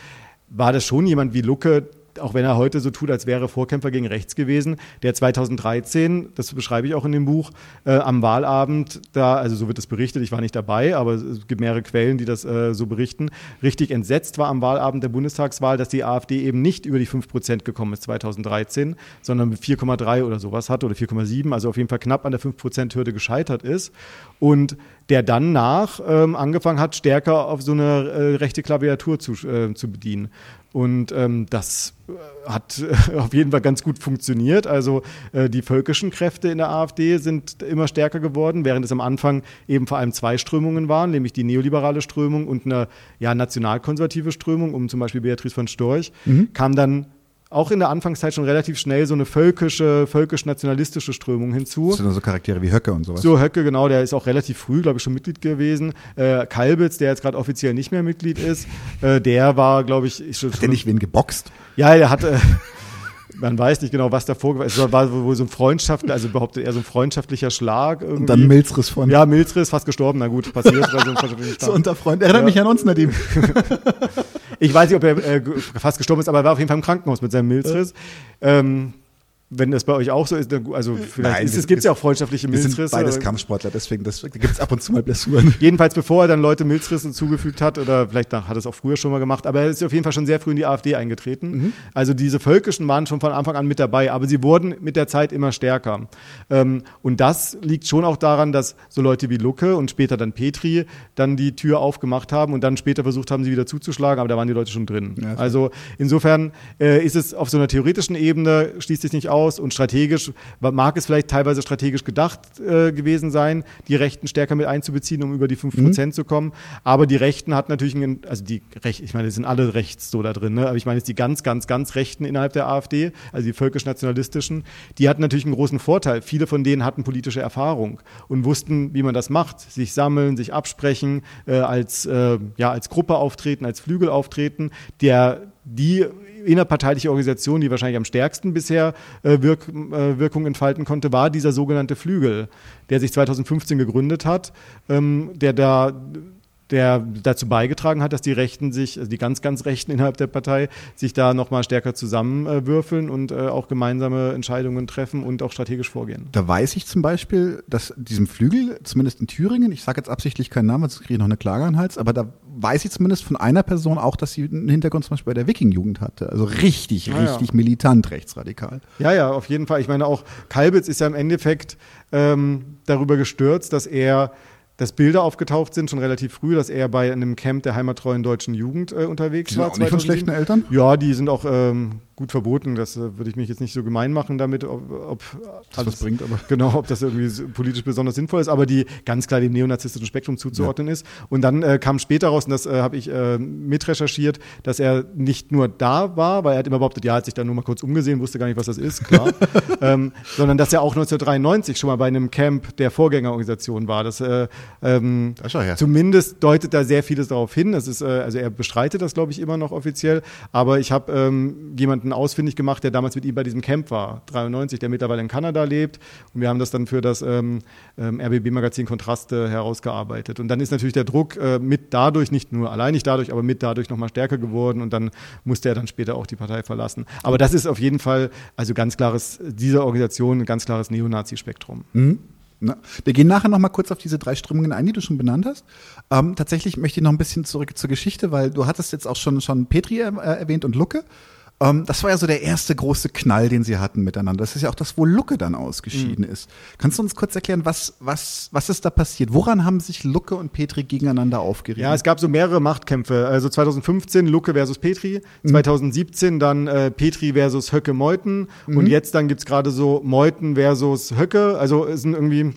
war das schon jemand wie Lucke, auch wenn er heute so tut, als wäre Vorkämpfer gegen rechts gewesen, der 2013, das beschreibe ich auch in dem Buch, äh, am Wahlabend, da, also so wird es berichtet, ich war nicht dabei, aber es gibt mehrere Quellen, die das äh, so berichten, richtig entsetzt war am Wahlabend der Bundestagswahl, dass die AfD eben nicht über die 5 Prozent gekommen ist 2013, sondern mit 4,3 oder sowas hat oder 4,7, also auf jeden Fall knapp an der 5 Prozent Hürde gescheitert ist. Und der dann nach ähm, angefangen hat, stärker auf so eine äh, rechte Klaviatur zu, äh, zu bedienen. Und ähm, das äh, hat auf jeden Fall ganz gut funktioniert. Also äh, die völkischen Kräfte in der AfD sind immer stärker geworden, während es am Anfang eben vor allem zwei Strömungen waren, nämlich die neoliberale Strömung und eine ja, nationalkonservative Strömung, um zum Beispiel Beatrice von Storch, mhm. kam dann auch in der Anfangszeit schon relativ schnell so eine völkische, völkisch-nationalistische Strömung hinzu. Das sind so Charaktere wie Höcke und sowas. So, Höcke, genau, der ist auch relativ früh, glaube ich, schon Mitglied gewesen. Äh, Kalbitz, der jetzt gerade offiziell nicht mehr Mitglied ist, äh, der war, glaube ich, schon. Hat der nicht wen geboxt? Ja, der hat. Äh, man weiß nicht genau, was da vorgefallen ist. Es war wohl so ein freundschaftlicher, also behauptet er so ein freundschaftlicher Schlag. Irgendwie. Und dann Milzriss von. Ja, Milzriss, fast gestorben. Na gut, passiert so. So unter Freund. Erinnert ja. mich an uns, Nadim. ich weiß nicht, ob er äh, fast gestorben ist, aber er war auf jeden Fall im Krankenhaus mit seinem Milzriss. Ähm, wenn das bei euch auch so ist, also vielleicht Nein, ist, es gibt ja auch freundschaftliche Milzrisse. Wir sind beides Kampfsportler, deswegen gibt es ab und zu mal Blessuren. Jedenfalls bevor er dann Leute Milzrissen zugefügt hat oder vielleicht hat er es auch früher schon mal gemacht, aber er ist auf jeden Fall schon sehr früh in die AfD eingetreten. Mhm. Also diese Völkischen waren schon von Anfang an mit dabei, aber sie wurden mit der Zeit immer stärker. Ähm, und das liegt schon auch daran, dass so Leute wie Lucke und später dann Petri dann die Tür aufgemacht haben und dann später versucht haben, sie wieder zuzuschlagen, aber da waren die Leute schon drin. Ja, also insofern äh, ist es auf so einer theoretischen Ebene, schließt sich nicht aus, aus und strategisch mag es vielleicht teilweise strategisch gedacht äh, gewesen sein, die Rechten stärker mit einzubeziehen, um über die 5% mhm. zu kommen. Aber die Rechten hat natürlich, einen, also die Recht, ich meine, die sind alle rechts so da drin, ne? aber ich meine jetzt die ganz, ganz, ganz Rechten innerhalb der AfD, also die völkisch-nationalistischen, die hatten natürlich einen großen Vorteil. Viele von denen hatten politische Erfahrung und wussten, wie man das macht. Sich sammeln, sich absprechen, äh, als, äh, ja, als Gruppe auftreten, als Flügel auftreten. Der, die innerparteiliche Organisation, die wahrscheinlich am stärksten bisher äh, Wirk, äh, Wirkung entfalten konnte, war dieser sogenannte Flügel, der sich 2015 gegründet hat, ähm, der da der dazu beigetragen hat, dass die Rechten sich, also die ganz, ganz Rechten innerhalb der Partei, sich da nochmal stärker zusammenwürfeln und äh, auch gemeinsame Entscheidungen treffen und auch strategisch vorgehen. Da weiß ich zum Beispiel, dass diesem Flügel, zumindest in Thüringen, ich sage jetzt absichtlich keinen Namen, sonst kriege ich noch eine Klage an den Hals, aber da weiß ich zumindest von einer Person auch, dass sie einen Hintergrund zum Beispiel bei der Wiking-Jugend hatte. Also richtig, ah, richtig ja. militant rechtsradikal. Ja, ja, auf jeden Fall. Ich meine, auch Kalbitz ist ja im Endeffekt ähm, darüber gestürzt, dass er dass Bilder aufgetaucht sind, schon relativ früh, dass er bei einem Camp der heimattreuen deutschen Jugend äh, unterwegs die war. Auch nicht von schlechten Eltern? Ja, die sind auch ähm, gut verboten. Das äh, würde ich mich jetzt nicht so gemein machen damit, ob, ob das alles, was bringt, aber genau, ob das irgendwie politisch besonders sinnvoll ist, aber die ganz klar dem neonazistischen Spektrum zuzuordnen ja. ist. Und dann äh, kam später raus, und das äh, habe ich äh, mitrecherchiert, dass er nicht nur da war, weil er hat immer behauptet, ja, hat sich dann nur mal kurz umgesehen, wusste gar nicht, was das ist, klar, ähm, sondern dass er auch 1993 schon mal bei einem Camp der Vorgängerorganisation war. Das, äh, ähm, das ja. zumindest deutet da sehr vieles darauf hin. Das ist, äh, also er bestreitet das, glaube ich, immer noch offiziell, aber ich habe ähm, jemanden jemanden ausfindig gemacht, der damals mit ihm bei diesem Camp war, 93, der mittlerweile in Kanada lebt. Und wir haben das dann für das ähm, ähm, RBB-Magazin Kontraste herausgearbeitet. Und dann ist natürlich der Druck äh, mit dadurch, nicht nur allein nicht dadurch, aber mit dadurch nochmal stärker geworden. Und dann musste er dann später auch die Partei verlassen. Aber das ist auf jeden Fall, also ganz klares, diese Organisation, ein ganz klares Neonazi-Spektrum. Mhm. Na, wir gehen nachher noch mal kurz auf diese drei Strömungen ein, die du schon benannt hast. Ähm, tatsächlich möchte ich noch ein bisschen zurück zur Geschichte, weil du hattest jetzt auch schon, schon Petri äh, erwähnt und Lucke. Ähm, das war ja so der erste große Knall, den sie hatten miteinander. Das ist ja auch das, wo Lucke dann ausgeschieden mhm. ist. Kannst du uns kurz erklären, was, was, was ist da passiert? Woran haben sich Lucke und Petri gegeneinander aufgeregt? Ja, es gab so mehrere Machtkämpfe. Also 2015 Lucke versus Petri, mhm. 2017 dann äh, Petri versus Höcke Meuthen mhm. und jetzt dann gibt's gerade so Meuthen versus Höcke. Also es sind irgendwie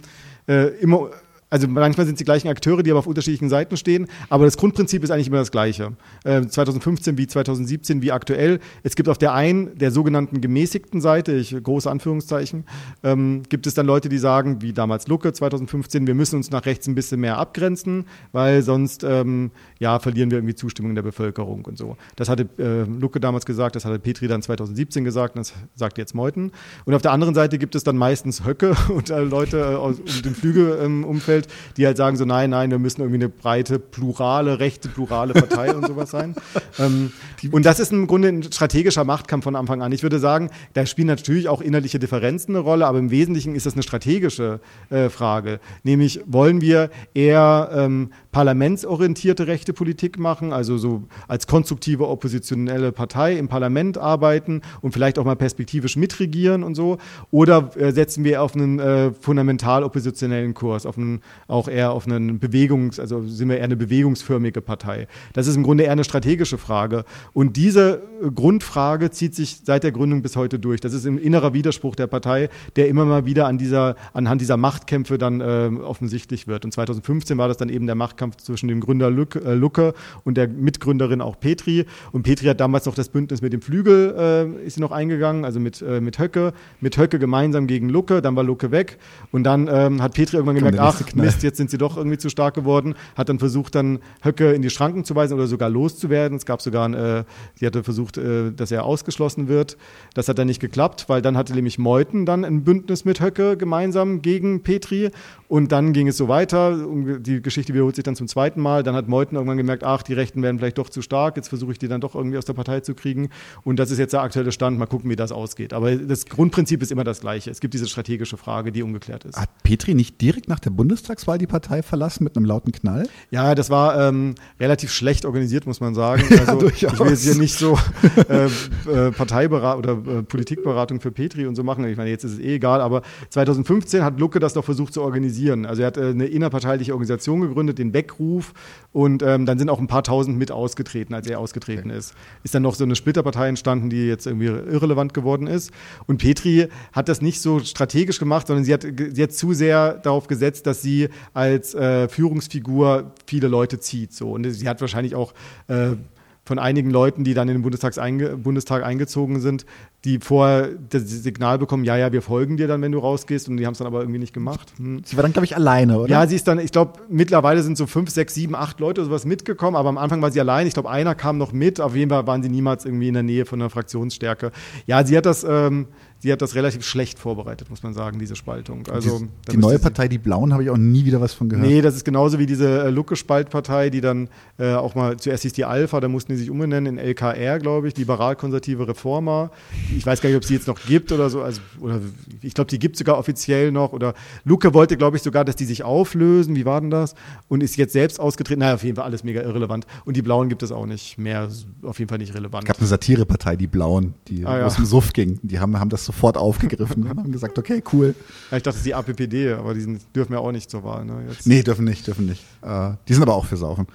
äh, immer also manchmal sind es die gleichen Akteure, die aber auf unterschiedlichen Seiten stehen, aber das Grundprinzip ist eigentlich immer das gleiche. Äh, 2015 wie 2017 wie aktuell. Es gibt auf der einen, der sogenannten gemäßigten Seite, ich große Anführungszeichen, ähm, gibt es dann Leute, die sagen, wie damals Lucke 2015, wir müssen uns nach rechts ein bisschen mehr abgrenzen, weil sonst ähm, ja verlieren wir irgendwie Zustimmung der Bevölkerung und so. Das hatte äh, Lucke damals gesagt, das hatte Petri dann 2017 gesagt, und das sagt jetzt Meuthen. Und auf der anderen Seite gibt es dann meistens Höcke und äh, Leute aus dem Flügelumfeld, ähm, die halt sagen so, nein, nein, wir müssen irgendwie eine breite, plurale, rechte, plurale Partei und sowas sein. Ähm, und das ist im Grunde ein strategischer Machtkampf von Anfang an. Ich würde sagen, da spielen natürlich auch innerliche Differenzen eine Rolle, aber im Wesentlichen ist das eine strategische äh, Frage. Nämlich, wollen wir eher ähm, parlamentsorientierte rechte Politik machen, also so als konstruktive oppositionelle Partei im Parlament arbeiten und vielleicht auch mal perspektivisch mitregieren und so, oder äh, setzen wir auf einen äh, fundamental oppositionellen Kurs, auf einen auch eher auf einen Bewegungs-, also sind wir eher eine bewegungsförmige Partei. Das ist im Grunde eher eine strategische Frage. Und diese Grundfrage zieht sich seit der Gründung bis heute durch. Das ist ein innerer Widerspruch der Partei, der immer mal wieder an dieser, anhand dieser Machtkämpfe dann äh, offensichtlich wird. Und 2015 war das dann eben der Machtkampf zwischen dem Gründer Luc, äh, Lucke und der Mitgründerin auch Petri. Und Petri hat damals noch das Bündnis mit dem Flügel, äh, ist sie noch eingegangen, also mit, äh, mit Höcke. Mit Höcke gemeinsam gegen Lucke, dann war Lucke weg. Und dann ähm, hat Petri irgendwann gemerkt, ach, Mist, jetzt sind sie doch irgendwie zu stark geworden, hat dann versucht, dann Höcke in die Schranken zu weisen oder sogar loszuwerden. Es gab sogar, ein, äh, sie hatte versucht, äh, dass er ausgeschlossen wird. Das hat dann nicht geklappt, weil dann hatte nämlich Meuthen dann ein Bündnis mit Höcke gemeinsam gegen Petri und dann ging es so weiter. Die Geschichte wiederholt sich dann zum zweiten Mal. Dann hat Meuthen irgendwann gemerkt, ach, die Rechten werden vielleicht doch zu stark. Jetzt versuche ich die dann doch irgendwie aus der Partei zu kriegen. Und das ist jetzt der aktuelle Stand. Mal gucken, wie das ausgeht. Aber das Grundprinzip ist immer das gleiche. Es gibt diese strategische Frage, die ungeklärt ist. Hat Petri nicht direkt nach der Bundestagswahl die Partei verlassen mit einem lauten Knall? Ja, das war ähm, relativ schlecht organisiert, muss man sagen. Also ja, ich will jetzt hier nicht so äh, äh, Parteiberatung oder äh, Politikberatung für Petri und so machen. Ich meine, jetzt ist es eh egal. Aber 2015 hat Lucke das doch versucht zu organisieren. Also er hat äh, eine innerparteiliche Organisation gegründet, den Weckruf. Und ähm, dann sind auch ein paar tausend mit ausgetreten, als er ausgetreten okay. ist. Ist dann noch so eine Splitterpartei entstanden, die jetzt irgendwie irrelevant geworden ist. Und Petri hat das nicht so strategisch gemacht, sondern sie hat, sie hat zu sehr darauf gesetzt, dass sie als äh, Führungsfigur viele Leute zieht. So. Und sie hat wahrscheinlich auch äh, von einigen Leuten, die dann in den Bundestag, einge Bundestag eingezogen sind, die vorher das Signal bekommen, ja, ja, wir folgen dir dann, wenn du rausgehst, und die haben es dann aber irgendwie nicht gemacht. Hm. Sie war dann, glaube ich, alleine, oder? Ja, sie ist dann, ich glaube, mittlerweile sind so fünf, sechs, sieben, acht Leute oder sowas mitgekommen, aber am Anfang war sie allein. Ich glaube, einer kam noch mit, auf jeden Fall waren sie niemals irgendwie in der Nähe von einer Fraktionsstärke. Ja, sie hat das, ähm, sie hat das relativ schlecht vorbereitet, muss man sagen, diese Spaltung. Also, die, die neue Partei, die Blauen, habe ich auch nie wieder was von gehört. Nee, das ist genauso wie diese äh, Lucke-Spaltpartei, die dann äh, auch mal, zuerst hieß die Alpha, da mussten die sich umbenennen in LKR, glaube ich, liberal-konservative Reformer. Ich weiß gar nicht, ob sie jetzt noch gibt oder so. Also, oder ich glaube, die gibt es sogar offiziell noch. Oder Lucke wollte, glaube ich, sogar, dass die sich auflösen. Wie war denn das? Und ist jetzt selbst ausgetreten. Naja, auf jeden Fall alles mega irrelevant. Und die Blauen gibt es auch nicht mehr. Auf jeden Fall nicht relevant. Es gab eine Satirepartei, die Blauen, die ah, ja. aus dem Suff ging. Die haben, haben das sofort aufgegriffen und haben gesagt, okay, cool. Ja, ich dachte, es ist die APPD, aber die sind, dürfen ja auch nicht zur Wahl. Ne, jetzt. Nee, dürfen nicht, dürfen nicht. Äh, die sind aber auch für Saufen.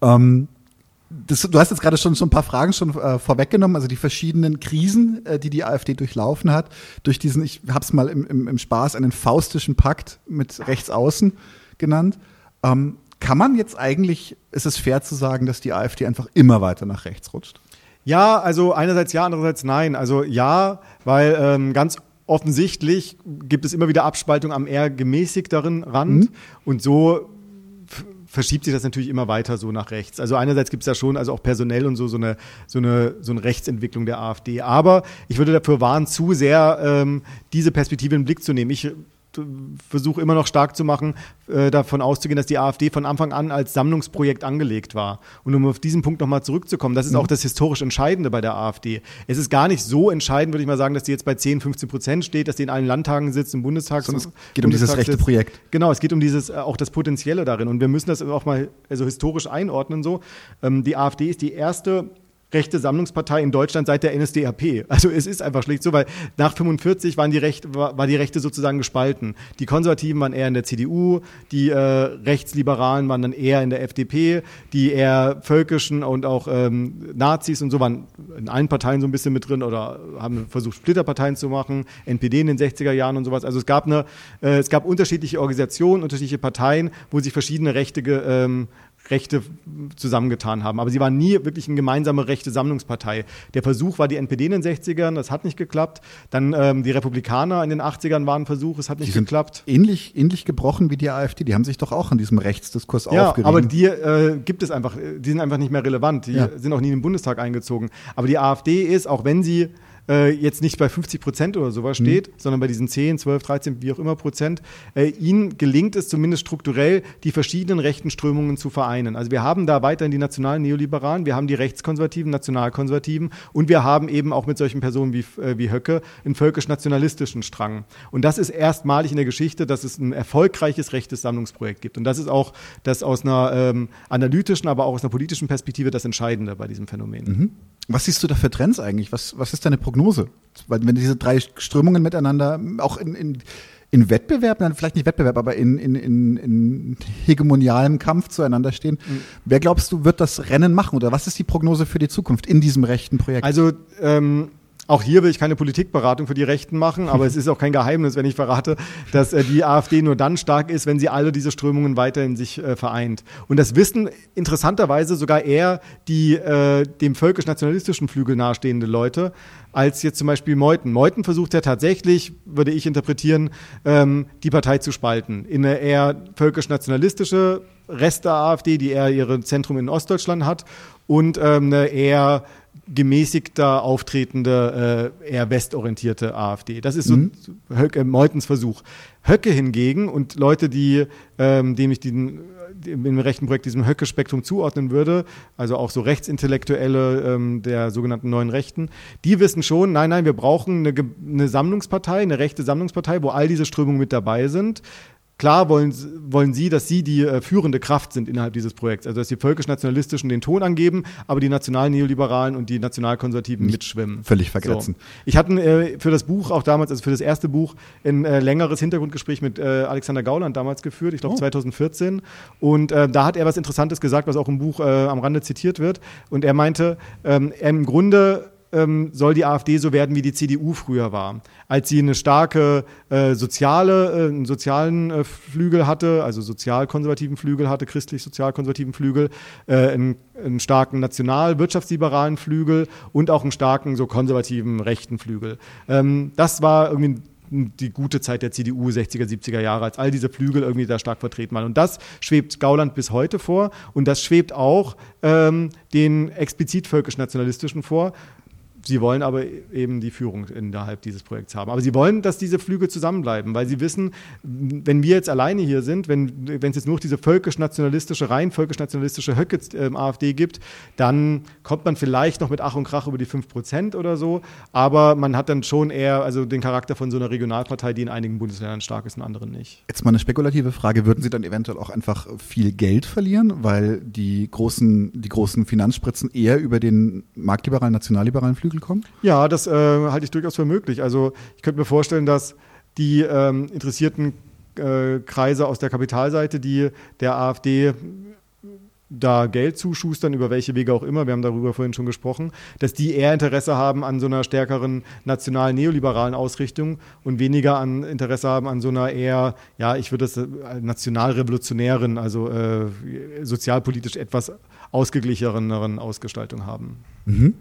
Ähm, das, du hast jetzt gerade schon, schon ein paar Fragen schon äh, vorweggenommen, also die verschiedenen Krisen, äh, die die AfD durchlaufen hat, durch diesen, ich habe es mal im, im, im, Spaß, einen faustischen Pakt mit Rechtsaußen genannt. Ähm, kann man jetzt eigentlich, ist es fair zu sagen, dass die AfD einfach immer weiter nach rechts rutscht? Ja, also einerseits ja, andererseits nein. Also ja, weil ähm, ganz offensichtlich gibt es immer wieder Abspaltung am eher gemäßigteren Rand mhm. und so verschiebt sich das natürlich immer weiter so nach rechts. Also einerseits gibt es ja schon, also auch personell und so, so eine, so eine, so eine Rechtsentwicklung der AfD. Aber ich würde dafür warnen, zu sehr ähm, diese Perspektive in den Blick zu nehmen. Ich versuche immer noch stark zu machen, äh, davon auszugehen, dass die AfD von Anfang an als Sammlungsprojekt angelegt war. Und um auf diesen Punkt nochmal zurückzukommen, das ist mhm. auch das historisch Entscheidende bei der AfD. Es ist gar nicht so entscheidend, würde ich mal sagen, dass die jetzt bei 10, 15 Prozent steht, dass die in allen Landtagen sitzt, im Bundestag. Sondern es geht um dieses rechte. Projekt. Genau, es geht um dieses, äh, auch das Potenzielle darin. Und wir müssen das auch mal also historisch einordnen so. Ähm, die AfD ist die erste rechte Sammlungspartei in Deutschland seit der NSDAP. Also es ist einfach schlicht so, weil nach 45 waren die Rechte, war, war die Rechte sozusagen gespalten. Die Konservativen waren eher in der CDU, die äh, Rechtsliberalen waren dann eher in der FDP, die eher völkischen und auch ähm, Nazis und so waren in allen Parteien so ein bisschen mit drin oder haben versucht, Splitterparteien zu machen, NPD in den 60er Jahren und sowas. Also es gab eine, äh, es gab unterschiedliche Organisationen, unterschiedliche Parteien, wo sich verschiedene Rechte ähm, Rechte zusammengetan haben. Aber sie waren nie wirklich eine gemeinsame rechte Sammlungspartei. Der Versuch war die NPD in den 60ern, das hat nicht geklappt. Dann ähm, die Republikaner in den 80ern waren ein Versuch, es hat nicht die geklappt. Ähnlich, ähnlich gebrochen wie die AfD. Die haben sich doch auch in diesem Rechtsdiskurs ja, aufgerieben. aber die äh, gibt es einfach, die sind einfach nicht mehr relevant. Die ja. sind auch nie in den Bundestag eingezogen. Aber die AfD ist, auch wenn sie äh, jetzt nicht bei 50 Prozent oder sowas mhm. steht, mhm. sondern bei diesen 10, 12, 13, wie auch immer Prozent, äh, ihnen gelingt es zumindest strukturell, die verschiedenen rechten Strömungen zu vereinen. Also wir haben da weiterhin die nationalen Neoliberalen, wir haben die rechtskonservativen, nationalkonservativen und wir haben eben auch mit solchen Personen wie, äh, wie Höcke einen völkisch-nationalistischen Strang. Und das ist erstmalig in der Geschichte, dass es ein erfolgreiches rechtes Sammlungsprojekt gibt. Und das ist auch das aus einer ähm, analytischen, aber auch aus einer politischen Perspektive das Entscheidende bei diesem Phänomen. Mhm. Was siehst du da für Trends eigentlich? Was, was ist deine Prognose? Weil wenn diese drei Strömungen miteinander auch in, in, in Wettbewerb, dann vielleicht nicht Wettbewerb, aber in, in, in, in hegemonialem Kampf zueinander stehen, mhm. wer glaubst du, wird das Rennen machen oder was ist die Prognose für die Zukunft in diesem rechten Projekt? Also ähm, auch hier will ich keine Politikberatung für die Rechten machen, aber es ist auch kein Geheimnis, wenn ich verrate, dass äh, die AfD nur dann stark ist, wenn sie alle diese Strömungen weiter in sich äh, vereint. Und das wissen interessanterweise sogar eher die äh, dem völkisch-nationalistischen Flügel nahestehende Leute, als jetzt zum Beispiel Meuthen. Meuthen versucht ja tatsächlich, würde ich interpretieren, ähm, die Partei zu spalten in eine eher völkisch-nationalistische Rest der AfD, die eher ihre Zentrum in Ostdeutschland hat, und ähm, eine eher gemäßigter auftretende, äh, eher westorientierte AfD. Das ist so mhm. Höcke, Meutens Versuch. Höcke hingegen und Leute, die, ähm, dem ich den, im rechten Projekt diesem Höcke-Spektrum zuordnen würde, also auch so Rechtsintellektuelle ähm, der sogenannten neuen Rechten, die wissen schon, nein, nein, wir brauchen eine, eine Sammlungspartei, eine rechte Sammlungspartei, wo all diese Strömungen mit dabei sind. Klar wollen, wollen sie, dass sie die äh, führende Kraft sind innerhalb dieses Projekts. Also dass die völkisch-nationalistischen den Ton angeben, aber die national-neoliberalen und die nationalkonservativen Nicht mitschwimmen. Völlig vergessen. So. Ich hatte äh, für das Buch auch damals, also für das erste Buch, ein äh, längeres Hintergrundgespräch mit äh, Alexander Gauland damals geführt, ich glaube oh. 2014. Und äh, da hat er was Interessantes gesagt, was auch im Buch äh, am Rande zitiert wird. Und er meinte, ähm, im Grunde ähm, soll die AfD so werden, wie die CDU früher war. Als sie eine starke äh, soziale, äh, einen sozialen äh, Flügel hatte, also sozialkonservativen Flügel hatte, christlich-sozialkonservativen Flügel, äh, einen, einen starken national-wirtschaftsliberalen Flügel und auch einen starken so konservativen rechten Flügel. Ähm, das war irgendwie die gute Zeit der CDU 60er, 70er Jahre, als all diese Flügel irgendwie da stark vertreten waren. Und das schwebt Gauland bis heute vor und das schwebt auch ähm, den explizit völkisch-nationalistischen vor. Sie wollen aber eben die Führung innerhalb dieses Projekts haben. Aber sie wollen, dass diese Flüge zusammenbleiben, weil sie wissen, wenn wir jetzt alleine hier sind, wenn es jetzt nur diese völkisch-nationalistische, rein völkisch-nationalistische Höcke äh, AfD gibt, dann kommt man vielleicht noch mit Ach und Krach über die 5% oder so. Aber man hat dann schon eher also den Charakter von so einer Regionalpartei, die in einigen Bundesländern stark ist, in anderen nicht. Jetzt mal eine spekulative Frage. Würden Sie dann eventuell auch einfach viel Geld verlieren, weil die großen, die großen Finanzspritzen eher über den marktliberalen, nationalliberalen Flügel Flügel kommen? Ja, das äh, halte ich durchaus für möglich. Also ich könnte mir vorstellen, dass die ähm, interessierten äh, Kreise aus der Kapitalseite, die der AfD da Geld zuschustern, über welche Wege auch immer, wir haben darüber vorhin schon gesprochen, dass die eher Interesse haben an so einer stärkeren national neoliberalen Ausrichtung und weniger an Interesse haben an so einer eher, ja, ich würde das äh, nationalrevolutionären, also äh, sozialpolitisch etwas ausgeglicheneren Ausgestaltung haben. Mhm.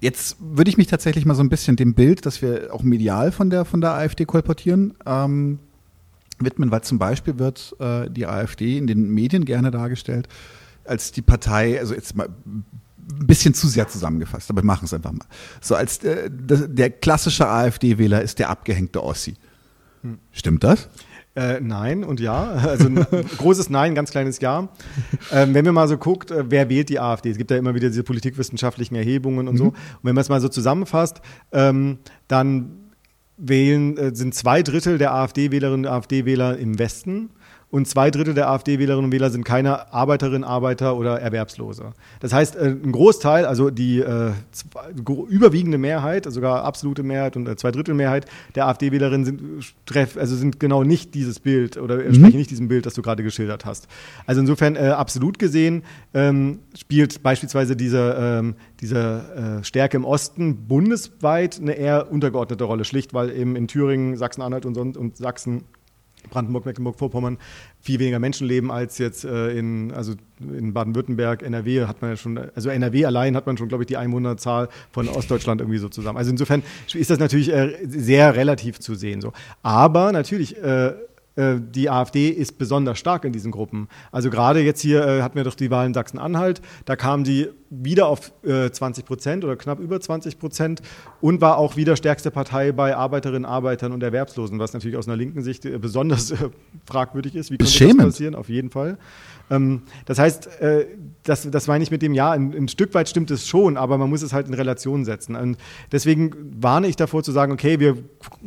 Jetzt würde ich mich tatsächlich mal so ein bisschen dem Bild, das wir auch medial von der, von der AfD kolportieren, ähm, widmen, weil zum Beispiel wird äh, die AfD in den Medien gerne dargestellt als die Partei, also jetzt mal ein bisschen zu sehr zusammengefasst, aber wir machen es einfach mal. So als äh, der klassische AfD-Wähler ist der abgehängte Ossi. Hm. Stimmt das? Äh, nein und ja. Also ein großes Nein, ganz kleines Ja. Ähm, wenn man mal so guckt, äh, wer wählt die AfD? Es gibt ja immer wieder diese politikwissenschaftlichen Erhebungen und mhm. so. Und wenn man es mal so zusammenfasst, ähm, dann wählen, äh, sind zwei Drittel der AfD-Wählerinnen und AfD-Wähler im Westen und zwei Drittel der AfD-Wählerinnen und Wähler sind keine Arbeiterinnen, Arbeiter oder Erwerbslose. Das heißt, äh, ein Großteil, also die äh, überwiegende Mehrheit, sogar absolute Mehrheit und äh, zwei Drittel Mehrheit der AfD-Wählerinnen sind, also sind genau nicht dieses Bild oder mhm. entsprechen nicht diesem Bild, das du gerade geschildert hast. Also insofern äh, absolut gesehen ähm, spielt beispielsweise diese, ähm, diese äh, Stärke im Osten bundesweit eine eher untergeordnete Rolle, schlicht weil eben in Thüringen, Sachsen-Anhalt und, und Sachsen Brandenburg, Mecklenburg-Vorpommern viel weniger Menschen leben als jetzt äh, in, also in Baden-Württemberg, NRW hat man ja schon, also NRW allein hat man schon, glaube ich, die Einwohnerzahl von Ostdeutschland irgendwie so zusammen. Also insofern ist das natürlich äh, sehr relativ zu sehen. So. Aber natürlich äh, äh, die AfD ist besonders stark in diesen Gruppen. Also gerade jetzt hier äh, hatten wir doch die Wahl in Sachsen-Anhalt, da kam die wieder auf äh, 20 Prozent oder knapp über 20 Prozent und war auch wieder stärkste Partei bei Arbeiterinnen, Arbeitern und Erwerbslosen, was natürlich aus einer linken Sicht äh, besonders äh, fragwürdig ist. Wie konnte das passieren? Auf jeden Fall. Ähm, das heißt, äh, das, das meine ich mit dem Ja, ein, ein, Stück weit stimmt es schon, aber man muss es halt in Relation setzen. Und deswegen warne ich davor zu sagen, okay, wir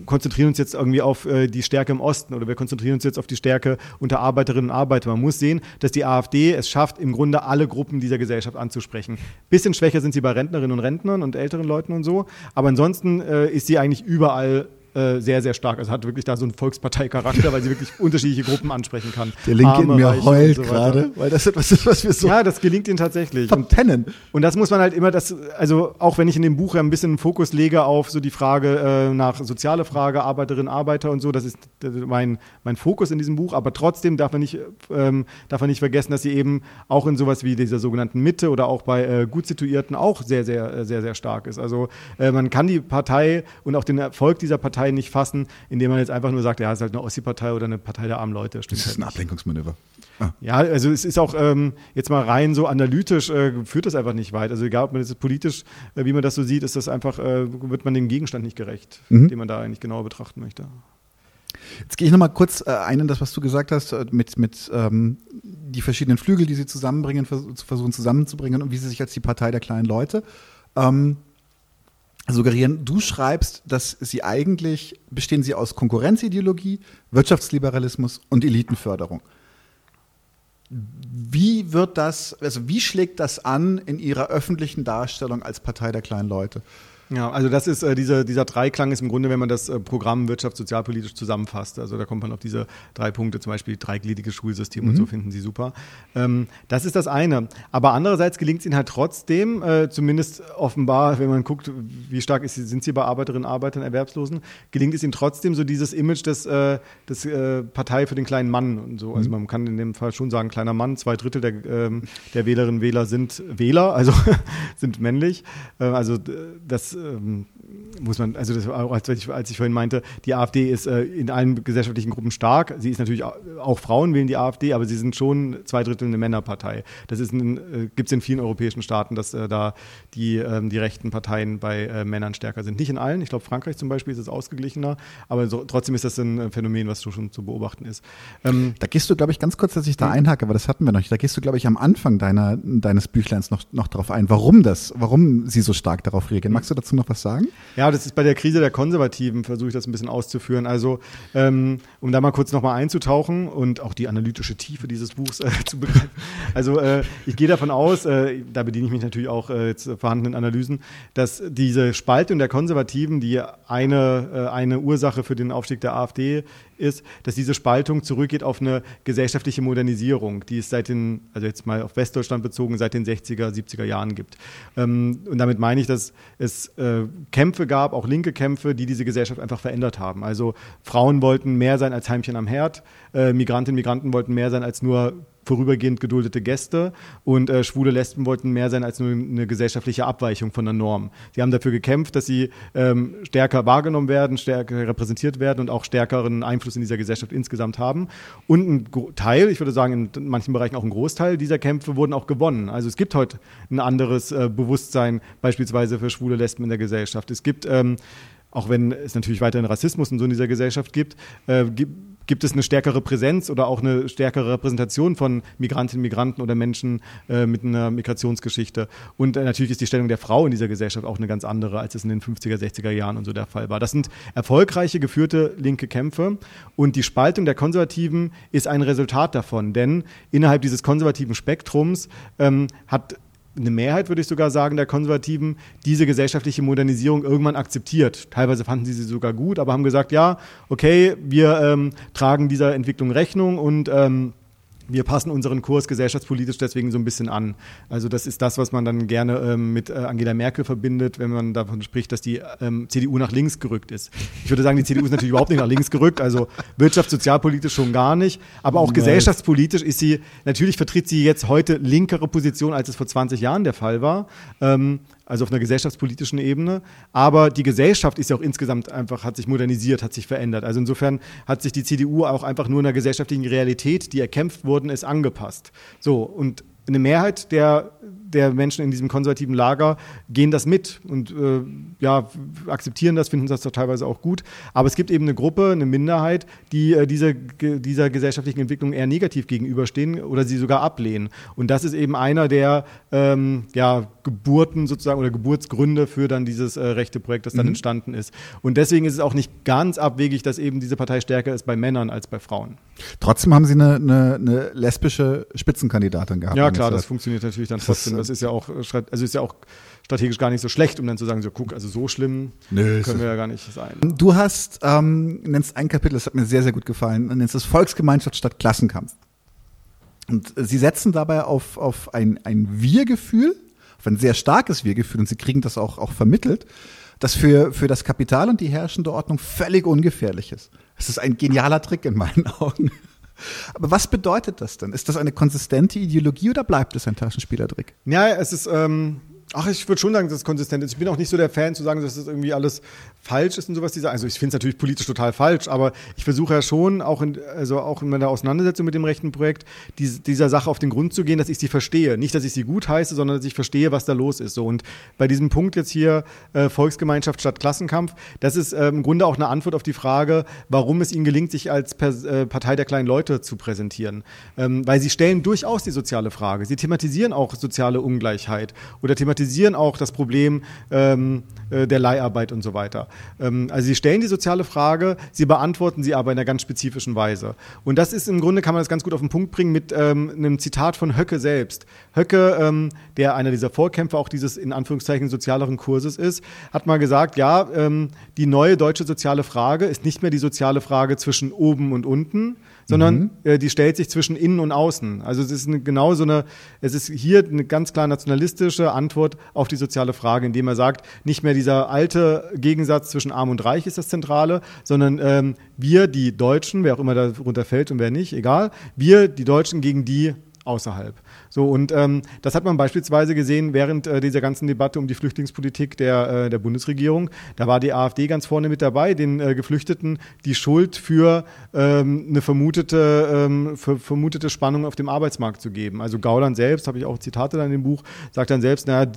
konzentrieren uns jetzt irgendwie auf äh, die Stärke im Osten oder wir konzentrieren uns jetzt auf die Stärke unter Arbeiterinnen und Arbeitern. Man muss sehen, dass die AfD es schafft, im Grunde alle Gruppen dieser Gesellschaft anzusprechen. Bisschen schwächer sind sie bei Rentnerinnen und Rentnern und älteren Leuten und so, aber ansonsten äh, ist sie eigentlich überall äh, sehr, sehr stark. Also hat wirklich da so einen Volksparteicharakter, weil sie wirklich unterschiedliche Gruppen ansprechen kann. Der Link in mir heult so gerade, weil das etwas ist, was wir so. Ja, das gelingt ihnen tatsächlich. Verpennen. Und, und das muss man halt immer, das, also auch wenn ich in dem Buch ja ein bisschen Fokus lege auf so die Frage äh, nach soziale Frage, Arbeiterinnen, Arbeiter und so, das ist mein, mein Fokus in diesem Buch, aber trotzdem darf man nicht, ähm, darf man nicht vergessen, dass sie eben auch in sowas wie dieser sogenannten Mitte oder auch bei äh, gut situierten auch sehr, sehr, sehr, sehr stark ist. Also äh, man kann die Partei und auch den Erfolg dieser Partei Partei nicht fassen, indem man jetzt einfach nur sagt, ja, es ist halt eine Ossi-Partei oder eine Partei der armen Leute. Stimmt das ist halt ein Ablenkungsmanöver. Ah. Ja, also es ist auch ähm, jetzt mal rein so analytisch äh, führt das einfach nicht weit. Also egal, ob man das politisch, äh, wie man das so sieht, ist das einfach, äh, wird man dem Gegenstand nicht gerecht, mhm. den man da eigentlich genauer betrachten möchte. Jetzt gehe ich nochmal kurz äh, ein in das, was du gesagt hast, äh, mit, mit ähm, die verschiedenen Flügel, die sie zusammenbringen, vers zu versuchen zusammenzubringen und wie sie sich als die Partei der kleinen Leute ähm, suggerieren, du schreibst, dass sie eigentlich bestehen sie aus Konkurrenzideologie, Wirtschaftsliberalismus und Elitenförderung. Wie wird das, also wie schlägt das an in ihrer öffentlichen Darstellung als Partei der kleinen Leute? Ja, also das ist äh, dieser, dieser Dreiklang ist im Grunde, wenn man das äh, Programm wirtschafts- sozialpolitisch zusammenfasst. Also da kommt man auf diese drei Punkte, zum Beispiel dreigliediges Schulsystem mhm. und so finden sie super. Ähm, das ist das eine. Aber andererseits gelingt es ihnen halt trotzdem, äh, zumindest offenbar, wenn man guckt, wie stark ist, sind sie bei Arbeiterinnen, Arbeitern, Erwerbslosen, gelingt es ihnen trotzdem so dieses Image des, äh, des äh, Partei für den kleinen Mann und so. Also mhm. man kann in dem Fall schon sagen, kleiner Mann, zwei Drittel der, ähm, der Wählerinnen und Wähler sind Wähler, also sind männlich. Äh, also das ähm, muss man, also das als ich, als ich vorhin meinte, die AfD ist äh, in allen gesellschaftlichen Gruppen stark. Sie ist natürlich auch, auch, Frauen wählen die AfD, aber sie sind schon zwei Drittel eine Männerpartei. Das ist äh, gibt es in vielen europäischen Staaten, dass äh, da die, ähm, die rechten Parteien bei äh, Männern stärker sind. Nicht in allen. Ich glaube, Frankreich zum Beispiel ist es ausgeglichener, aber so, trotzdem ist das ein äh, Phänomen, was schon zu beobachten ist. Ähm, da gehst du, glaube ich, ganz kurz, dass ich da einhake, aber das hatten wir noch nicht. Da gehst du, glaube ich, am Anfang deiner, deines Büchleins noch, noch darauf ein, warum das, warum sie so stark darauf reagieren. Magst du dazu noch was sagen? Ja, das ist bei der Krise der Konservativen, versuche ich das ein bisschen auszuführen. Also, ähm, um da mal kurz nochmal einzutauchen und auch die analytische Tiefe dieses Buchs äh, zu begreifen. Also, äh, ich gehe davon aus, äh, da bediene ich mich natürlich auch äh, jetzt vorhandenen Analysen, dass diese Spaltung der Konservativen, die eine, äh, eine Ursache für den Aufstieg der AfD ist, dass diese Spaltung zurückgeht auf eine gesellschaftliche Modernisierung, die es seit den, also jetzt mal auf Westdeutschland bezogen, seit den 60er, 70er Jahren gibt. Ähm, und damit meine ich, dass es äh, Kämpfe gab, auch linke Kämpfe, die diese Gesellschaft einfach verändert haben. Also Frauen wollten mehr sein als Heimchen am Herd, äh, Migrantinnen und Migranten wollten mehr sein als nur vorübergehend geduldete Gäste und äh, schwule Lesben wollten mehr sein als nur eine gesellschaftliche Abweichung von der Norm. Sie haben dafür gekämpft, dass sie ähm, stärker wahrgenommen werden, stärker repräsentiert werden und auch stärkeren Einfluss in dieser Gesellschaft insgesamt haben. Und ein Teil, ich würde sagen in manchen Bereichen auch ein Großteil dieser Kämpfe wurden auch gewonnen. Also es gibt heute ein anderes äh, Bewusstsein beispielsweise für schwule Lesben in der Gesellschaft. Es gibt ähm, auch wenn es natürlich weiterhin Rassismus und so in dieser Gesellschaft gibt, äh, gibt gibt es eine stärkere Präsenz oder auch eine stärkere Repräsentation von Migrantinnen, Migranten oder Menschen äh, mit einer Migrationsgeschichte. Und äh, natürlich ist die Stellung der Frau in dieser Gesellschaft auch eine ganz andere, als es in den 50er, 60er Jahren und so der Fall war. Das sind erfolgreiche geführte linke Kämpfe und die Spaltung der Konservativen ist ein Resultat davon, denn innerhalb dieses konservativen Spektrums ähm, hat eine Mehrheit, würde ich sogar sagen, der Konservativen diese gesellschaftliche Modernisierung irgendwann akzeptiert. Teilweise fanden sie sie sogar gut, aber haben gesagt, ja, okay, wir ähm, tragen dieser Entwicklung Rechnung und ähm, wir passen unseren Kurs gesellschaftspolitisch deswegen so ein bisschen an. Also das ist das, was man dann gerne ähm, mit äh, Angela Merkel verbindet, wenn man davon spricht, dass die ähm, CDU nach links gerückt ist. Ich würde sagen, die CDU ist natürlich überhaupt nicht nach links gerückt, also wirtschafts-, sozialpolitisch schon gar nicht, aber auch Nein. gesellschaftspolitisch ist sie, natürlich vertritt sie jetzt heute linkere Position, als es vor 20 Jahren der Fall war. Ähm, also auf einer gesellschaftspolitischen Ebene. Aber die Gesellschaft ist ja auch insgesamt einfach, hat sich modernisiert, hat sich verändert. Also insofern hat sich die CDU auch einfach nur einer gesellschaftlichen Realität, die erkämpft worden ist, angepasst. So, und eine Mehrheit der, der Menschen in diesem konservativen Lager gehen das mit und äh, ja, akzeptieren das, finden das doch teilweise auch gut. Aber es gibt eben eine Gruppe, eine Minderheit, die äh, diese, dieser gesellschaftlichen Entwicklung eher negativ gegenüberstehen oder sie sogar ablehnen. Und das ist eben einer der ähm, ja, Geburten sozusagen oder Geburtsgründe für dann dieses äh, rechte Projekt, das dann mhm. entstanden ist. Und deswegen ist es auch nicht ganz abwegig, dass eben diese Partei stärker ist bei Männern als bei Frauen. Trotzdem haben Sie eine, eine, eine lesbische Spitzenkandidatin gehabt. Ja, klar, das funktioniert natürlich dann trotzdem. Das ist ja auch, also ist ja auch strategisch gar nicht so schlecht, um dann zu sagen, so guck, also so schlimm Nö, können wir ja gar nicht sein. Du hast, ähm, nennst ein Kapitel, das hat mir sehr, sehr gut gefallen, nennst es Volksgemeinschaft statt Klassenkampf. Und sie setzen dabei auf, auf ein, ein Wir-Gefühl, auf ein sehr starkes Wir-Gefühl, und sie kriegen das auch, auch vermittelt, das für, für das Kapital und die herrschende Ordnung völlig ungefährlich ist. Es ist ein genialer Trick in meinen Augen. Aber was bedeutet das denn? Ist das eine konsistente Ideologie oder bleibt es ein Taschenspielertrick? Ja, es ist, ähm, ach, ich würde schon sagen, dass es konsistent ist. Ich bin auch nicht so der Fan zu sagen, dass das irgendwie alles falsch ist und sowas. Dieser, also ich finde es natürlich politisch total falsch, aber ich versuche ja schon, auch in, also auch in meiner Auseinandersetzung mit dem rechten Projekt, die, dieser Sache auf den Grund zu gehen, dass ich sie verstehe. Nicht, dass ich sie gut heiße, sondern dass ich verstehe, was da los ist. So. Und bei diesem Punkt jetzt hier äh, Volksgemeinschaft statt Klassenkampf, das ist äh, im Grunde auch eine Antwort auf die Frage, warum es ihnen gelingt, sich als Pers äh, Partei der kleinen Leute zu präsentieren. Ähm, weil sie stellen durchaus die soziale Frage. Sie thematisieren auch soziale Ungleichheit oder thematisieren auch das Problem ähm, äh, der Leiharbeit und so weiter. Ähm, also sie stellen die soziale Frage, sie beantworten sie aber in einer ganz spezifischen Weise. Und das ist im Grunde, kann man das ganz gut auf den Punkt bringen mit ähm, einem Zitat von Höcke selbst. Höcke, ähm, der einer dieser Vorkämpfer auch dieses in Anführungszeichen sozialeren Kurses ist, hat mal gesagt, ja, ähm, die neue deutsche soziale Frage ist nicht mehr die soziale Frage zwischen oben und unten, sondern mhm. äh, die stellt sich zwischen innen und außen. Also es ist eine, genau so eine, es ist hier eine ganz klar nationalistische Antwort auf die soziale Frage, indem er sagt, nicht mehr dieser alte Gegensatz zwischen Arm und Reich ist das Zentrale, sondern ähm, wir, die Deutschen, wer auch immer darunter fällt und wer nicht, egal, wir, die Deutschen gegen die außerhalb. So, und ähm, das hat man beispielsweise gesehen während äh, dieser ganzen Debatte um die Flüchtlingspolitik der, äh, der Bundesregierung. Da war die AfD ganz vorne mit dabei, den äh, Geflüchteten die Schuld für ähm, eine vermutete, ähm, für vermutete Spannung auf dem Arbeitsmarkt zu geben. Also Gauland selbst, habe ich auch Zitate dann im Buch, sagt dann selbst, naja,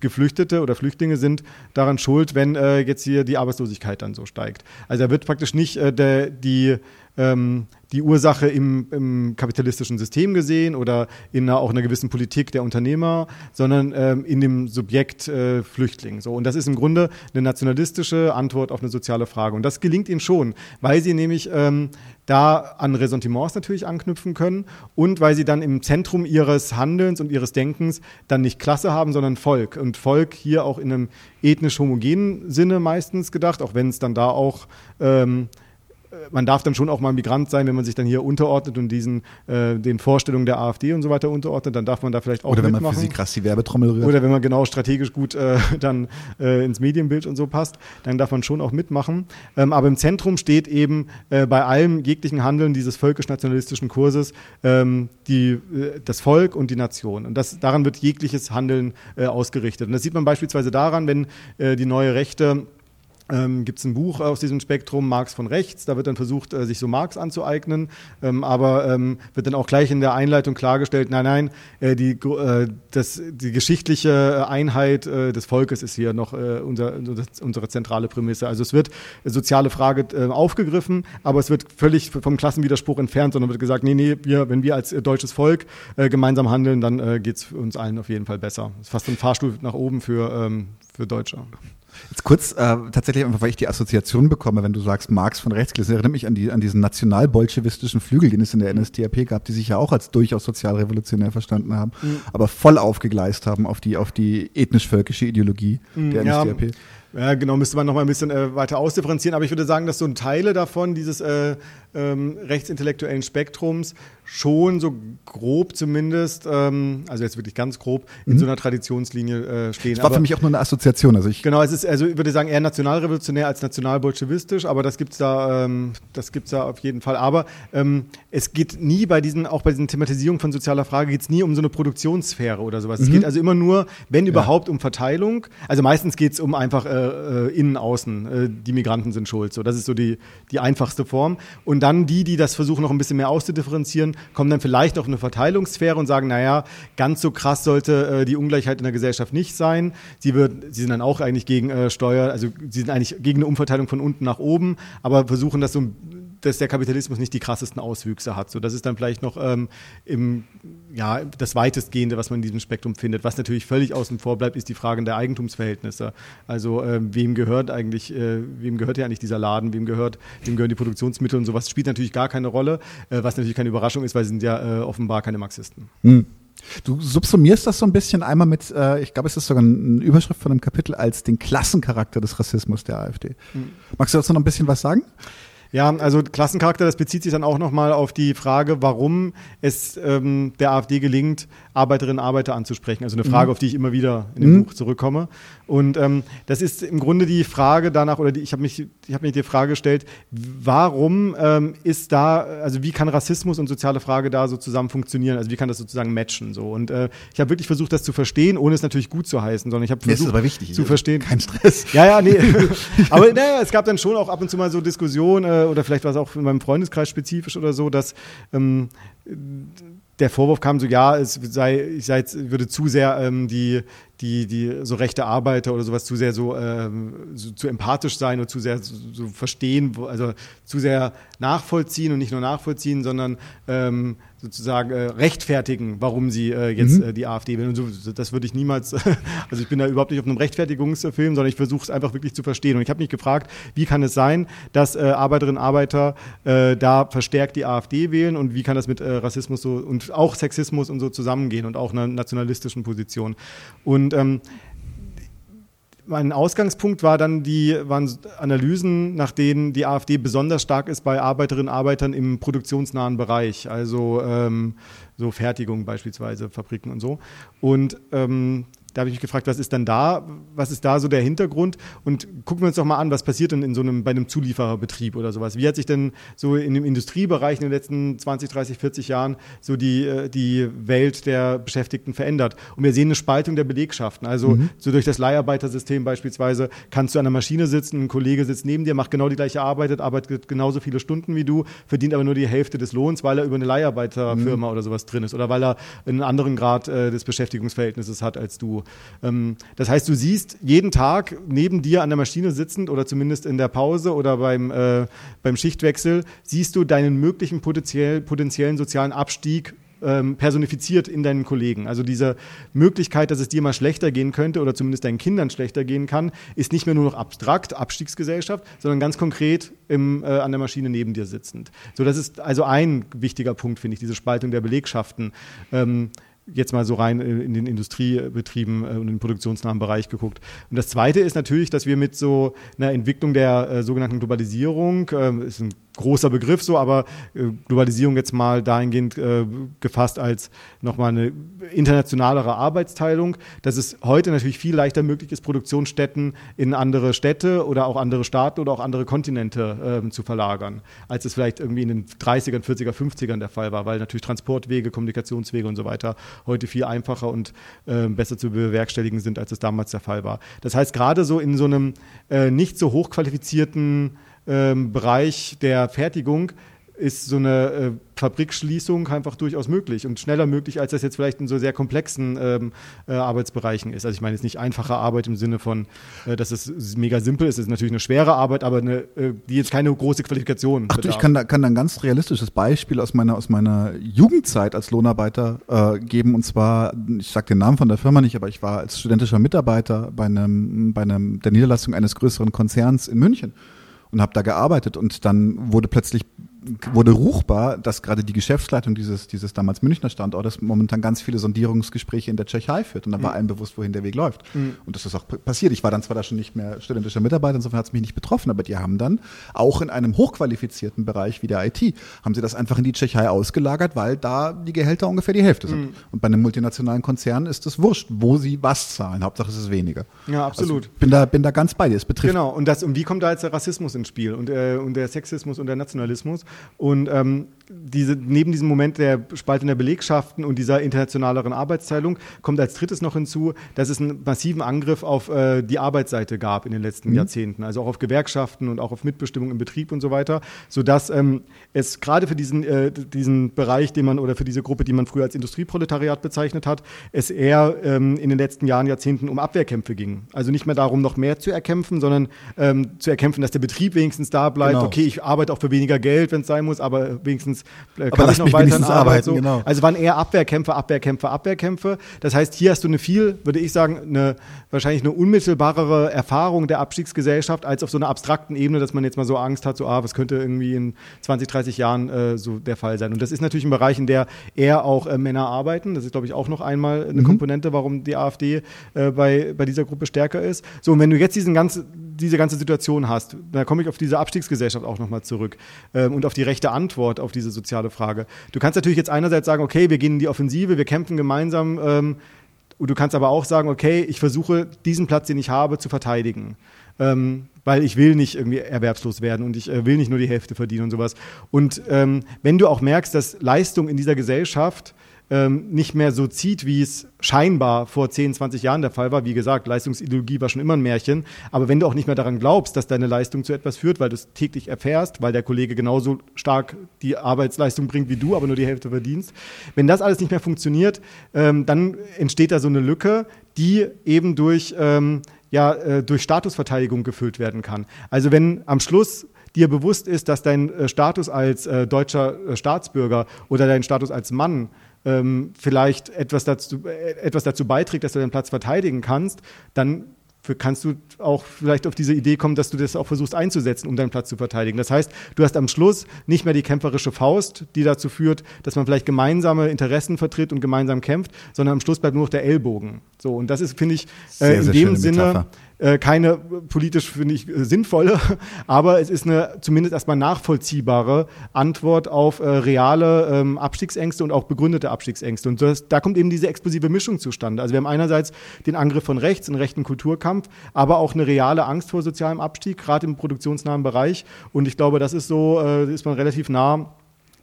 Geflüchtete oder Flüchtlinge sind daran schuld, wenn äh, jetzt hier die Arbeitslosigkeit dann so steigt. Also da wird praktisch nicht äh, der, die ähm, die Ursache im, im, kapitalistischen System gesehen oder in einer, auch einer gewissen Politik der Unternehmer, sondern ähm, in dem Subjekt äh, Flüchtling. So. Und das ist im Grunde eine nationalistische Antwort auf eine soziale Frage. Und das gelingt ihnen schon, weil sie nämlich ähm, da an Ressentiments natürlich anknüpfen können und weil sie dann im Zentrum ihres Handelns und ihres Denkens dann nicht Klasse haben, sondern Volk. Und Volk hier auch in einem ethnisch homogenen Sinne meistens gedacht, auch wenn es dann da auch ähm, man darf dann schon auch mal Migrant sein, wenn man sich dann hier unterordnet und diesen äh, den Vorstellungen der AfD und so weiter unterordnet, dann darf man da vielleicht auch Oder wenn mitmachen. man für sie krass die Werbetrommel rührt. Oder wenn man genau strategisch gut äh, dann äh, ins Medienbild und so passt, dann darf man schon auch mitmachen. Ähm, aber im Zentrum steht eben äh, bei allem jeglichen Handeln dieses völkisch-nationalistischen Kurses ähm, die, äh, das Volk und die Nation. Und das, daran wird jegliches Handeln äh, ausgerichtet. Und das sieht man beispielsweise daran, wenn die neue Rechte ähm, gibt es ein Buch aus diesem Spektrum, Marx von rechts. Da wird dann versucht, äh, sich so Marx anzueignen, ähm, aber ähm, wird dann auch gleich in der Einleitung klargestellt, nein, nein, äh, die, äh, das, die geschichtliche Einheit äh, des Volkes ist hier noch äh, unser, unsere zentrale Prämisse. Also es wird soziale Frage äh, aufgegriffen, aber es wird völlig vom Klassenwiderspruch entfernt, sondern wird gesagt, nee, nee, wir, wenn wir als deutsches Volk gemeinsam handeln, dann äh, geht es uns allen auf jeden Fall besser. Das ist fast ein Fahrstuhl nach oben für, ähm, für Deutsche. Jetzt kurz, äh, tatsächlich einfach, weil ich die Assoziation bekomme, wenn du sagst Marx von rechts, das erinnert mich an, die, an diesen nationalbolschewistischen Flügel, den es in der NSDAP gab, die sich ja auch als durchaus sozialrevolutionär verstanden haben, mhm. aber voll aufgegleist haben auf die, auf die ethnisch-völkische Ideologie mhm, der NSDAP. Ja. Ja, genau, müsste man noch mal ein bisschen äh, weiter ausdifferenzieren. Aber ich würde sagen, dass so ein Teile davon, dieses äh, ähm, rechtsintellektuellen Spektrums, schon so grob zumindest, ähm, also jetzt wirklich ganz grob, in mhm. so einer Traditionslinie äh, stehen. Das war aber, für mich auch nur eine Assoziation. Also ich genau, es ist, also ich würde sagen, eher nationalrevolutionär als nationalbolschewistisch, aber das gibt's da, ähm, das gibt's da auf jeden Fall. Aber ähm, es geht nie bei diesen, auch bei diesen Thematisierungen von sozialer Frage, geht's nie um so eine Produktionssphäre oder sowas. Mhm. Es geht also immer nur, wenn ja. überhaupt, um Verteilung. Also meistens geht's um einfach äh, äh, innen, außen. Äh, die Migranten sind schuld. So, das ist so die, die einfachste Form. Und dann die, die das versuchen, noch ein bisschen mehr auszudifferenzieren, kommen dann vielleicht auf eine Verteilungssphäre und sagen, naja, ganz so krass sollte äh, die Ungleichheit in der Gesellschaft nicht sein. Sie, wird, sie sind dann auch eigentlich gegen äh, Steuer, also sie sind eigentlich gegen eine Umverteilung von unten nach oben, aber versuchen das so dass der Kapitalismus nicht die krassesten Auswüchse hat. So, das ist dann vielleicht noch ähm, im, ja, das weitestgehende, was man in diesem Spektrum findet. Was natürlich völlig außen vor bleibt, ist die Frage der Eigentumsverhältnisse. Also ähm, wem gehört eigentlich, äh, wem gehört ja eigentlich dieser Laden, wem gehört, wem gehören die Produktionsmittel und sowas spielt natürlich gar keine Rolle, äh, was natürlich keine Überraschung ist, weil sie sind ja äh, offenbar keine Marxisten. Hm. Du subsumierst das so ein bisschen einmal mit, äh, ich glaube, es ist sogar eine Überschrift von einem Kapitel als den Klassencharakter des Rassismus der AfD. Hm. Magst du dazu noch ein bisschen was sagen? Ja, also Klassencharakter, das bezieht sich dann auch nochmal auf die Frage, warum es ähm, der AfD gelingt, Arbeiterinnen und Arbeiter anzusprechen. Also eine Frage, mhm. auf die ich immer wieder in dem mhm. Buch zurückkomme. Und ähm, das ist im Grunde die Frage danach, oder die, ich habe mich, ich hab mir die Frage gestellt, warum ähm, ist da, also wie kann Rassismus und soziale Frage da so zusammen funktionieren? Also wie kann das sozusagen matchen? So? Und äh, ich habe wirklich versucht, das zu verstehen, ohne es natürlich gut zu heißen, sondern ich habe versucht, aber wichtig, zu verstehen. Kein Stress. Ja, ja, nee. aber naja, es gab dann schon auch ab und zu mal so Diskussionen, äh, oder vielleicht war es auch in meinem Freundeskreis spezifisch oder so, dass ähm, der Vorwurf kam so, ja, es sei, ich sei würde zu sehr ähm, die, die, die so rechte Arbeiter oder sowas zu sehr so, ähm, so zu empathisch sein oder zu sehr so, so verstehen, also zu sehr nachvollziehen und nicht nur nachvollziehen, sondern ähm, sozusagen äh, rechtfertigen, warum sie äh, jetzt mhm. äh, die AfD wählen. Und so, das würde ich niemals, also ich bin da überhaupt nicht auf einem Rechtfertigungsfilm, sondern ich versuche es einfach wirklich zu verstehen. Und ich habe mich gefragt, wie kann es sein, dass äh, Arbeiterinnen und Arbeiter äh, da verstärkt die AfD wählen und wie kann das mit äh, Rassismus so und auch Sexismus und so zusammengehen und auch einer nationalistischen Position. Und ähm, mein Ausgangspunkt war dann die, waren Analysen, nach denen die AfD besonders stark ist bei Arbeiterinnen und Arbeitern im produktionsnahen Bereich, also ähm, so Fertigung beispielsweise, Fabriken und so. Und ähm, da habe ich mich gefragt, was ist dann da, was ist da so der Hintergrund? Und gucken wir uns doch mal an, was passiert denn in so einem, bei einem Zuliefererbetrieb oder sowas? Wie hat sich denn so in dem Industriebereich in den letzten 20, 30, 40 Jahren so die, äh, die Welt der Beschäftigten verändert? Und wir sehen eine Spaltung der Belegschaften. Also mhm. so durch das Leiharbeitersystem beispielsweise kannst du an der Maschine sitzen, ein Kollege sitzt neben dir, macht genau die gleiche Arbeit, arbeitet genauso viele Stunden wie du, verdient aber nur die Hälfte des Lohns, weil er über eine Leiharbeiterfirma mhm. oder sowas drin ist oder weil er einen anderen Grad äh, des Beschäftigungsverhältnisses hat als du. Ähm, das heißt, du siehst jeden Tag neben dir an der Maschine sitzend oder zumindest in der Pause oder beim, äh, beim Schichtwechsel, siehst du deinen möglichen potenziell, potenziellen sozialen Abstieg ähm, personifiziert in deinen Kollegen. Also diese Möglichkeit, dass es dir mal schlechter gehen könnte oder zumindest deinen Kindern schlechter gehen kann, ist nicht mehr nur noch abstrakt, Abstiegsgesellschaft, sondern ganz konkret im, äh, an der Maschine neben dir sitzend. So, das ist also ein wichtiger Punkt, finde ich, diese Spaltung der Belegschaften. Ähm, jetzt mal so rein in den Industriebetrieben und im produktionsnahen Bereich geguckt. Und das Zweite ist natürlich, dass wir mit so einer Entwicklung der äh, sogenannten Globalisierung, äh, ist ein großer Begriff so, aber äh, Globalisierung jetzt mal dahingehend äh, gefasst als nochmal eine internationalere Arbeitsteilung, dass es heute natürlich viel leichter möglich ist, Produktionsstätten in andere Städte oder auch andere Staaten oder auch andere Kontinente äh, zu verlagern, als es vielleicht irgendwie in den 30ern, 40er, 50ern der Fall war, weil natürlich Transportwege, Kommunikationswege und so weiter heute viel einfacher und äh, besser zu bewerkstelligen sind, als es damals der Fall war. Das heißt, gerade so in so einem äh, nicht so hochqualifizierten ähm, Bereich der Fertigung ist so eine äh, Fabrikschließung einfach durchaus möglich und schneller möglich, als das jetzt vielleicht in so sehr komplexen ähm, äh, Arbeitsbereichen ist. Also ich meine jetzt nicht einfache Arbeit im Sinne von, äh, dass es mega simpel ist. Es ist natürlich eine schwere Arbeit, aber eine, äh, die jetzt keine große Qualifikation Ach du, ich kann da, kann da ein ganz realistisches Beispiel aus meiner, aus meiner Jugendzeit als Lohnarbeiter äh, geben. Und zwar, ich sage den Namen von der Firma nicht, aber ich war als studentischer Mitarbeiter bei einem, bei einem der Niederlassung eines größeren Konzerns in München und habe da gearbeitet und dann wurde plötzlich wurde ruchbar, dass gerade die Geschäftsleitung dieses, dieses damals Münchner Standortes momentan ganz viele Sondierungsgespräche in der Tschechei führt. Und da war mhm. allen bewusst, wohin der Weg läuft. Mhm. Und das ist auch passiert. Ich war dann zwar da schon nicht mehr studentischer Mitarbeiter, insofern hat es mich nicht betroffen, aber die haben dann auch in einem hochqualifizierten Bereich wie der IT, haben sie das einfach in die Tschechei ausgelagert, weil da die Gehälter ungefähr die Hälfte sind. Mhm. Und bei einem multinationalen Konzern ist es wurscht, wo sie was zahlen. Hauptsache es ist weniger. Ja, absolut. Also bin, da, bin da ganz bei dir. Es betrifft. Genau. Und, das, und wie kommt da jetzt der Rassismus ins Spiel und, äh, und der Sexismus und der Nationalismus? Und ähm, diese, neben diesem Moment der Spaltung der Belegschaften und dieser internationaleren Arbeitsteilung kommt als drittes noch hinzu, dass es einen massiven Angriff auf äh, die Arbeitsseite gab in den letzten mhm. Jahrzehnten, also auch auf Gewerkschaften und auch auf Mitbestimmung im Betrieb und so weiter, sodass ähm, es gerade für diesen, äh, diesen Bereich, den man oder für diese Gruppe, die man früher als Industrieproletariat bezeichnet hat, es eher ähm, in den letzten Jahren, Jahrzehnten um Abwehrkämpfe ging. Also nicht mehr darum, noch mehr zu erkämpfen, sondern ähm, zu erkämpfen, dass der Betrieb wenigstens da bleibt. Genau. Okay, ich arbeite auch für weniger Geld, wenn es sein muss, aber wenigstens äh, kann aber ich noch weiter arbeiten. So. Genau. Also waren eher Abwehrkämpfe, Abwehrkämpfe, Abwehrkämpfe. Das heißt, hier hast du eine viel, würde ich sagen, eine wahrscheinlich eine unmittelbarere Erfahrung der Abstiegsgesellschaft als auf so einer abstrakten Ebene, dass man jetzt mal so Angst hat, so ah, was könnte irgendwie in 20, 30 Jahren äh, so der Fall sein. Und das ist natürlich ein Bereich, in der eher auch äh, Männer arbeiten. Das ist, glaube ich, auch noch einmal eine mhm. Komponente, warum die AfD äh, bei, bei dieser Gruppe stärker ist. So, und wenn du jetzt diesen ganzen, diese ganze Situation hast, da komme ich auf diese Abstiegsgesellschaft auch nochmal zurück ähm, und auf die rechte Antwort auf diese soziale Frage. Du kannst natürlich jetzt einerseits sagen, okay, wir gehen in die Offensive, wir kämpfen gemeinsam. Ähm, und du kannst aber auch sagen, okay, ich versuche diesen Platz, den ich habe, zu verteidigen. Ähm, weil ich will nicht irgendwie erwerbslos werden und ich äh, will nicht nur die Hälfte verdienen und sowas. Und ähm, wenn du auch merkst, dass Leistung in dieser Gesellschaft ähm, nicht mehr so zieht, wie es scheinbar vor 10, 20 Jahren der Fall war. Wie gesagt, Leistungsideologie war schon immer ein Märchen. Aber wenn du auch nicht mehr daran glaubst, dass deine Leistung zu etwas führt, weil du es täglich erfährst, weil der Kollege genauso stark die Arbeitsleistung bringt wie du, aber nur die Hälfte verdienst, wenn das alles nicht mehr funktioniert, ähm, dann entsteht da so eine Lücke, die eben durch, ähm, ja, äh, durch Statusverteidigung gefüllt werden kann. Also wenn am Schluss dir bewusst ist, dass dein äh, Status als äh, deutscher äh, Staatsbürger oder dein Status als Mann ähm, vielleicht etwas dazu, äh, etwas dazu beiträgt, dass du deinen Platz verteidigen kannst, dann kannst du auch vielleicht auf diese Idee kommen, dass du das auch versuchst einzusetzen, um deinen Platz zu verteidigen. Das heißt, du hast am Schluss nicht mehr die kämpferische Faust, die dazu führt, dass man vielleicht gemeinsame Interessen vertritt und gemeinsam kämpft, sondern am Schluss bleibt nur noch der Ellbogen. So, und das ist, finde ich, äh, in dem Sinne Metapher. Äh, keine politisch, finde ich, äh, sinnvolle, aber es ist eine zumindest erstmal nachvollziehbare Antwort auf äh, reale ähm, Abstiegsängste und auch begründete Abstiegsängste. Und das, da kommt eben diese explosive Mischung zustande. Also wir haben einerseits den Angriff von rechts, einen rechten Kulturkampf, aber auch eine reale Angst vor sozialem Abstieg, gerade im produktionsnahen Bereich. Und ich glaube, das ist so, äh, ist man relativ nah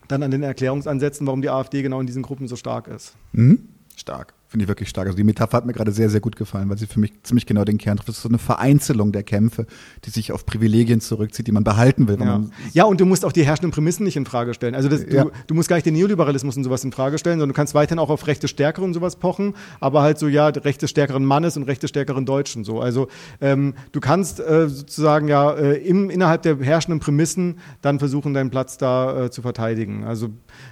dann an den Erklärungsansätzen, warum die AfD genau in diesen Gruppen so stark ist. Mhm. Stark. Finde ich wirklich stark. Also die Metapher hat mir gerade sehr, sehr gut gefallen, weil sie für mich ziemlich genau den Kern trifft. Das ist so eine Vereinzelung der Kämpfe, die sich auf Privilegien zurückzieht, die man behalten will. Ja, ja und du musst auch die herrschenden Prämissen nicht in Frage stellen. Also das, ja. du, du, musst gar nicht den Neoliberalismus und sowas in Frage stellen, sondern du kannst weiterhin auch auf Rechte Stärkere und sowas pochen, aber halt so, ja, Rechte stärkeren Mannes und Rechte stärkeren Deutschen. So. Also ähm, du kannst äh, sozusagen ja äh, im, innerhalb der herrschenden Prämissen dann versuchen, deinen Platz da äh, zu verteidigen. Also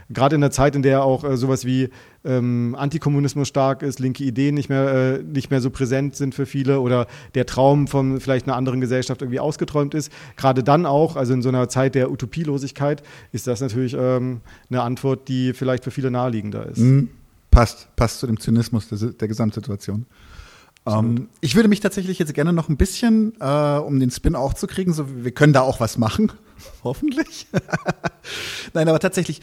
gerade in der Zeit, in der auch äh, sowas wie ähm, Antikommunismus stark ist, linke Ideen nicht mehr, äh, nicht mehr so präsent sind für viele oder der Traum von vielleicht einer anderen Gesellschaft irgendwie ausgeträumt ist. Gerade dann auch, also in so einer Zeit der Utopielosigkeit, ist das natürlich ähm, eine Antwort, die vielleicht für viele naheliegender ist. Mhm. Passt, passt zu dem Zynismus der, der Gesamtsituation. Ähm, ich würde mich tatsächlich jetzt gerne noch ein bisschen, äh, um den Spin auch zu kriegen, so wir können da auch was machen. Hoffentlich. Nein, aber tatsächlich,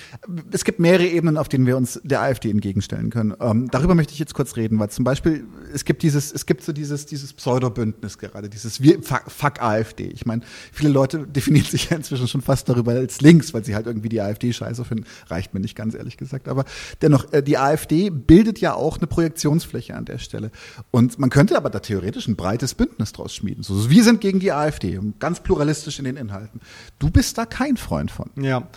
es gibt mehrere Ebenen, auf denen wir uns der AfD entgegenstellen können. Ähm, darüber möchte ich jetzt kurz reden, weil zum Beispiel, es gibt dieses, es gibt so dieses, dieses Pseudo-Bündnis gerade, dieses wir, fuck, fuck AfD. Ich meine, viele Leute definieren sich ja inzwischen schon fast darüber als links, weil sie halt irgendwie die AfD scheiße finden. Reicht mir nicht ganz ehrlich gesagt. Aber dennoch, äh, die AfD bildet ja auch eine Projektionsfläche an der Stelle. Und man könnte aber da theoretisch ein breites Bündnis draus schmieden. So, wir sind gegen die AfD, ganz pluralistisch in den Inhalten. Du bist da kein Freund von. Ja.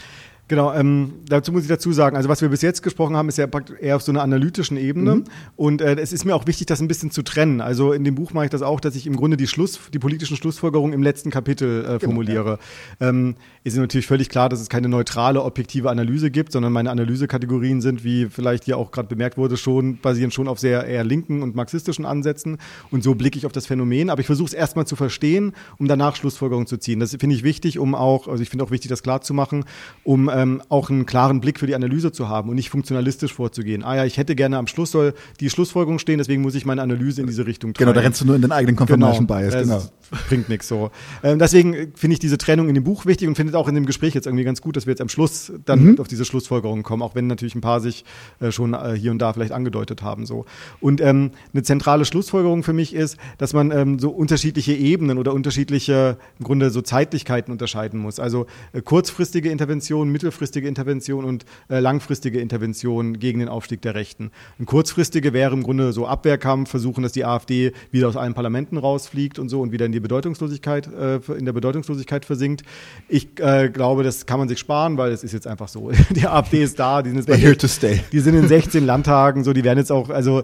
Genau, ähm, dazu muss ich dazu sagen, also was wir bis jetzt gesprochen haben, ist ja eher auf so einer analytischen Ebene. Mhm. Und äh, es ist mir auch wichtig, das ein bisschen zu trennen. Also in dem Buch mache ich das auch, dass ich im Grunde die Schluss, die politischen Schlussfolgerungen im letzten Kapitel äh, formuliere. Genau, ja. ähm, ist natürlich völlig klar, dass es keine neutrale, objektive Analyse gibt, sondern meine Analysekategorien sind, wie vielleicht hier auch gerade bemerkt wurde, schon, basieren schon auf sehr eher linken und marxistischen Ansätzen. Und so blicke ich auf das Phänomen. Aber ich versuche es erstmal zu verstehen, um danach Schlussfolgerungen zu ziehen. Das finde ich wichtig, um auch, also ich finde auch wichtig, das klar zu machen, um ähm, auch einen klaren Blick für die Analyse zu haben und nicht funktionalistisch vorzugehen. Ah ja, ich hätte gerne am Schluss soll die Schlussfolgerung stehen, deswegen muss ich meine Analyse in diese Richtung treiben. Genau, da rennst du nur in den eigenen Confirmation genau, Bias. Genau. Bringt nichts so. Ähm, deswegen finde ich diese Trennung in dem Buch wichtig und finde es auch in dem Gespräch jetzt irgendwie ganz gut, dass wir jetzt am Schluss dann mhm. auf diese Schlussfolgerungen kommen, auch wenn natürlich ein paar sich äh, schon äh, hier und da vielleicht angedeutet haben. So. Und ähm, eine zentrale Schlussfolgerung für mich ist, dass man ähm, so unterschiedliche Ebenen oder unterschiedliche im Grunde so Zeitlichkeiten unterscheiden muss. Also äh, kurzfristige Intervention, mittelfristige Intervention und äh, langfristige Intervention gegen den Aufstieg der Rechten. Eine kurzfristige wäre im Grunde so Abwehrkampf, versuchen, dass die AfD wieder aus allen Parlamenten rausfliegt und so und wieder in die Bedeutungslosigkeit, äh, in der Bedeutungslosigkeit versinkt. Ich äh, glaube, das kann man sich sparen, weil es ist jetzt einfach so. Die AfD ist da, die sind, here to stay. die sind in 16 Landtagen, so, die werden jetzt auch, also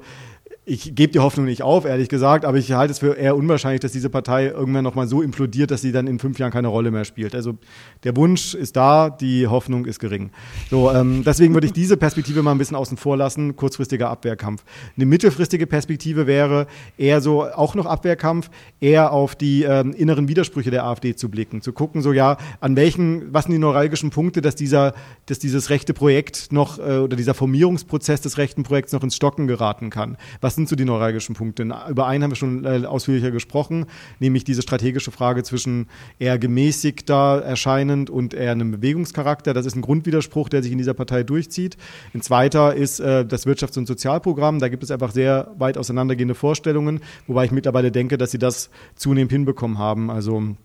ich gebe die Hoffnung nicht auf, ehrlich gesagt, aber ich halte es für eher unwahrscheinlich, dass diese Partei irgendwann nochmal so implodiert, dass sie dann in fünf Jahren keine Rolle mehr spielt. Also der Wunsch ist da, die Hoffnung ist gering. So, ähm, deswegen würde ich diese Perspektive mal ein bisschen außen vor lassen, kurzfristiger Abwehrkampf. Eine mittelfristige Perspektive wäre eher so, auch noch Abwehrkampf, eher auf die ähm, inneren Widersprüche der AfD zu blicken, zu gucken, so ja, an welchen, was sind die neuralgischen Punkte, dass dieser, dass dieses rechte Projekt noch äh, oder dieser Formierungsprozess des rechten Projekts noch ins Stocken geraten kann. Was sind so die neuralgischen Punkte? Über einen haben wir schon äh, ausführlicher gesprochen, nämlich diese strategische Frage zwischen eher gemäßigter erscheinend und eher einem Bewegungscharakter. Das ist ein Grundwiderspruch, der sich in dieser Partei durchzieht. Ein zweiter ist äh, das Wirtschafts- und Sozialprogramm. Da gibt es einfach sehr weit auseinandergehende Vorstellungen, wobei ich mittlerweile denke, dass sie das zunehmend hinbekommen haben. Also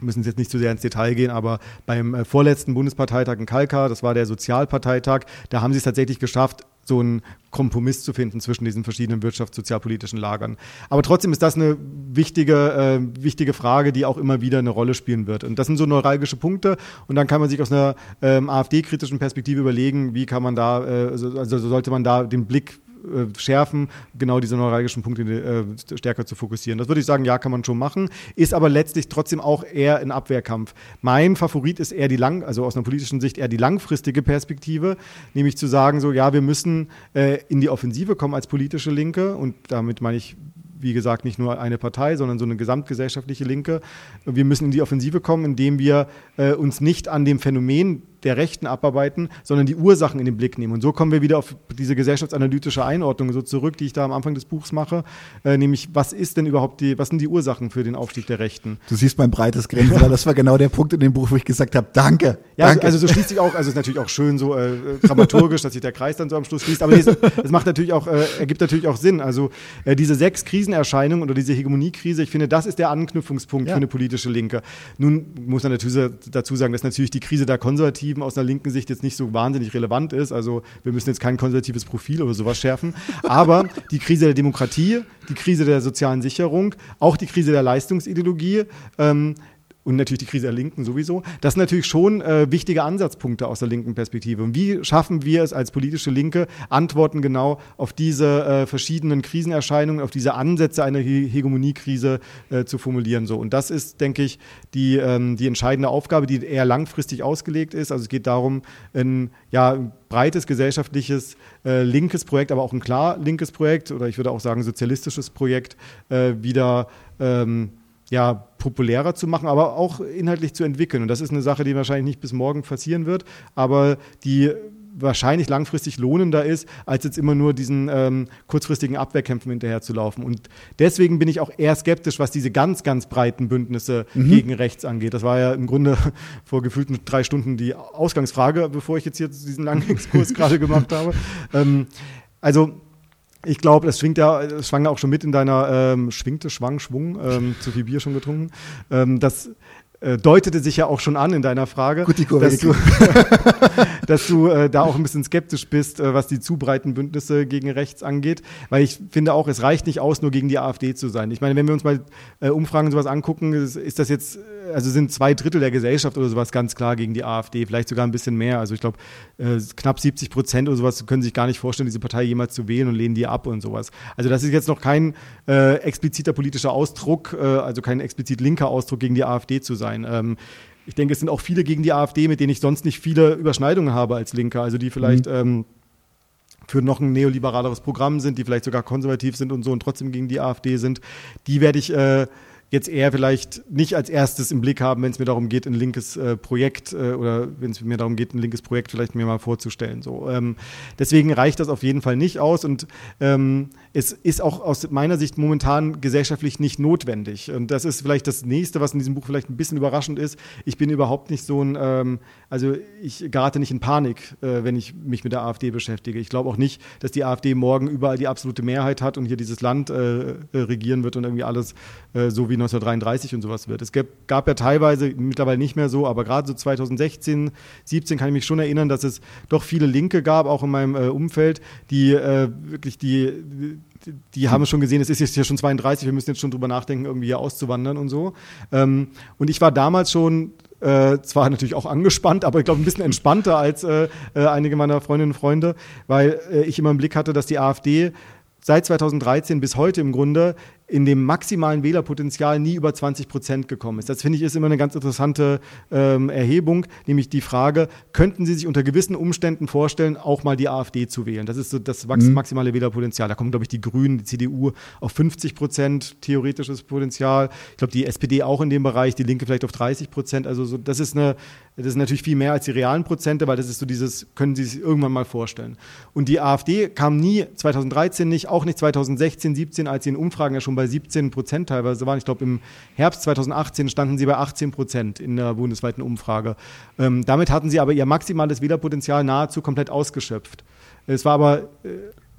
müssen jetzt nicht zu sehr ins Detail gehen, aber beim äh, vorletzten Bundesparteitag in Kalkar, das war der Sozialparteitag, da haben sie es tatsächlich geschafft, so einen Kompromiss zu finden zwischen diesen verschiedenen wirtschafts-, sozialpolitischen Lagern. Aber trotzdem ist das eine wichtige, äh, wichtige Frage, die auch immer wieder eine Rolle spielen wird. Und das sind so neuralgische Punkte. Und dann kann man sich aus einer ähm, AfD-kritischen Perspektive überlegen, wie kann man da, äh, also, also sollte man da den Blick äh, schärfen, genau diese neuralgischen Punkte äh, stärker zu fokussieren. Das würde ich sagen, ja, kann man schon machen, ist aber letztlich trotzdem auch eher ein Abwehrkampf. Mein Favorit ist eher die lang, also aus einer politischen Sicht eher die langfristige Perspektive, nämlich zu sagen, so ja, wir müssen äh, in die Offensive kommen als politische Linke und damit meine ich wie gesagt, nicht nur eine Partei, sondern so eine gesamtgesellschaftliche Linke. Wir müssen in die Offensive kommen, indem wir äh, uns nicht an dem Phänomen der Rechten abarbeiten, sondern die Ursachen in den Blick nehmen. Und so kommen wir wieder auf diese gesellschaftsanalytische Einordnung so zurück, die ich da am Anfang des Buchs mache, äh, nämlich was ist denn überhaupt die, was sind die Ursachen für den Aufstieg der Rechten? Du siehst mein breites Grinsen, weil das war genau der Punkt in dem Buch, wo ich gesagt habe, danke. Ja, danke. also so schließt sich auch, also ist natürlich auch schön so äh, dramaturgisch, dass sich der Kreis dann so am Schluss schließt, aber es macht natürlich auch, äh, ergibt natürlich auch Sinn. Also äh, diese sechs Krisenerscheinungen oder diese Hegemoniekrise, ich finde, das ist der Anknüpfungspunkt ja. für eine politische Linke. Nun muss man natürlich dazu sagen, dass natürlich die Krise der Konservativen aus einer linken Sicht jetzt nicht so wahnsinnig relevant ist. Also wir müssen jetzt kein konservatives Profil oder sowas schärfen. Aber die Krise der Demokratie, die Krise der sozialen Sicherung, auch die Krise der Leistungsideologie, ähm, und natürlich die Krise der Linken sowieso. Das sind natürlich schon äh, wichtige Ansatzpunkte aus der linken Perspektive. Und wie schaffen wir es als politische Linke, Antworten genau auf diese äh, verschiedenen Krisenerscheinungen, auf diese Ansätze einer He Hegemoniekrise äh, zu formulieren? So. Und das ist, denke ich, die, ähm, die entscheidende Aufgabe, die eher langfristig ausgelegt ist. Also es geht darum, ein ja, breites gesellschaftliches äh, linkes Projekt, aber auch ein klar linkes Projekt oder ich würde auch sagen sozialistisches Projekt äh, wieder ähm, ja, populärer zu machen, aber auch inhaltlich zu entwickeln. Und das ist eine Sache, die wahrscheinlich nicht bis morgen passieren wird, aber die wahrscheinlich langfristig lohnender ist, als jetzt immer nur diesen ähm, kurzfristigen Abwehrkämpfen hinterher zu laufen. Und deswegen bin ich auch eher skeptisch, was diese ganz, ganz breiten Bündnisse mhm. gegen rechts angeht. Das war ja im Grunde vor gefühlten drei Stunden die Ausgangsfrage, bevor ich jetzt hier diesen langen Exkurs gerade gemacht habe. Ähm, also ich glaube, das schwingt ja, das schwang ja auch schon mit in deiner ähm, schwingte Schwang, Schwung, ähm, zu viel Bier schon getrunken. Ähm, das äh, deutete sich ja auch schon an in deiner Frage, Gut, die Kurve dass du, dass du äh, da auch ein bisschen skeptisch bist, äh, was die zu breiten Bündnisse gegen rechts angeht. Weil ich finde auch, es reicht nicht aus, nur gegen die AfD zu sein. Ich meine, wenn wir uns mal äh, Umfragen und sowas angucken, ist, ist, das jetzt, also sind zwei Drittel der Gesellschaft oder sowas ganz klar gegen die AfD, vielleicht sogar ein bisschen mehr. Also ich glaube, äh, knapp 70 Prozent oder sowas können sich gar nicht vorstellen, diese Partei jemals zu wählen und lehnen die ab und sowas. Also das ist jetzt noch kein äh, expliziter politischer Ausdruck, äh, also kein explizit linker Ausdruck gegen die AfD zu sein. Ähm, ich denke, es sind auch viele gegen die AfD, mit denen ich sonst nicht viele Überschneidungen habe als Linker. Also die vielleicht mhm. ähm, für noch ein neoliberaleres Programm sind, die vielleicht sogar konservativ sind und so und trotzdem gegen die AfD sind. Die werde ich äh, jetzt eher vielleicht nicht als erstes im Blick haben, wenn es mir darum geht, ein linkes äh, Projekt äh, oder wenn es mir darum geht, ein linkes Projekt vielleicht mir mal vorzustellen. So, ähm, deswegen reicht das auf jeden Fall nicht aus und ähm, es ist auch aus meiner Sicht momentan gesellschaftlich nicht notwendig. Und das ist vielleicht das nächste, was in diesem Buch vielleicht ein bisschen überraschend ist. Ich bin überhaupt nicht so ein, ähm, also ich gerate nicht in Panik, äh, wenn ich mich mit der AfD beschäftige. Ich glaube auch nicht, dass die AfD morgen überall die absolute Mehrheit hat und hier dieses Land äh, regieren wird und irgendwie alles äh, so wie 1933 und sowas wird. Es gab, gab ja teilweise, mittlerweile nicht mehr so, aber gerade so 2016, 17 kann ich mich schon erinnern, dass es doch viele Linke gab, auch in meinem äh, Umfeld, die äh, wirklich die, die, haben schon gesehen, es ist jetzt hier schon 32, wir müssen jetzt schon drüber nachdenken, irgendwie hier auszuwandern und so. Ähm, und ich war damals schon äh, zwar natürlich auch angespannt, aber ich glaube ein bisschen entspannter als äh, äh, einige meiner Freundinnen und Freunde, weil äh, ich immer im Blick hatte, dass die AfD seit 2013 bis heute im Grunde in dem maximalen Wählerpotenzial nie über 20 Prozent gekommen ist. Das finde ich ist immer eine ganz interessante ähm, Erhebung, nämlich die Frage, könnten Sie sich unter gewissen Umständen vorstellen, auch mal die AfD zu wählen? Das ist so das mhm. maximale Wählerpotenzial. Da kommen, glaube ich, die Grünen, die CDU auf 50 Prozent theoretisches Potenzial. Ich glaube, die SPD auch in dem Bereich, die Linke vielleicht auf 30 Prozent. Also so, das ist eine, das ist natürlich viel mehr als die realen Prozente, weil das ist so dieses, können Sie sich irgendwann mal vorstellen. Und die AfD kam nie 2013 nicht, auch nicht 2016, 17, als sie in Umfragen ja schon bei 17 Prozent teilweise waren. Ich glaube, im Herbst 2018 standen sie bei 18 Prozent in der bundesweiten Umfrage. Ähm, damit hatten sie aber ihr maximales Wählerpotenzial nahezu komplett ausgeschöpft. Es war aber äh,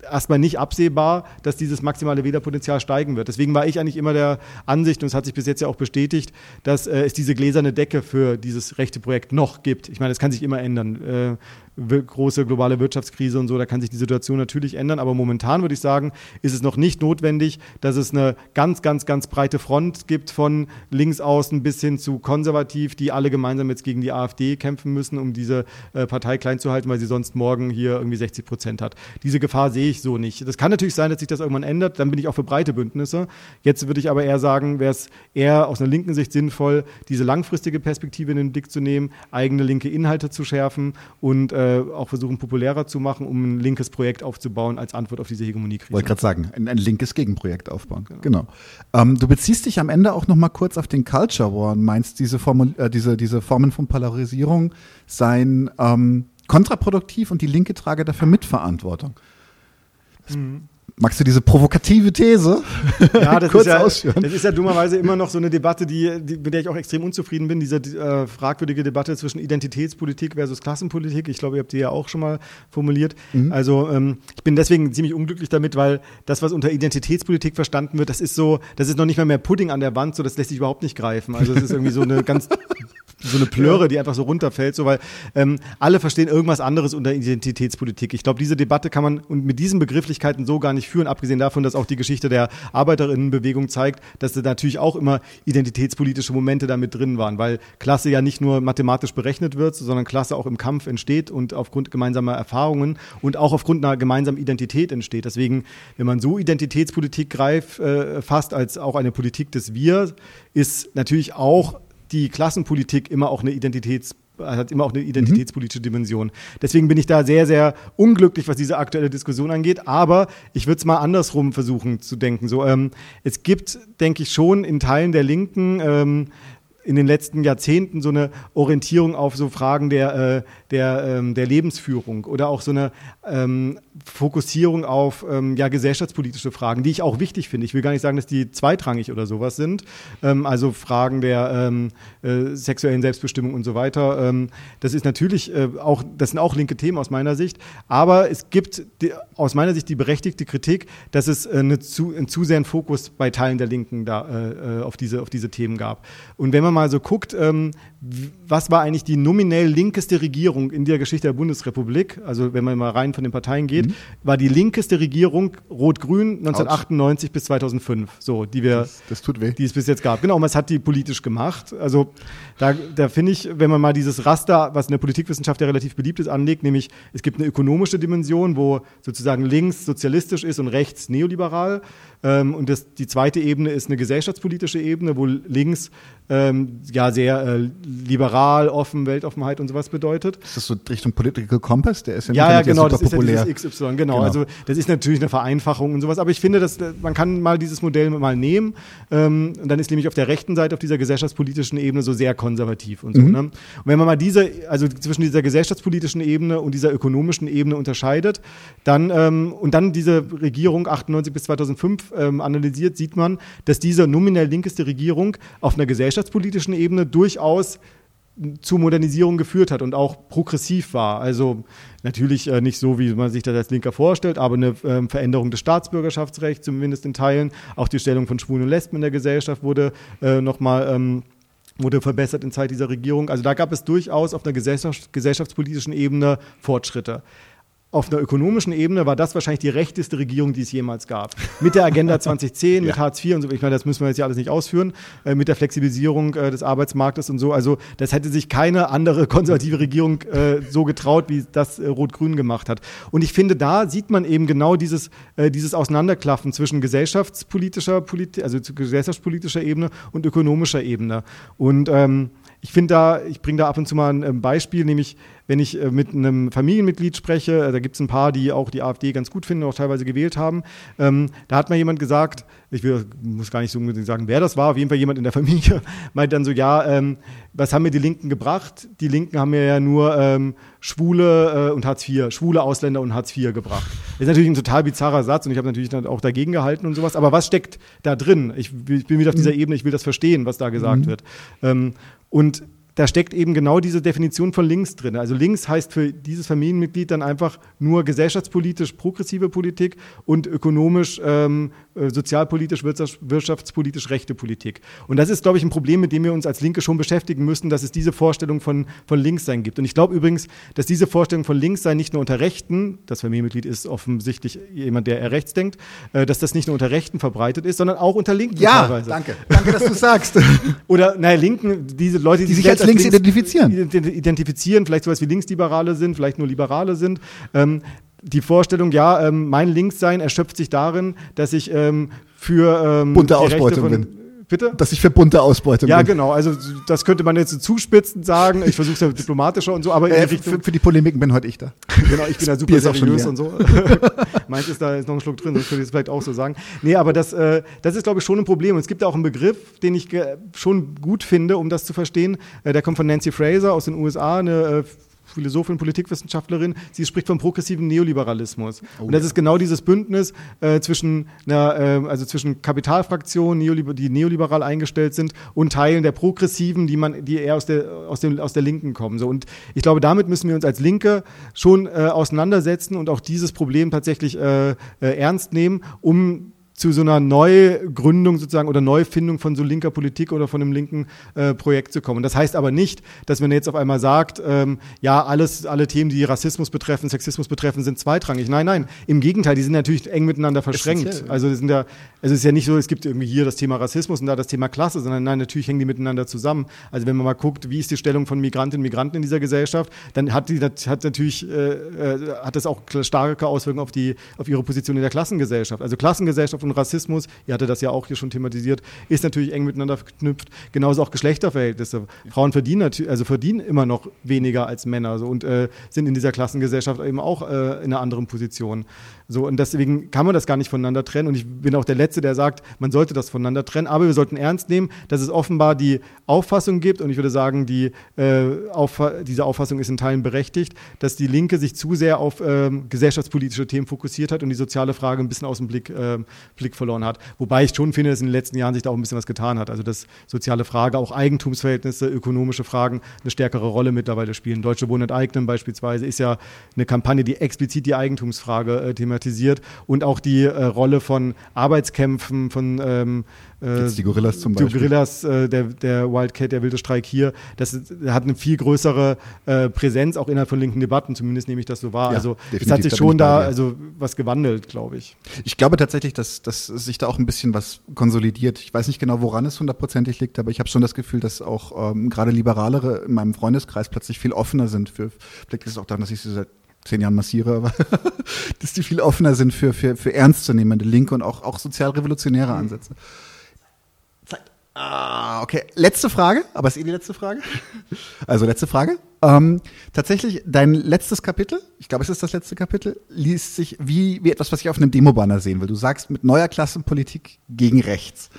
erstmal nicht absehbar, dass dieses maximale Wählerpotenzial steigen wird. Deswegen war ich eigentlich immer der Ansicht, und es hat sich bis jetzt ja auch bestätigt, dass äh, es diese gläserne Decke für dieses rechte Projekt noch gibt. Ich meine, es kann sich immer ändern. Äh, große globale Wirtschaftskrise und so, da kann sich die Situation natürlich ändern. Aber momentan würde ich sagen, ist es noch nicht notwendig, dass es eine ganz, ganz, ganz breite Front gibt von links außen bis hin zu konservativ, die alle gemeinsam jetzt gegen die AfD kämpfen müssen, um diese äh, Partei klein zu halten, weil sie sonst morgen hier irgendwie 60 Prozent hat. Diese Gefahr sehe ich so nicht. Das kann natürlich sein, dass sich das irgendwann ändert, dann bin ich auch für breite Bündnisse. Jetzt würde ich aber eher sagen, wäre es eher aus einer linken Sicht sinnvoll, diese langfristige Perspektive in den Blick zu nehmen, eigene linke Inhalte zu schärfen und äh, äh, auch versuchen, populärer zu machen, um ein linkes Projekt aufzubauen als Antwort auf diese Hegemoniekrise. Wollte gerade sagen, ein, ein, linkes Gegenprojekt aufbauen. Genau. genau. Ähm, du beziehst dich am Ende auch noch mal kurz auf den Culture War und meinst, diese, Formul äh, diese, diese Formen von Polarisierung seien ähm, kontraproduktiv und die Linke trage dafür Mitverantwortung. Mhm. Magst du diese provokative These ja, das kurz ist ja, ausführen? Das ist ja dummerweise immer noch so eine Debatte, die, die mit der ich auch extrem unzufrieden bin, diese äh, fragwürdige Debatte zwischen Identitätspolitik versus Klassenpolitik. Ich glaube, ihr habt die ja auch schon mal formuliert. Mhm. Also ähm, ich bin deswegen ziemlich unglücklich damit, weil das, was unter Identitätspolitik verstanden wird, das ist so, das ist noch nicht mal mehr Pudding an der Wand, so das lässt sich überhaupt nicht greifen. Also es ist irgendwie so eine ganz so eine Plöre, die einfach so runterfällt, so weil ähm, alle verstehen irgendwas anderes unter Identitätspolitik. Ich glaube, diese Debatte kann man und mit diesen Begrifflichkeiten so gar nicht führen, abgesehen davon, dass auch die Geschichte der Arbeiterinnenbewegung zeigt, dass da natürlich auch immer identitätspolitische Momente damit drin waren, weil Klasse ja nicht nur mathematisch berechnet wird, sondern Klasse auch im Kampf entsteht und aufgrund gemeinsamer Erfahrungen und auch aufgrund einer gemeinsamen Identität entsteht. Deswegen, wenn man so Identitätspolitik greift, äh, fast als auch eine Politik des Wir, ist natürlich auch die Klassenpolitik immer auch eine Identitäts hat immer auch eine identitätspolitische Dimension. Deswegen bin ich da sehr, sehr unglücklich, was diese aktuelle Diskussion angeht. Aber ich würde es mal andersrum versuchen zu denken. So, ähm, es gibt, denke ich, schon in Teilen der Linken ähm, in den letzten Jahrzehnten so eine Orientierung auf so Fragen der, äh, der, ähm, der Lebensführung oder auch so eine ähm, Fokussierung auf ähm, ja, gesellschaftspolitische Fragen, die ich auch wichtig finde. Ich will gar nicht sagen, dass die zweitrangig oder sowas sind. Ähm, also Fragen der ähm, äh, sexuellen Selbstbestimmung und so weiter. Ähm, das ist natürlich äh, auch, das sind auch linke Themen aus meiner Sicht. Aber es gibt die, aus meiner Sicht die berechtigte Kritik, dass es äh, eine zu, einen zu sehr Fokus bei Teilen der Linken da äh, äh, auf, diese, auf diese Themen gab. Und wenn man mal so guckt, ähm, was war eigentlich die nominell linkeste Regierung in der Geschichte der Bundesrepublik, also wenn man mal rein von den Parteien geht, mhm. war die linkeste Regierung Rot-Grün 1998 Ouch. bis 2005, so, die wir, das, das, tut weh. die es bis jetzt gab. Genau, was hat die politisch gemacht? Also da, da finde ich, wenn man mal dieses Raster, was in der Politikwissenschaft ja relativ beliebt ist, anlegt, nämlich es gibt eine ökonomische Dimension, wo sozusagen links sozialistisch ist und rechts neoliberal. Ähm, und das, die zweite Ebene ist eine gesellschaftspolitische Ebene, wo links ähm, ja sehr äh, liberal, offen, Weltoffenheit und sowas bedeutet. Ist das so Richtung Political Compass? Der ist ja, ja, ja genau, das populär. ist ja XY, genau. genau. Also das ist natürlich eine Vereinfachung und sowas, aber ich finde, dass man kann mal dieses Modell mal nehmen. Ähm, und dann ist nämlich auf der rechten Seite, auf dieser gesellschaftspolitischen Ebene so sehr konservativ und so. Mhm. Ne? Und wenn man mal diese, also zwischen dieser gesellschaftspolitischen Ebene und dieser ökonomischen Ebene unterscheidet, dann ähm, und dann diese Regierung 98 bis 2005 ähm, analysiert, sieht man, dass diese nominell linkeste Regierung auf einer gesellschaftspolitischen Ebene durchaus zu Modernisierung geführt hat und auch progressiv war. Also natürlich äh, nicht so, wie man sich das als Linker vorstellt, aber eine äh, Veränderung des Staatsbürgerschaftsrechts, zumindest in Teilen. Auch die Stellung von Schwulen und Lesben in der Gesellschaft wurde äh, nochmal ähm, wurde verbessert in Zeit dieser Regierung. Also da gab es durchaus auf einer gesellschafts gesellschaftspolitischen Ebene Fortschritte auf einer ökonomischen Ebene war das wahrscheinlich die rechteste Regierung, die es jemals gab. Mit der Agenda 2010, ja. mit Hartz IV und so, ich meine, das müssen wir jetzt ja alles nicht ausführen, äh, mit der Flexibilisierung äh, des Arbeitsmarktes und so. Also das hätte sich keine andere konservative Regierung äh, so getraut, wie das äh, Rot-Grün gemacht hat. Und ich finde, da sieht man eben genau dieses, äh, dieses Auseinanderklaffen zwischen gesellschaftspolitischer, Polit also gesellschaftspolitischer Ebene und ökonomischer Ebene. Und ähm, ich finde da, ich bringe da ab und zu mal ein ähm, Beispiel, nämlich wenn ich äh, mit einem Familienmitglied spreche, äh, da gibt es ein paar, die auch die AfD ganz gut finden, auch teilweise gewählt haben, ähm, da hat mal jemand gesagt, ich will, muss gar nicht so unbedingt sagen, wer das war, auf jeden Fall jemand in der Familie, meint dann so, ja, ähm, was haben mir die Linken gebracht? Die Linken haben mir ja nur ähm, Schwule äh, und Hartz IV, schwule Ausländer und Hartz IV gebracht. Das ist natürlich ein total bizarrer Satz und ich habe natürlich dann auch dagegen gehalten und sowas, aber was steckt da drin? Ich, ich bin wieder auf dieser mhm. Ebene, ich will das verstehen, was da gesagt mhm. wird. Ähm, und da steckt eben genau diese Definition von links drin. Also links heißt für dieses Familienmitglied dann einfach nur gesellschaftspolitisch progressive Politik und ökonomisch, ähm, äh, sozialpolitisch, wirtschaftspolitisch rechte Politik. Und das ist, glaube ich, ein Problem, mit dem wir uns als Linke schon beschäftigen müssen, dass es diese Vorstellung von, von Linkssein gibt. Und ich glaube übrigens, dass diese Vorstellung von Linkssein nicht nur unter Rechten, das Familienmitglied ist offensichtlich jemand, der eher rechts denkt, äh, dass das nicht nur unter Rechten verbreitet ist, sondern auch unter Linken ja, teilweise. danke. Danke, dass du sagst. Oder, naja, Linken, diese Leute, die, die sich als links, links identifizieren. Identifizieren, vielleicht sowas wie Linksliberale sind, vielleicht nur Liberale sind. Ähm, die Vorstellung, ja, ähm, mein Linkssein erschöpft sich darin, dass ich ähm, für ähm, bunte Ausbeutung bin. Bitte? Dass ich für bunte Ausbeutung ja, bin. Ja, genau. Also das könnte man jetzt zuspitzend sagen. Ich versuche es ja diplomatischer und so, aber äh, für, für, die Polemiken bin heute ich da. Genau, ich bin da super seriös und so. Meint ist da ist noch ein Schluck drin, das könnte ich es vielleicht auch so sagen. Nee, aber das, äh, das ist, glaube ich, schon ein Problem. Und es gibt auch einen Begriff, den ich schon gut finde, um das zu verstehen. Äh, der kommt von Nancy Fraser aus den USA, eine äh, Philosophin, Politikwissenschaftlerin, sie spricht vom progressiven Neoliberalismus. Oh, und das ja. ist genau dieses Bündnis äh, zwischen, einer, äh, also zwischen Kapitalfraktionen, Neoliber die neoliberal eingestellt sind, und Teilen der Progressiven, die man, die eher aus der, aus dem, aus der Linken kommen. So, und ich glaube, damit müssen wir uns als Linke schon äh, auseinandersetzen und auch dieses Problem tatsächlich äh, äh, ernst nehmen, um zu so einer Neugründung sozusagen oder Neufindung von so linker Politik oder von einem linken äh, Projekt zu kommen. Das heißt aber nicht, dass man jetzt auf einmal sagt, ähm, ja, alles, alle Themen, die Rassismus betreffen, Sexismus betreffen, sind zweitrangig. Nein, nein, im Gegenteil, die sind natürlich eng miteinander verschränkt. Also sind ja, also es ist ja nicht so, es gibt irgendwie hier das Thema Rassismus und da das Thema Klasse, sondern nein, natürlich hängen die miteinander zusammen. Also wenn man mal guckt, wie ist die Stellung von Migrantinnen und Migranten in dieser Gesellschaft, dann hat die hat natürlich äh, äh hat das auch starke Auswirkungen auf die auf ihre Position in der Klassengesellschaft. Also Klassengesellschaft und Rassismus, ihr hatte das ja auch hier schon thematisiert, ist natürlich eng miteinander verknüpft. Genauso auch Geschlechterverhältnisse. Frauen verdienen also verdienen immer noch weniger als Männer so, und äh, sind in dieser Klassengesellschaft eben auch äh, in einer anderen Position. So, und deswegen kann man das gar nicht voneinander trennen. Und ich bin auch der Letzte, der sagt, man sollte das voneinander trennen. Aber wir sollten ernst nehmen, dass es offenbar die Auffassung gibt, und ich würde sagen, die, äh, auf, diese Auffassung ist in Teilen berechtigt, dass die Linke sich zu sehr auf ähm, gesellschaftspolitische Themen fokussiert hat und die soziale Frage ein bisschen aus dem Blick, äh, Blick verloren hat. Wobei ich schon finde, dass in den letzten Jahren sich da auch ein bisschen was getan hat. Also dass soziale Frage, auch Eigentumsverhältnisse, ökonomische Fragen eine stärkere Rolle mittlerweile spielen. Deutsche Wohnen enteignen beispielsweise ist ja eine Kampagne, die explizit die Eigentumsfrage äh, thematisiert und auch die äh, Rolle von Arbeitskämpfen, von ähm, äh, die Gorillas zum Beispiel. Die Gorillas, äh, der, der Wildcat, der wilde Streik hier, das hat eine viel größere äh, Präsenz auch innerhalb von linken Debatten, zumindest nehme ich das so wahr. Ja, also es hat sich schon da also was gewandelt, glaube ich. Ich glaube tatsächlich, dass, dass sich da auch ein bisschen was konsolidiert. Ich weiß nicht genau, woran es hundertprozentig liegt, aber ich habe schon das Gefühl, dass auch ähm, gerade Liberalere in meinem Freundeskreis plötzlich viel offener sind für, vielleicht ist es auch daran, dass ich sie seit zehn Jahren massiere, aber dass die viel offener sind für, für, für ernstzunehmende linke und auch, auch sozialrevolutionäre Ansätze. Mhm. Ah, okay. Letzte Frage, aber ist eh die letzte Frage. Also letzte Frage. Ähm, tatsächlich, dein letztes Kapitel, ich glaube, es ist das letzte Kapitel, liest sich wie, wie etwas, was ich auf einem Demobanner sehen will. Du sagst mit neuer Klassenpolitik gegen rechts.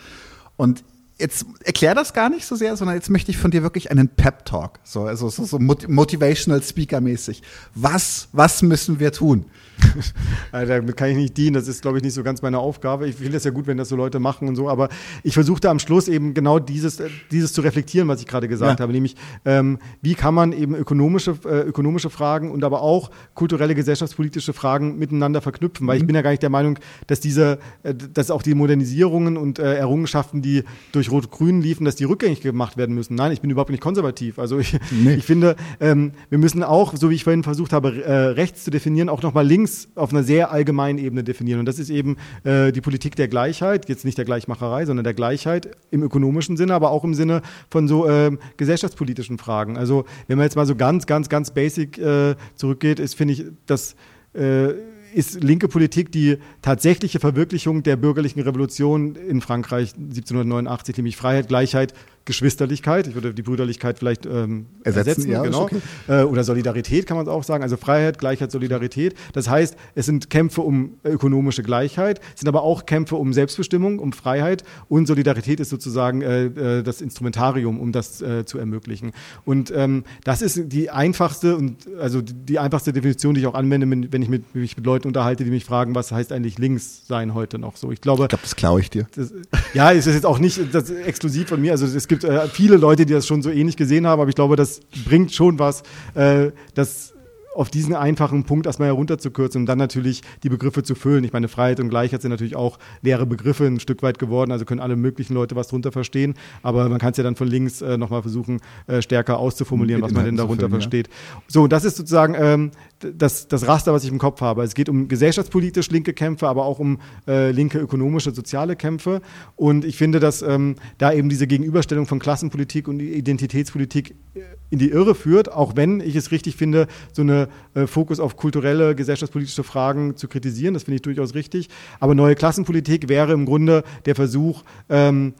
Und jetzt erklär das gar nicht so sehr, sondern jetzt möchte ich von dir wirklich einen Pep-Talk, so, also so, so motivational Speaker mäßig. Was, was müssen wir tun? Damit kann ich nicht dienen, das ist, glaube ich, nicht so ganz meine Aufgabe. Ich finde es ja gut, wenn das so Leute machen und so, aber ich versuchte am Schluss eben genau dieses, dieses zu reflektieren, was ich gerade gesagt ja. habe, nämlich ähm, wie kann man eben ökonomische, äh, ökonomische Fragen und aber auch kulturelle, gesellschaftspolitische Fragen miteinander verknüpfen, weil mhm. ich bin ja gar nicht der Meinung, dass diese, äh, dass auch die Modernisierungen und äh, Errungenschaften, die durch Rot-Grün liefen, dass die rückgängig gemacht werden müssen. Nein, ich bin überhaupt nicht konservativ. Also ich, nee. ich finde, ähm, wir müssen auch, so wie ich vorhin versucht habe, äh, rechts zu definieren, auch nochmal links links auf einer sehr allgemeinen Ebene definieren. Und das ist eben äh, die Politik der Gleichheit, jetzt nicht der Gleichmacherei, sondern der Gleichheit im ökonomischen Sinne, aber auch im Sinne von so äh, gesellschaftspolitischen Fragen. Also wenn man jetzt mal so ganz, ganz, ganz basic äh, zurückgeht, ist, finde ich, dass äh, ist linke Politik die tatsächliche Verwirklichung der bürgerlichen Revolution in Frankreich 1789, nämlich Freiheit, Gleichheit, Geschwisterlichkeit, ich würde die Brüderlichkeit vielleicht ähm, ersetzen, ersetzen ja, genau. Okay. Äh, oder Solidarität kann man auch sagen, also Freiheit, Gleichheit, Solidarität. Das heißt, es sind Kämpfe um ökonomische Gleichheit, es sind aber auch Kämpfe um Selbstbestimmung, um Freiheit und Solidarität ist sozusagen äh, äh, das Instrumentarium, um das äh, zu ermöglichen. Und ähm, das ist die einfachste und also die einfachste Definition, die ich auch anwende, wenn ich mit, mich mit Leuten unterhalte, die mich fragen, was heißt eigentlich links sein heute noch so. Ich glaube, ich glaube, das klaue ich dir. Das, ja, es ist jetzt auch nicht das exklusiv von mir. Also es gibt gibt äh, viele Leute, die das schon so ähnlich gesehen haben, aber ich glaube, das bringt schon was, äh, das auf diesen einfachen Punkt erstmal herunterzukürzen und dann natürlich die Begriffe zu füllen. Ich meine, Freiheit und Gleichheit sind natürlich auch leere Begriffe ein Stück weit geworden, also können alle möglichen Leute was drunter verstehen, aber man kann es ja dann von links äh, nochmal versuchen, äh, stärker auszuformulieren, was man denn darunter füllen, versteht. Ja. So, das ist sozusagen ähm, das, das Raster, was ich im Kopf habe. Es geht um gesellschaftspolitisch linke Kämpfe, aber auch um äh, linke ökonomische, soziale Kämpfe. Und ich finde, dass ähm, da eben diese Gegenüberstellung von Klassenpolitik und Identitätspolitik äh, in die Irre führt, auch wenn ich es richtig finde, so eine äh, Fokus auf kulturelle, gesellschaftspolitische Fragen zu kritisieren. Das finde ich durchaus richtig. Aber neue Klassenpolitik wäre im Grunde der Versuch, ähm,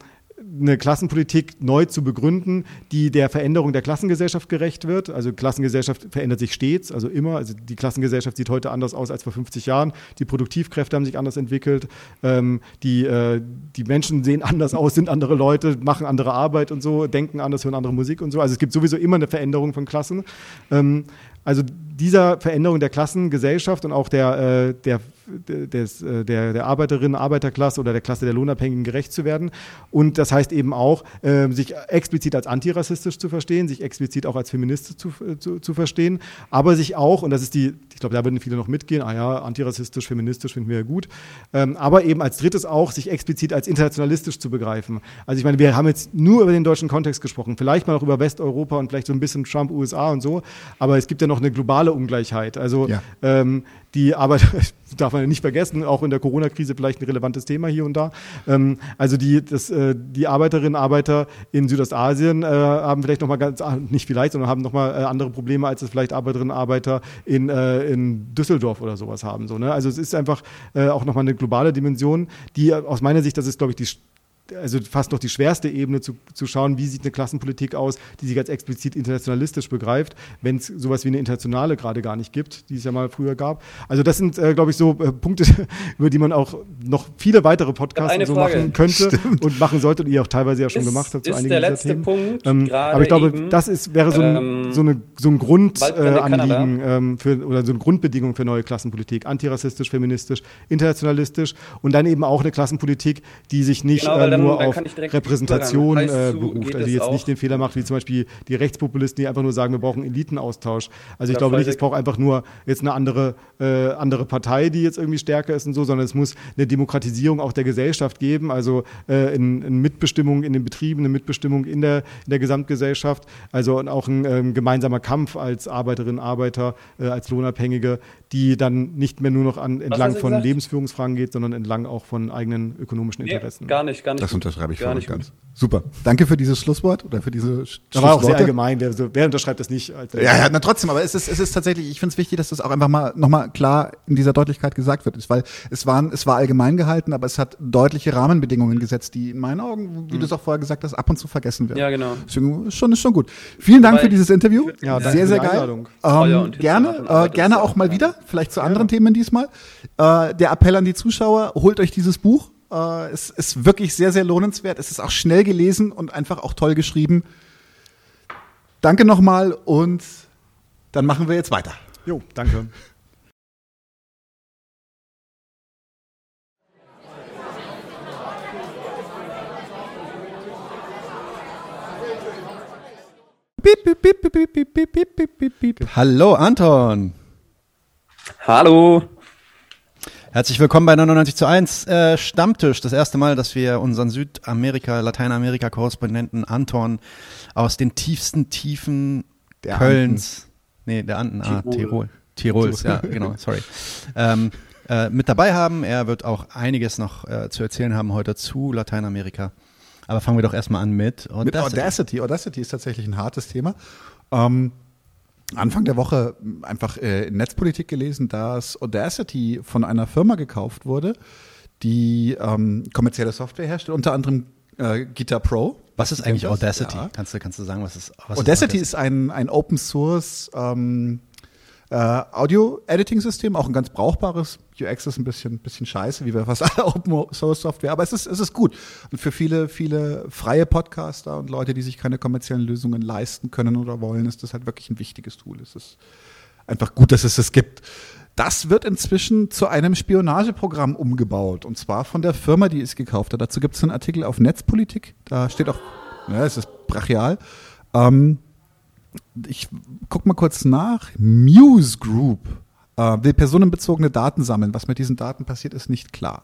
eine Klassenpolitik neu zu begründen, die der Veränderung der Klassengesellschaft gerecht wird. Also Klassengesellschaft verändert sich stets, also immer. Also die Klassengesellschaft sieht heute anders aus als vor 50 Jahren. Die Produktivkräfte haben sich anders entwickelt. Ähm, die, äh, die Menschen sehen anders aus, sind andere Leute, machen andere Arbeit und so, denken anders, hören andere Musik und so. Also es gibt sowieso immer eine Veränderung von Klassen. Ähm, also dieser Veränderung der Klassengesellschaft und auch der, äh, der, des, äh, der, der Arbeiterinnen, Arbeiterklasse oder der Klasse der Lohnabhängigen gerecht zu werden. Und das heißt eben auch, äh, sich explizit als antirassistisch zu verstehen, sich explizit auch als feministisch zu, zu, zu verstehen, aber sich auch, und das ist die, ich glaube, da würden viele noch mitgehen, ah ja, antirassistisch, feministisch finden wir ja gut, ähm, aber eben als drittes auch, sich explizit als internationalistisch zu begreifen. Also ich meine, wir haben jetzt nur über den deutschen Kontext gesprochen, vielleicht mal auch über Westeuropa und vielleicht so ein bisschen Trump, USA und so, aber es gibt ja noch eine globale Ungleichheit. Also ja. ähm, die Arbeiter, darf man nicht vergessen, auch in der Corona-Krise vielleicht ein relevantes Thema hier und da. Ähm, also die, das, äh, die Arbeiterinnen und Arbeiter in Südostasien äh, haben vielleicht nochmal ganz, ah, nicht vielleicht, sondern haben nochmal äh, andere Probleme, als es vielleicht Arbeiterinnen und Arbeiter in, äh, in Düsseldorf oder sowas haben. So, ne? Also es ist einfach äh, auch nochmal eine globale Dimension, die aus meiner Sicht, das ist, glaube ich, die also fast noch die schwerste Ebene zu, zu schauen, wie sieht eine Klassenpolitik aus, die sich als explizit internationalistisch begreift, wenn es sowas wie eine internationale gerade gar nicht gibt, die es ja mal früher gab. Also das sind, äh, glaube ich, so äh, Punkte, über die man auch noch viele weitere Podcasts so machen könnte Stimmt. und machen sollte und ihr auch teilweise ja schon ist, gemacht habt zu einigen der letzte Themen. Punkt, ähm, aber ich glaube, eben, das ist, wäre so ein, ähm, so eine, so ein Grundanliegen äh, ähm, für, oder so eine Grundbedingung für neue Klassenpolitik. Antirassistisch, feministisch, internationalistisch und dann eben auch eine Klassenpolitik, die sich nicht genau, äh, nur auf Repräsentation äh, beruft. Also jetzt nicht den Fehler macht, wie zum Beispiel die Rechtspopulisten, die einfach nur sagen, wir brauchen Elitenaustausch. Also ich glaube nicht, es braucht einfach nur jetzt eine andere, äh, andere Partei, die jetzt irgendwie stärker ist und so, sondern es muss eine Demokratisierung auch der Gesellschaft geben, also äh, in, in Mitbestimmung in den Betrieben, eine Mitbestimmung in der, in der Gesamtgesellschaft, also auch ein ähm, gemeinsamer Kampf als Arbeiterinnen, Arbeiter, äh, als Lohnabhängige, die dann nicht mehr nur noch an, entlang von gesagt? Lebensführungsfragen geht, sondern entlang auch von eigenen ökonomischen Interessen. Nee, gar nicht, gar nicht. Das unterschreibe ich gar nicht ganz. Gut. Super. Danke für dieses Schlusswort oder für diese Das war auch sehr allgemein. Wer, wer unterschreibt das nicht? ja, ja, na trotzdem, aber es ist, es ist tatsächlich, ich finde es wichtig, dass das auch einfach mal nochmal klar in dieser Deutlichkeit gesagt wird. Weil es, waren, es war allgemein gehalten, aber es hat deutliche Rahmenbedingungen gesetzt, die in meinen Augen, wie mhm. du es auch vorher gesagt hast, ab und zu vergessen werden. Ja, genau. Deswegen ist schon, ist schon gut. Vielen Dank aber für dieses Interview. Ja, sehr, sehr geil. Ähm, gerne, äh, gerne auch mal wieder, vielleicht zu anderen ja. Themen diesmal. Äh, der Appell an die Zuschauer, holt euch dieses Buch äh, es ist wirklich sehr, sehr lohnenswert. Es ist auch schnell gelesen und einfach auch toll geschrieben. Danke nochmal und dann machen wir jetzt weiter. Jo, danke. Hallo Anton. Hallo. Herzlich willkommen bei 99 zu 1 äh, Stammtisch. Das erste Mal, dass wir unseren Südamerika, Lateinamerika-Korrespondenten Anton aus den tiefsten Tiefen der Kölns, Anden. nee, der Anden, ah, Tirol. Tirol. Tirols, ja, genau, sorry. Ähm, äh, mit dabei haben. Er wird auch einiges noch äh, zu erzählen haben heute zu Lateinamerika. Aber fangen wir doch erstmal an mit Audacity. Mit Audacity. Audacity ist tatsächlich ein hartes Thema. Ähm, Anfang der Woche einfach äh, in Netzpolitik gelesen, dass Audacity von einer Firma gekauft wurde, die ähm, kommerzielle Software herstellt, unter anderem äh, Guitar Pro. Was ist eigentlich Audacity? Ja. Kannst, du, kannst du sagen, was ist was Audacity? Ist, Audacity ist ein, ein Open Source ähm, äh, Audio-Editing-System, auch ein ganz brauchbares. UX ist ein bisschen, bisschen scheiße, wie bei fast aller Open-Source-Software, aber es ist, es ist gut. Und für viele, viele freie Podcaster und Leute, die sich keine kommerziellen Lösungen leisten können oder wollen, ist das halt wirklich ein wichtiges Tool. Es ist einfach gut, dass es es gibt. Das wird inzwischen zu einem Spionageprogramm umgebaut. Und zwar von der Firma, die es gekauft hat. Dazu gibt es einen Artikel auf Netzpolitik. Da steht auch, ja, es ist brachial. Ähm, ich guck mal kurz nach. Muse Group will personenbezogene Daten sammeln. Was mit diesen Daten passiert, ist nicht klar.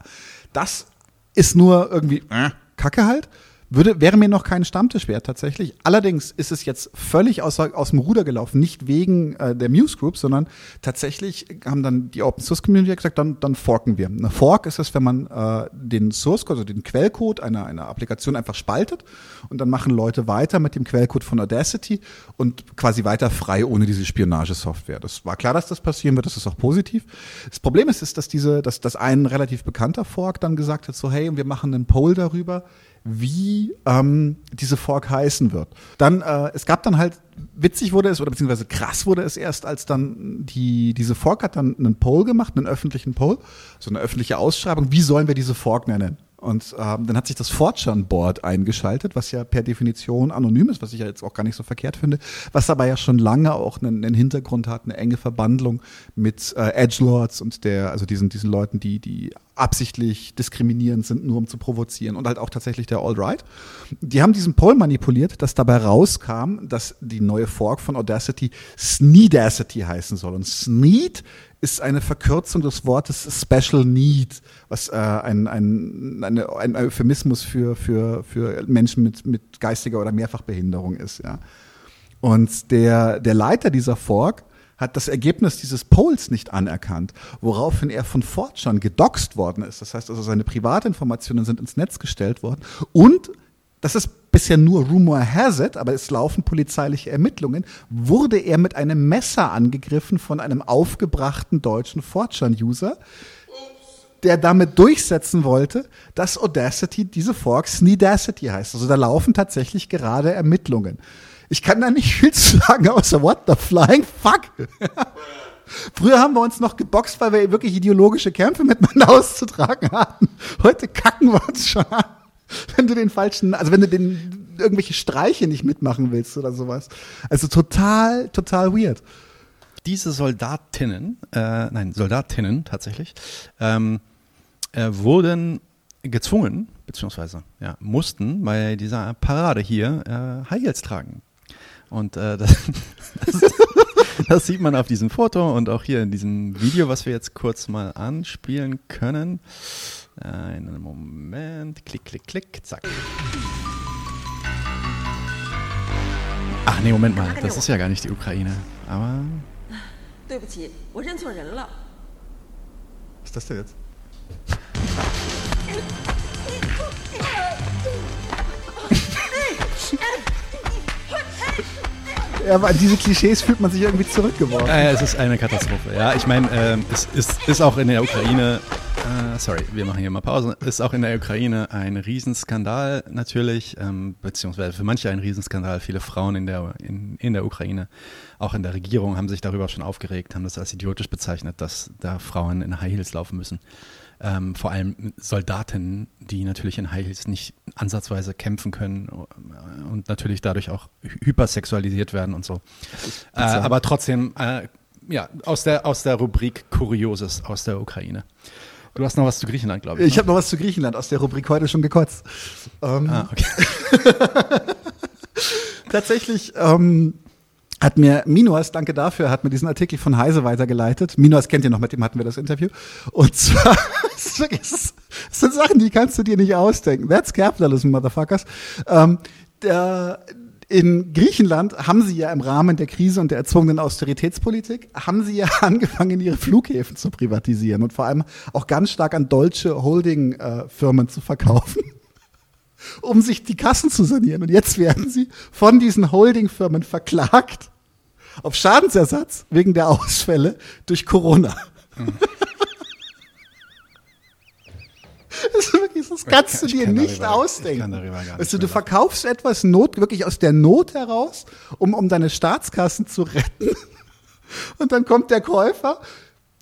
Das ist nur irgendwie äh, Kacke halt. Würde, wäre mir noch kein Stammtisch wert tatsächlich. Allerdings ist es jetzt völlig aus, aus dem Ruder gelaufen, nicht wegen äh, der Muse Group, sondern tatsächlich haben dann die Open Source Community gesagt, dann, dann forken wir. Eine Fork ist es, wenn man äh, den Source Code, also den Quellcode einer, einer Applikation einfach spaltet und dann machen Leute weiter mit dem Quellcode von Audacity und quasi weiter frei ohne diese Spionagesoftware. Das war klar, dass das passieren wird, das ist auch positiv. Das Problem ist, ist dass diese, dass, dass ein relativ bekannter Fork dann gesagt hat, so hey, wir machen einen Poll darüber, wie ähm, diese Fork heißen wird. Dann, äh, es gab dann halt, witzig wurde es, oder beziehungsweise krass wurde es erst, als dann die, diese Fork hat dann einen Poll gemacht, einen öffentlichen Poll, so eine öffentliche Ausschreibung, wie sollen wir diese Fork nennen? Und ähm, dann hat sich das Fortran-Board eingeschaltet, was ja per Definition anonym ist, was ich ja jetzt auch gar nicht so verkehrt finde, was aber ja schon lange auch einen, einen Hintergrund hat, eine enge Verbandlung mit äh, Edgelords und der, also diesen, diesen Leuten, die, die absichtlich diskriminierend sind, nur um zu provozieren und halt auch tatsächlich der Alt-Right. Die haben diesen Poll manipuliert, dass dabei rauskam, dass die neue Fork von Audacity Sneedacity heißen soll. Und Sneed ist eine Verkürzung des Wortes Special Need, was äh, ein, ein, eine, ein Euphemismus für, für, für Menschen mit, mit geistiger oder Mehrfachbehinderung ist. Ja. Und der, der Leiter dieser Fork hat das Ergebnis dieses Polls nicht anerkannt, woraufhin er von Fortran gedoxt worden ist. Das heißt also, seine Privatinformationen sind ins Netz gestellt worden und das ist bisher nur Rumor has it, aber es laufen polizeiliche Ermittlungen, wurde er mit einem Messer angegriffen von einem aufgebrachten deutschen Fortran-User, der damit durchsetzen wollte, dass Audacity diese Fork Sneedacity heißt. Also da laufen tatsächlich gerade Ermittlungen. Ich kann da nicht viel zu sagen, außer what the flying fuck. Früher haben wir uns noch geboxt, weil wir wirklich ideologische Kämpfe miteinander auszutragen hatten. Heute kacken wir uns schon an. Wenn du den falschen, also wenn du den irgendwelche Streiche nicht mitmachen willst oder sowas. Also total, total weird. Diese Soldatinnen, äh, nein, Soldatinnen tatsächlich, ähm, äh, wurden gezwungen, beziehungsweise ja, mussten bei dieser Parade hier äh, High Heels tragen. Und äh, das, das, das, sieht man auf diesem Foto und auch hier in diesem Video, was wir jetzt kurz mal anspielen können. Einen Moment. Klick, klick, klick. Zack. Ach nee, Moment mal. Das ist ja gar nicht die Ukraine. Aber. Was ist das denn jetzt? Ja, aber diese Klischees fühlt man sich irgendwie zurückgeworfen. Äh, es ist eine Katastrophe. Ja, ich meine, äh, es ist, ist auch in der Ukraine äh, sorry, wir machen hier mal Pause. Ist auch in der Ukraine ein Riesenskandal natürlich, ähm, beziehungsweise für manche ein Riesenskandal. Viele Frauen in der, in, in der Ukraine, auch in der Regierung, haben sich darüber schon aufgeregt, haben das als idiotisch bezeichnet, dass da Frauen in High Heels laufen müssen. Ähm, vor allem Soldaten, die natürlich in High Heels nicht ansatzweise kämpfen können äh, und natürlich dadurch auch hypersexualisiert werden und so. Äh, aber trotzdem, äh, ja, aus der, aus der Rubrik Kurioses aus der Ukraine. Du hast noch was zu Griechenland, glaube ich. Ich ne? habe noch was zu Griechenland aus der Rubrik heute schon gekotzt. Ähm, ah, okay. Tatsächlich ähm, hat mir Minos, danke dafür, hat mir diesen Artikel von Heise weitergeleitet. Minos kennt ihr noch, mit dem hatten wir das Interview. Und zwar, es sind Sachen, die kannst du dir nicht ausdenken. That's capitalism, motherfuckers. Ähm, der, in Griechenland haben sie ja im Rahmen der Krise und der erzwungenen Austeritätspolitik, haben sie ja angefangen, ihre Flughäfen zu privatisieren und vor allem auch ganz stark an deutsche Holding-Firmen zu verkaufen, um sich die Kassen zu sanieren. Und jetzt werden sie von diesen Holding-Firmen verklagt auf Schadensersatz wegen der Ausfälle durch Corona. Mhm. Das, wirklich, das kannst du dir nicht darüber, ausdenken. Du, du verkaufst etwas Not, wirklich aus der Not heraus, um, um deine Staatskassen zu retten. Und dann kommt der Käufer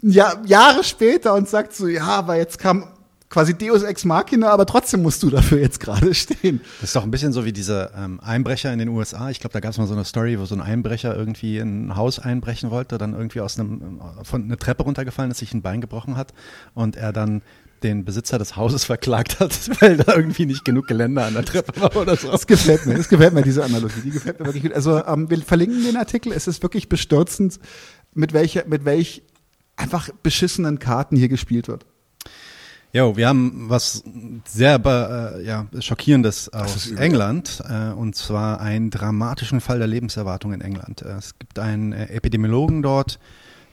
ja, Jahre später und sagt so, ja, aber jetzt kam quasi Deus Ex Machina, aber trotzdem musst du dafür jetzt gerade stehen. Das ist doch ein bisschen so wie diese ähm, Einbrecher in den USA. Ich glaube, da gab es mal so eine Story, wo so ein Einbrecher irgendwie in ein Haus einbrechen wollte, dann irgendwie aus einem von einer Treppe runtergefallen ist, sich ein Bein gebrochen hat und er dann den Besitzer des Hauses verklagt hat, weil da irgendwie nicht genug Geländer an der Treppe war oder so. Das gefällt mir, das gefällt mir, diese Analogie. Die gefällt mir wirklich gut. Also ähm, wir verlinken den Artikel. Es ist wirklich bestürzend, mit welcher, mit welch einfach beschissenen Karten hier gespielt wird. Jo, wir haben was sehr äh, ja, schockierendes aus England äh, und zwar einen dramatischen Fall der Lebenserwartung in England. Äh, es gibt einen äh, Epidemiologen dort,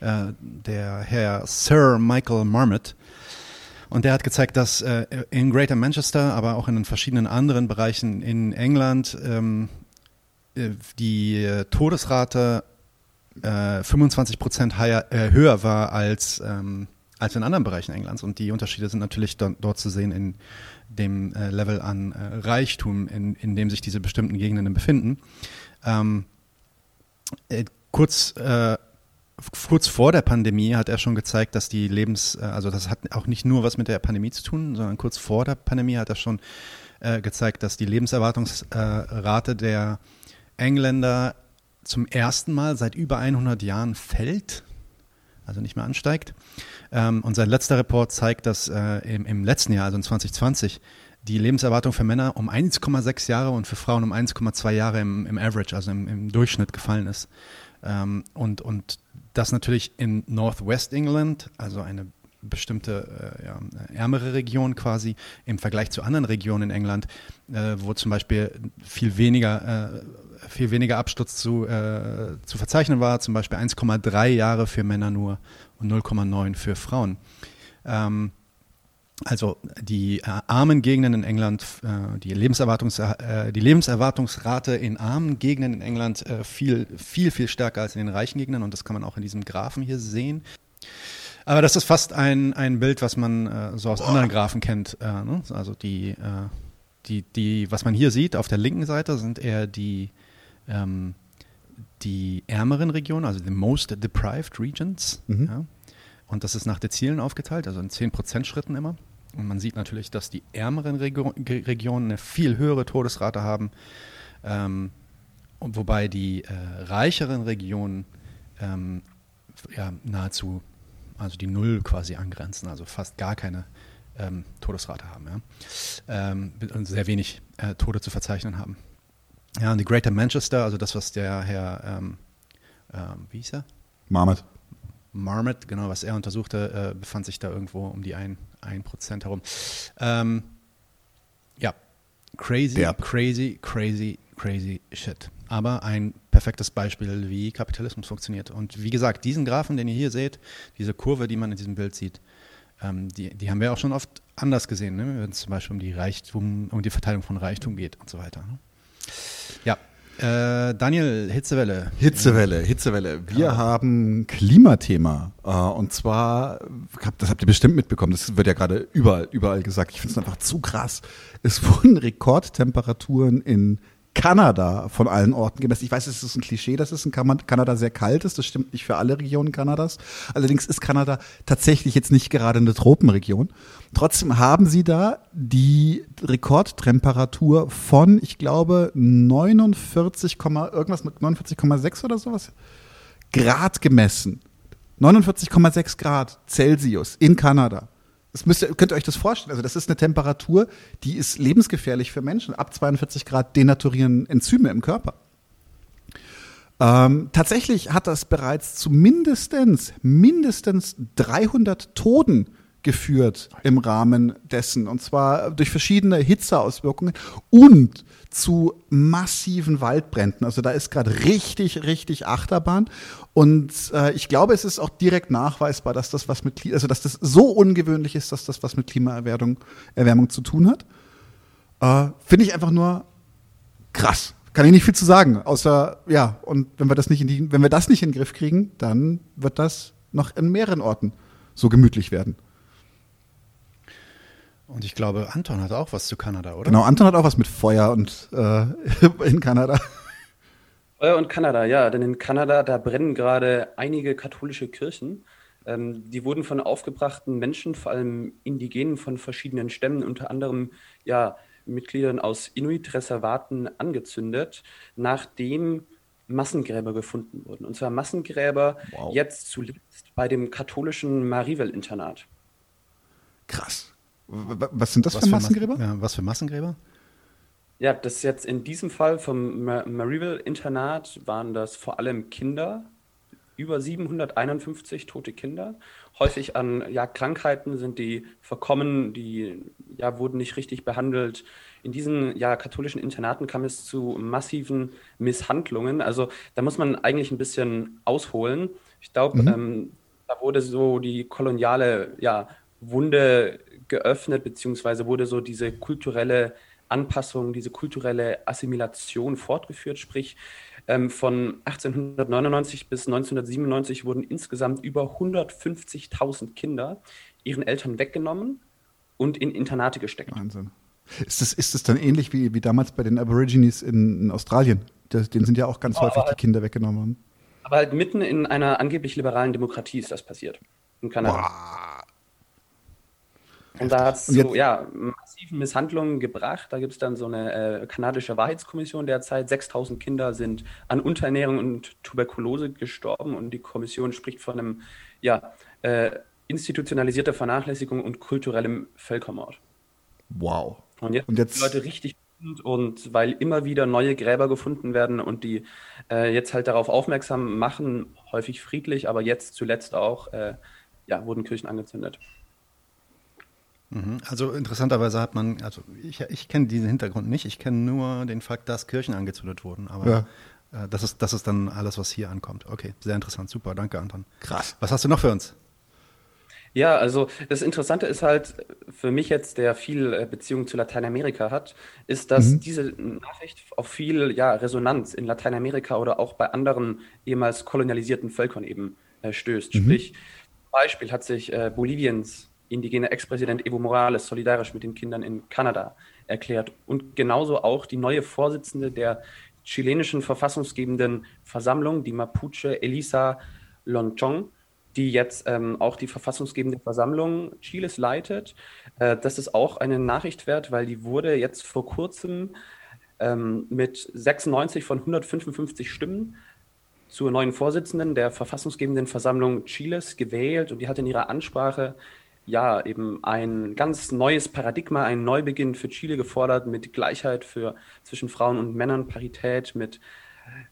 äh, der Herr Sir Michael Marmot, und der hat gezeigt, dass äh, in Greater Manchester, aber auch in den verschiedenen anderen Bereichen in England ähm, äh, die Todesrate äh, 25 Prozent höher war als, ähm, als in anderen Bereichen Englands. Und die Unterschiede sind natürlich do dort zu sehen in dem äh, Level an äh, Reichtum, in, in dem sich diese bestimmten Gegenden befinden. Ähm, äh, kurz äh, kurz vor der Pandemie hat er schon gezeigt, dass die Lebens, äh, also das hat auch nicht nur was mit der Pandemie zu tun, sondern kurz vor der Pandemie hat er schon äh, gezeigt, dass die Lebenserwartungsrate der Engländer zum ersten Mal seit über 100 Jahren fällt, also nicht mehr ansteigt. Ähm, und sein letzter Report zeigt, dass äh, im, im letzten Jahr, also in 2020, die Lebenserwartung für Männer um 1,6 Jahre und für Frauen um 1,2 Jahre im, im Average, also im, im Durchschnitt gefallen ist. Ähm, und, und das natürlich in Northwest England, also eine bestimmte äh, ja, ärmere Regionen quasi im Vergleich zu anderen Regionen in England, äh, wo zum Beispiel viel weniger, äh, viel weniger Absturz zu, äh, zu verzeichnen war, zum Beispiel 1,3 Jahre für Männer nur und 0,9 für Frauen. Ähm, also die äh, armen Gegenden in England, äh, die, Lebenserwartungs, äh, die Lebenserwartungsrate in armen Gegenden in England äh, viel, viel, viel stärker als in den reichen Gegenden und das kann man auch in diesem Graphen hier sehen. Aber das ist fast ein, ein Bild, was man äh, so aus anderen Graphen kennt. Äh, ne? Also die, die, die, was man hier sieht auf der linken Seite sind eher die, ähm, die ärmeren Regionen, also die most deprived regions. Mhm. Ja? Und das ist nach Dezilen aufgeteilt, also in 10% Schritten immer. Und man sieht natürlich, dass die ärmeren Regio Regionen eine viel höhere Todesrate haben, ähm, wobei die äh, reicheren Regionen ähm, ja, nahezu, also die Null quasi angrenzen, also fast gar keine ähm, Todesrate haben ja? Ähm, und sehr wenig äh, Tode zu verzeichnen haben. Ja, und die Greater Manchester, also das, was der Herr, ähm, ähm, wie hieß er? Marmot. Marmot, genau, was er untersuchte, äh, befand sich da irgendwo um die 1%, 1 herum. Ähm, ja, crazy, Derb. crazy, crazy, crazy shit. Aber ein perfektes Beispiel, wie Kapitalismus funktioniert. Und wie gesagt, diesen Graphen, den ihr hier seht, diese Kurve, die man in diesem Bild sieht, ähm, die, die haben wir auch schon oft anders gesehen, ne? wenn es zum Beispiel um die Reichtum, um die Verteilung von Reichtum geht und so weiter. Ne? Äh, Daniel, Hitzewelle. Hitzewelle, Hitzewelle. Wir ja. haben Klimathema. Äh, und zwar, das habt ihr bestimmt mitbekommen, das wird ja gerade überall, überall gesagt. Ich finde es einfach zu krass. Es wurden Rekordtemperaturen in Kanada von allen Orten gemessen. Ich weiß, es ist ein Klischee, dass es in Kanada sehr kalt ist. Das stimmt nicht für alle Regionen Kanadas. Allerdings ist Kanada tatsächlich jetzt nicht gerade eine Tropenregion. Trotzdem haben sie da die Rekordtemperatur von, ich glaube, 49, irgendwas mit 49,6 oder sowas Grad gemessen. 49,6 Grad Celsius in Kanada. Das müsst ihr, könnt ihr euch das vorstellen. Also das ist eine Temperatur, die ist lebensgefährlich für Menschen. Ab 42 Grad denaturieren Enzyme im Körper. Ähm, tatsächlich hat das bereits zu mindestens, mindestens 300 Toten geführt im Rahmen dessen. Und zwar durch verschiedene Hitzeauswirkungen und zu massiven Waldbränden. Also da ist gerade richtig, richtig Achterbahn. Und äh, ich glaube, es ist auch direkt nachweisbar, dass das was mit, also dass das so ungewöhnlich ist, dass das was mit Klimaerwärmung Erwärmung zu tun hat. Äh, Finde ich einfach nur krass. Kann ich nicht viel zu sagen, außer ja. Und wenn wir das nicht in die, wenn wir das nicht in den Griff kriegen, dann wird das noch in mehreren Orten so gemütlich werden. Und ich glaube, Anton hat auch was zu Kanada, oder? Genau, Anton hat auch was mit Feuer und äh, in Kanada. Feuer und Kanada, ja, denn in Kanada, da brennen gerade einige katholische Kirchen. Ähm, die wurden von aufgebrachten Menschen, vor allem Indigenen von verschiedenen Stämmen, unter anderem ja, Mitgliedern aus Inuit-Reservaten angezündet, nachdem Massengräber gefunden wurden. Und zwar Massengräber wow. jetzt zuletzt bei dem katholischen Marivel-Internat. Krass. Was sind das was für Massengräber? Mas ja, was für Massengräber? Ja, das jetzt in diesem Fall vom Mar Maryville-Internat waren das vor allem Kinder, über 751 tote Kinder. Häufig an ja, Krankheiten sind die verkommen, die ja, wurden nicht richtig behandelt. In diesen ja, katholischen Internaten kam es zu massiven Misshandlungen. Also da muss man eigentlich ein bisschen ausholen. Ich glaube, mhm. ähm, da wurde so die koloniale ja, Wunde geöffnet, beziehungsweise wurde so diese kulturelle Anpassung, diese kulturelle Assimilation fortgeführt. Sprich, ähm, von 1899 bis 1997 wurden insgesamt über 150.000 Kinder ihren Eltern weggenommen und in Internate gesteckt. Wahnsinn. Ist das, ist das dann ähnlich wie, wie damals bei den Aborigines in, in Australien? Das, denen sind ja auch ganz oh, häufig die Kinder weggenommen worden. Aber halt mitten in einer angeblich liberalen Demokratie ist das passiert. In Kanada. Wow. Und da hat es zu ja, massiven Misshandlungen gebracht. Da gibt es dann so eine äh, kanadische Wahrheitskommission derzeit. 6000 Kinder sind an Unterernährung und Tuberkulose gestorben und die Kommission spricht von einem ja, äh, institutionalisierter Vernachlässigung und kulturellem Völkermord. Wow. Und jetzt, und jetzt die Leute richtig und weil immer wieder neue Gräber gefunden werden und die äh, jetzt halt darauf aufmerksam machen, häufig friedlich, aber jetzt zuletzt auch äh, ja, wurden Kirchen angezündet. Mhm. Also interessanterweise hat man, also ich, ich kenne diesen Hintergrund nicht, ich kenne nur den Fakt, dass Kirchen angezündet wurden, aber ja. äh, das, ist, das ist dann alles, was hier ankommt. Okay, sehr interessant, super, danke Anton. Krass. Was hast du noch für uns? Ja, also das Interessante ist halt für mich jetzt, der viel äh, Beziehung zu Lateinamerika hat, ist, dass mhm. diese Nachricht auf viel ja, Resonanz in Lateinamerika oder auch bei anderen ehemals kolonialisierten Völkern eben äh, stößt. Mhm. Sprich, Beispiel hat sich äh, Boliviens indigene Ex-Präsident Evo Morales solidarisch mit den Kindern in Kanada erklärt und genauso auch die neue Vorsitzende der chilenischen verfassungsgebenden Versammlung, die Mapuche Elisa Lonchong, die jetzt ähm, auch die verfassungsgebende Versammlung Chiles leitet. Äh, das ist auch eine Nachricht wert, weil die wurde jetzt vor kurzem ähm, mit 96 von 155 Stimmen zur neuen Vorsitzenden der verfassungsgebenden Versammlung Chiles gewählt und die hat in ihrer Ansprache ja eben ein ganz neues Paradigma, einen Neubeginn für Chile gefordert mit Gleichheit für zwischen Frauen und Männern, Parität, mit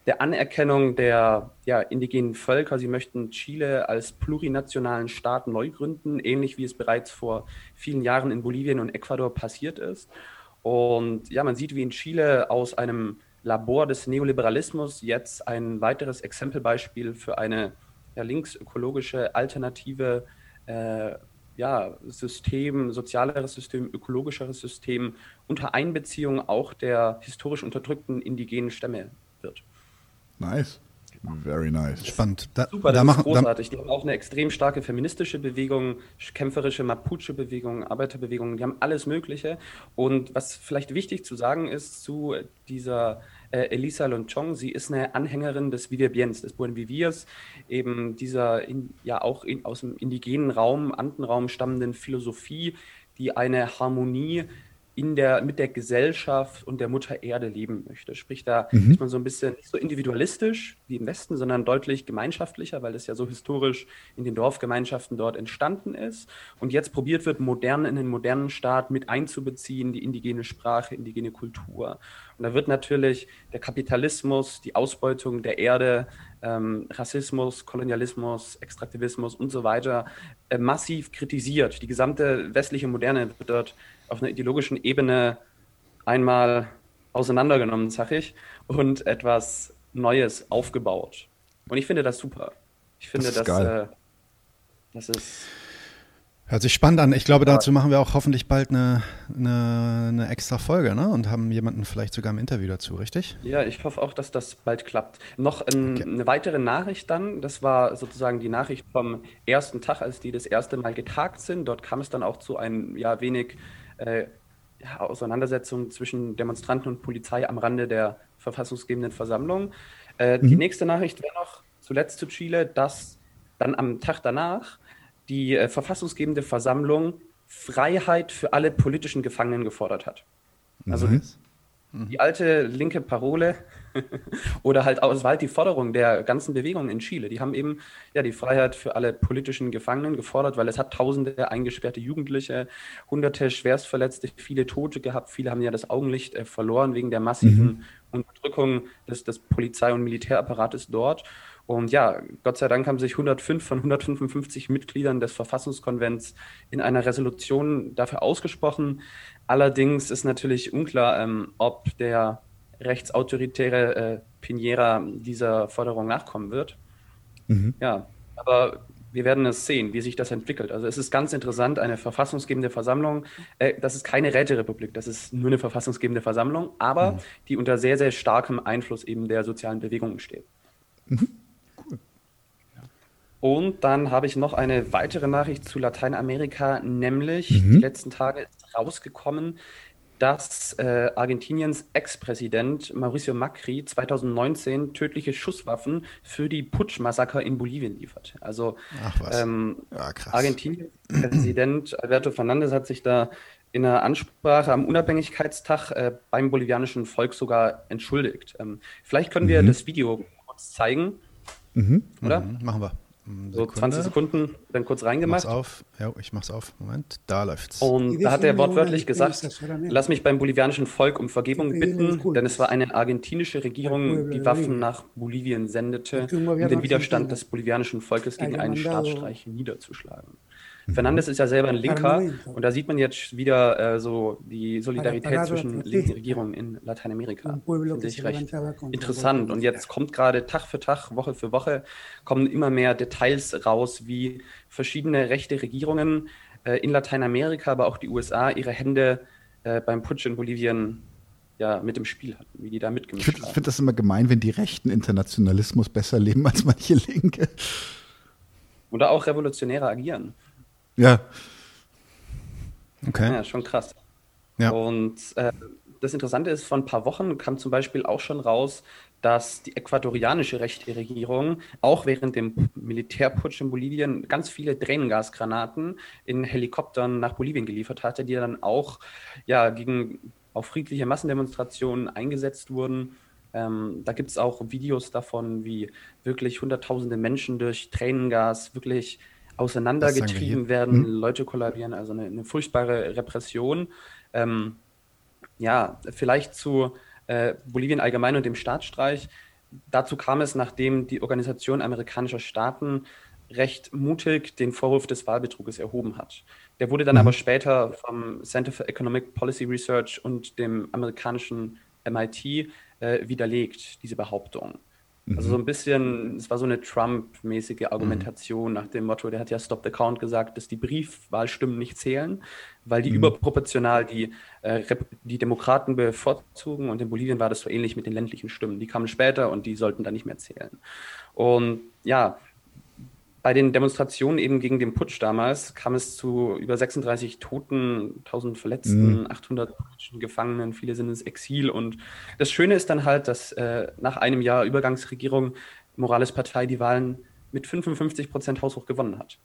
der Anerkennung der ja, indigenen Völker. Sie möchten Chile als plurinationalen Staat neu gründen, ähnlich wie es bereits vor vielen Jahren in Bolivien und Ecuador passiert ist. Und ja, man sieht, wie in Chile aus einem Labor des Neoliberalismus jetzt ein weiteres Exempelbeispiel für eine ja, linksökologische alternative äh, ja, System, sozialeres System, ökologischeres System unter Einbeziehung auch der historisch unterdrückten indigenen Stämme wird. Nice. Very nice. Spannend. Da, Super, das da ist machen, großartig. Die haben auch eine extrem starke feministische Bewegung, kämpferische Mapuche-Bewegung, Arbeiterbewegung, die haben alles Mögliche. Und was vielleicht wichtig zu sagen ist zu dieser äh, Elisa Lonchong, sie ist eine Anhängerin des Viviers, des Buen Viviers, eben dieser in, ja auch in, aus dem indigenen Raum, Andenraum stammenden Philosophie, die eine Harmonie in der, mit der Gesellschaft und der Mutter Erde leben möchte. Sprich, da mhm. ist man so ein bisschen nicht so individualistisch wie im Westen, sondern deutlich gemeinschaftlicher, weil es ja so historisch in den Dorfgemeinschaften dort entstanden ist. Und jetzt probiert wird, modern in den modernen Staat mit einzubeziehen, die indigene Sprache, indigene Kultur. Und da wird natürlich der Kapitalismus, die Ausbeutung der Erde, ähm, Rassismus, Kolonialismus, Extraktivismus und so weiter äh, massiv kritisiert. Die gesamte westliche Moderne wird dort auf einer ideologischen Ebene einmal auseinandergenommen, sag ich, und etwas Neues aufgebaut. Und ich finde das super. Ich finde, das, das, äh, das ist Hört sich spannend an. Ich glaube, dazu machen wir auch hoffentlich bald eine, eine, eine, extra Folge ne? und haben jemanden vielleicht sogar im Interview dazu, richtig? Ja, ich hoffe auch, dass das bald klappt. Noch ein, okay. eine weitere Nachricht dann, das war sozusagen die Nachricht vom ersten Tag, als die das erste Mal getagt sind. Dort kam es dann auch zu ein ja, wenig äh, ja, Auseinandersetzung zwischen Demonstranten und Polizei am Rande der verfassungsgebenden Versammlung. Äh, mhm. Die nächste Nachricht wäre noch zuletzt zu Chile, dass dann am Tag danach die äh, verfassungsgebende Versammlung Freiheit für alle politischen Gefangenen gefordert hat. Also nice. die alte linke Parole oder halt aus Wald die Forderung der ganzen Bewegung in Chile. Die haben eben ja die Freiheit für alle politischen Gefangenen gefordert, weil es hat tausende eingesperrte Jugendliche, hunderte schwerstverletzte, viele Tote gehabt. Viele haben ja das Augenlicht äh, verloren wegen der massiven mhm. Unterdrückung des, des Polizei- und Militärapparates dort. Und ja, Gott sei Dank haben sich 105 von 155 Mitgliedern des Verfassungskonvents in einer Resolution dafür ausgesprochen. Allerdings ist natürlich unklar, ähm, ob der rechtsautoritäre äh, Pinera dieser Forderung nachkommen wird. Mhm. Ja, aber wir werden es sehen, wie sich das entwickelt. Also es ist ganz interessant, eine verfassungsgebende Versammlung, äh, das ist keine Räterepublik, das ist nur eine verfassungsgebende Versammlung, aber mhm. die unter sehr, sehr starkem Einfluss eben der sozialen Bewegungen steht. Mhm. Und dann habe ich noch eine weitere Nachricht zu Lateinamerika, nämlich mhm. die letzten Tage ist rausgekommen, dass äh, Argentiniens Ex-Präsident Mauricio Macri 2019 tödliche Schusswaffen für die Putschmassaker in Bolivien liefert. Also ähm, ja, Argentiniens Präsident Alberto Fernandez hat sich da in einer Ansprache am Unabhängigkeitstag äh, beim bolivianischen Volk sogar entschuldigt. Ähm, vielleicht können wir mhm. das Video kurz zeigen, mhm. oder? Mhm. Machen wir. So 20 Sekunden dann kurz reingemacht. Mach's auf. Ja, ich mach's auf. Moment, da läuft's. Und da hat er wortwörtlich gesagt, lass mich beim bolivianischen Volk um Vergebung bitten, denn es war eine argentinische Regierung, die Waffen nach Bolivien sendete, um den Widerstand des bolivianischen Volkes gegen einen Staatsstreich niederzuschlagen. Fernandes ist ja selber ein Linker und da sieht man jetzt wieder äh, so die Solidarität zwischen linken Regierungen in Lateinamerika. Finde ich recht interessant. Und jetzt kommt gerade Tag für Tag, Woche für Woche, kommen immer mehr Details raus, wie verschiedene rechte Regierungen äh, in Lateinamerika, aber auch die USA ihre Hände äh, beim Putsch in Bolivien ja, mit im Spiel hatten, wie die da mitgemischt ich find, haben. Ich finde das immer gemein, wenn die Rechten Internationalismus besser leben als manche Linke. Oder auch Revolutionäre agieren. Ja. Okay. Ja, schon krass. Ja. Und äh, das Interessante ist, vor ein paar Wochen kam zum Beispiel auch schon raus, dass die ecuadorianische rechte Regierung auch während dem Militärputsch in Bolivien ganz viele Tränengasgranaten in Helikoptern nach Bolivien geliefert hatte, die dann auch ja, gegen auf friedliche Massendemonstrationen eingesetzt wurden. Ähm, da gibt es auch Videos davon, wie wirklich Hunderttausende Menschen durch Tränengas wirklich auseinandergetrieben werden, hm? Leute kollabieren, also eine, eine furchtbare Repression. Ähm, ja, vielleicht zu äh, Bolivien allgemein und dem Staatsstreich. Dazu kam es, nachdem die Organisation amerikanischer Staaten recht mutig den Vorwurf des Wahlbetruges erhoben hat. Der wurde dann mhm. aber später vom Center for Economic Policy Research und dem amerikanischen MIT äh, widerlegt, diese Behauptung. Also so ein bisschen, es war so eine Trump-mäßige Argumentation mhm. nach dem Motto, der hat ja Stop the Count gesagt, dass die Briefwahlstimmen nicht zählen, weil die mhm. überproportional die, äh, die Demokraten bevorzugen und in Bolivien war das so ähnlich mit den ländlichen Stimmen. Die kamen später und die sollten dann nicht mehr zählen. Und ja, bei den Demonstrationen eben gegen den Putsch damals kam es zu über 36 Toten, 1000 Verletzten, mhm. 800 Gefangenen, viele sind ins Exil. Und das Schöne ist dann halt, dass äh, nach einem Jahr Übergangsregierung Morales Partei die Wahlen mit 55 Prozent haushoch gewonnen hat.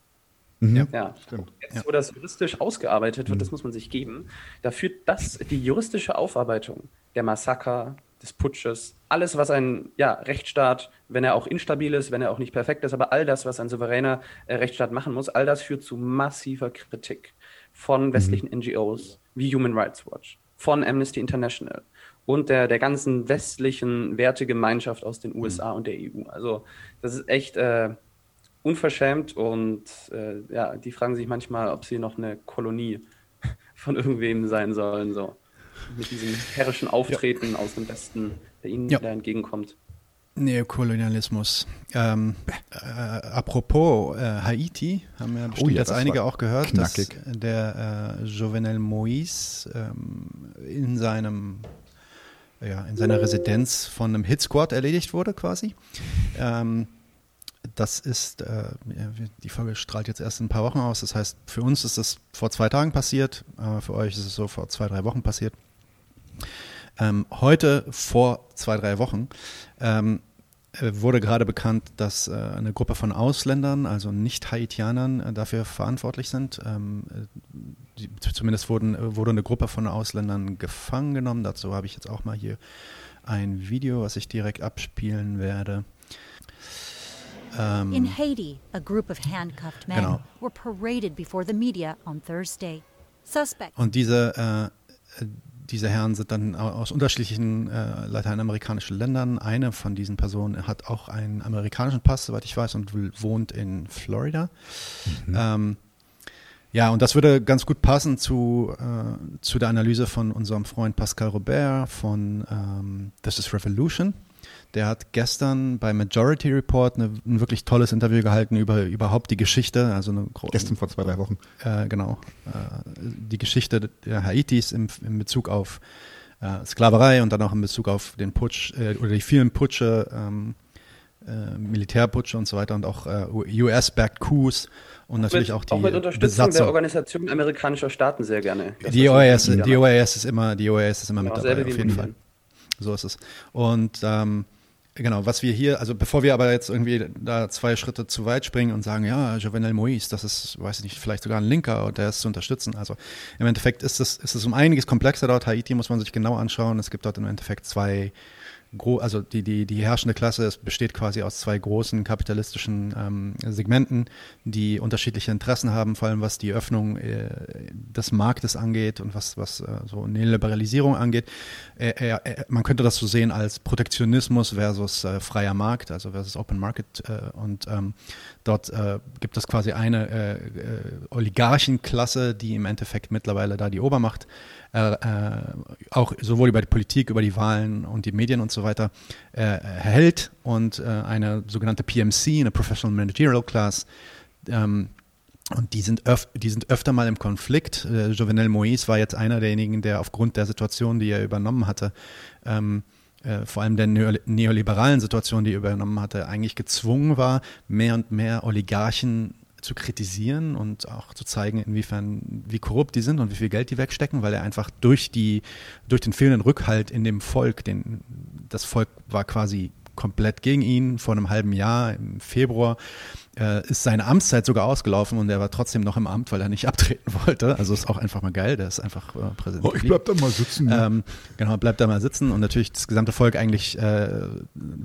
Mhm. Ja, stimmt. Jetzt, ja. wo das juristisch ausgearbeitet wird, mhm. das muss man sich geben, da führt das, die juristische Aufarbeitung der Massaker, des Putsches, alles, was ein ja, Rechtsstaat, wenn er auch instabil ist, wenn er auch nicht perfekt ist, aber all das, was ein souveräner äh, Rechtsstaat machen muss, all das führt zu massiver Kritik von mhm. westlichen mhm. NGOs wie Human Rights Watch, von Amnesty International und der, der ganzen westlichen Wertegemeinschaft aus den USA mhm. und der EU. Also das ist echt äh, unverschämt und äh, ja, die fragen sich manchmal, ob sie noch eine Kolonie von irgendwem sein sollen. So mit diesem herrischen Auftreten ja. aus dem Westen, der Ihnen ja. da entgegenkommt. Neokolonialismus. Ähm, äh, apropos äh, Haiti, haben wir bestimmt oh, ja, jetzt einige auch gehört, knackig. dass der äh, Jovenel Moïse ähm, in seinem ja, in seiner Residenz von einem Hitsquad erledigt wurde quasi. Ähm, das ist, äh, die Folge strahlt jetzt erst in ein paar Wochen aus. Das heißt, für uns ist das vor zwei Tagen passiert, äh, für euch ist es so vor zwei, drei Wochen passiert. Ähm, heute, vor zwei, drei Wochen, ähm, äh, wurde gerade bekannt, dass äh, eine Gruppe von Ausländern, also nicht Haitianern, äh, dafür verantwortlich sind. Ähm, äh, die, zumindest wurden, äh, wurde eine Gruppe von Ausländern gefangen genommen. Dazu habe ich jetzt auch mal hier ein Video, was ich direkt abspielen werde. Um, In Haiti, a group of handcuffed men genau. were paraded before the media on Thursday. Suspect. Und diese äh, diese Herren sind dann aus unterschiedlichen äh, lateinamerikanischen Ländern. Eine von diesen Personen hat auch einen amerikanischen Pass, soweit ich weiß, und wohnt in Florida. Mhm. Ähm, ja, und das würde ganz gut passen zu, äh, zu der Analyse von unserem Freund Pascal Robert von ähm, This is Revolution. Der hat gestern bei Majority Report eine, ein wirklich tolles Interview gehalten über überhaupt die Geschichte. Also eine gestern vor zwei, drei Wochen. Äh, genau. Äh, die Geschichte der Haitis im, in Bezug auf äh, Sklaverei und dann auch in Bezug auf den Putsch äh, oder die vielen Putsche, ähm, äh, Militärputsche und so weiter und auch äh, US-backed Coups und natürlich mit, auch die auch mit Unterstützung Besatzung. der Organisation amerikanischer Staaten sehr gerne. Die OAS, die OAS ist immer, die OAS ist immer mit dabei, auf jeden Fall. So ist es. Und ähm, Genau, was wir hier, also bevor wir aber jetzt irgendwie da zwei Schritte zu weit springen und sagen, ja, Jovenel Moïse, das ist, weiß ich nicht, vielleicht sogar ein Linker und der ist zu unterstützen. Also im Endeffekt ist es, ist es um einiges komplexer dort. Haiti muss man sich genau anschauen. Es gibt dort im Endeffekt zwei also die, die, die herrschende Klasse es besteht quasi aus zwei großen kapitalistischen ähm, Segmenten, die unterschiedliche Interessen haben, vor allem was die Öffnung äh, des Marktes angeht und was, was äh, so Neoliberalisierung angeht. Äh, man könnte das so sehen als Protektionismus versus äh, freier Markt, also versus Open Market. Äh, und ähm, dort äh, gibt es quasi eine Oligarchenklasse, die im Endeffekt mittlerweile da die Obermacht äh, auch sowohl über die Politik, über die Wahlen und die Medien und so weiter äh, hält und äh, eine sogenannte PMC, eine Professional Managerial Class, ähm, und die sind, öf die sind öfter mal im Konflikt. Äh, Jovenel Moïse war jetzt einer derjenigen, der aufgrund der Situation, die er übernommen hatte, ähm, äh, vor allem der neoliberalen Situation, die er übernommen hatte, eigentlich gezwungen war, mehr und mehr Oligarchen zu kritisieren und auch zu zeigen, inwiefern, wie korrupt die sind und wie viel Geld die wegstecken, weil er einfach durch die, durch den fehlenden Rückhalt in dem Volk, den, das Volk war quasi komplett gegen ihn vor einem halben Jahr im Februar äh, ist seine Amtszeit sogar ausgelaufen und er war trotzdem noch im Amt, weil er nicht abtreten wollte. Also ist auch einfach mal geil, der ist einfach äh, Präsident. Oh, ich bleib da mal sitzen. Ne? Ähm, genau, bleibt da mal sitzen und natürlich das gesamte Volk eigentlich äh,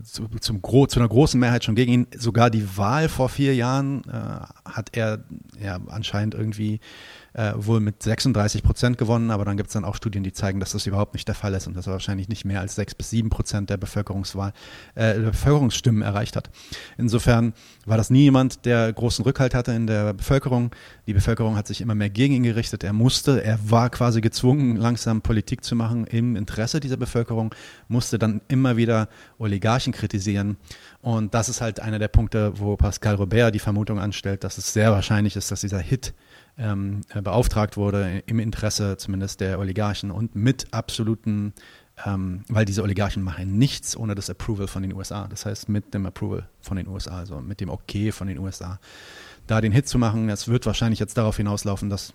zu, zum Gro zu einer großen Mehrheit schon gegen ihn. Sogar die Wahl vor vier Jahren äh, hat er ja anscheinend irgendwie äh, wohl mit 36 Prozent gewonnen, aber dann gibt es dann auch Studien, die zeigen, dass das überhaupt nicht der Fall ist und dass er wahrscheinlich nicht mehr als sechs bis sieben Prozent der Bevölkerungswahl, äh, der Bevölkerungsstimmen erreicht hat. Insofern war das nie jemand, der großen Rückhalt hatte in der Bevölkerung. Die Bevölkerung hat sich immer mehr gegen ihn gerichtet. Er musste, er war quasi gezwungen, langsam Politik zu machen im Interesse dieser Bevölkerung, musste dann immer wieder Oligarchen kritisieren. Und das ist halt einer der Punkte, wo Pascal Robert die Vermutung anstellt, dass es sehr wahrscheinlich ist, dass dieser Hit ähm, äh, beauftragt wurde, im Interesse zumindest der Oligarchen und mit absoluten, ähm, weil diese Oligarchen machen nichts ohne das Approval von den USA. Das heißt, mit dem Approval von den USA, also mit dem Okay von den USA. Da den Hit zu machen, es wird wahrscheinlich jetzt darauf hinauslaufen, dass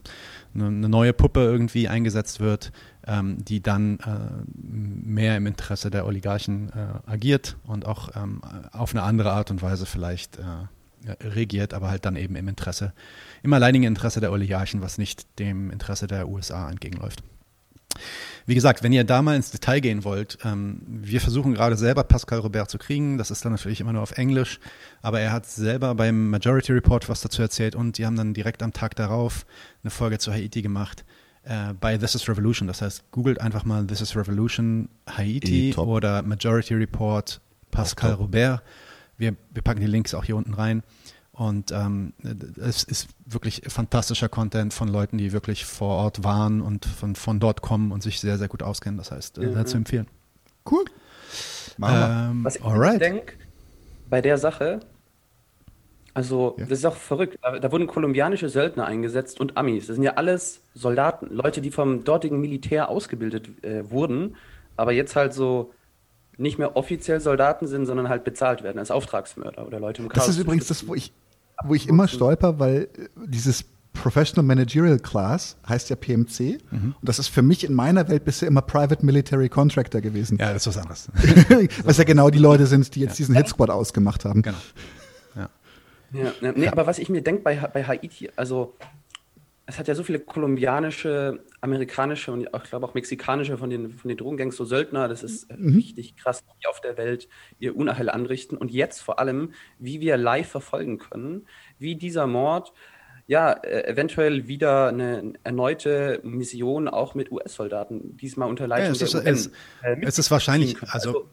eine, neue Puppe irgendwie eingesetzt wird, ähm, die dann äh, mehr im Interesse der Oligarchen äh, agiert und auch ähm, auf eine andere Art und Weise vielleicht äh, regiert, aber halt dann eben im Interesse, im alleinigen Interesse der Oligarchen, was nicht dem Interesse der USA entgegenläuft. Wie gesagt, wenn ihr da mal ins Detail gehen wollt, ähm, wir versuchen gerade selber Pascal Robert zu kriegen. Das ist dann natürlich immer nur auf Englisch, aber er hat selber beim Majority Report was dazu erzählt und die haben dann direkt am Tag darauf eine Folge zu Haiti gemacht äh, bei This is Revolution. Das heißt, googelt einfach mal This is Revolution Haiti e oder Majority Report Pascal Robert wir, wir packen die Links auch hier unten rein. Und ähm, es ist wirklich fantastischer Content von Leuten, die wirklich vor Ort waren und von, von dort kommen und sich sehr, sehr gut auskennen. Das heißt, äh, mhm. zu empfehlen. Cool. Ähm, Was ich alright. denke, bei der Sache, also ja. das ist auch verrückt, da, da, wurden kolumbianische Söldner eingesetzt und Amis. Das sind ja alles Soldaten, Leute, die vom dortigen Militär ausgebildet äh, wurden, aber jetzt halt so nicht mehr offiziell Soldaten sind, sondern halt bezahlt werden als Auftragsmörder oder Leute im Chaos. Das ist übrigens das, wo ich, wo ich immer stolper, weil äh, dieses Professional Managerial Class heißt ja PMC. Mhm. Und das ist für mich in meiner Welt bisher immer Private Military Contractor gewesen. Ja, das ist was anderes. was ja genau die Leute sind, die jetzt ja. diesen Hit Squad ausgemacht haben. Genau. Ja. Ja, nee, aber was ich mir denke bei, bei Haiti, also es hat ja so viele kolumbianische, amerikanische und ich glaube auch mexikanische von den, von den Drogengangs, so Söldner, das ist äh, mhm. richtig krass, die auf der Welt ihr Unheil anrichten. Und jetzt vor allem, wie wir live verfolgen können, wie dieser Mord ja, äh, eventuell wieder eine erneute Mission auch mit US-Soldaten, diesmal unter Leitung ja, es ist, der UN. Es, äh, es ist wahrscheinlich, also, also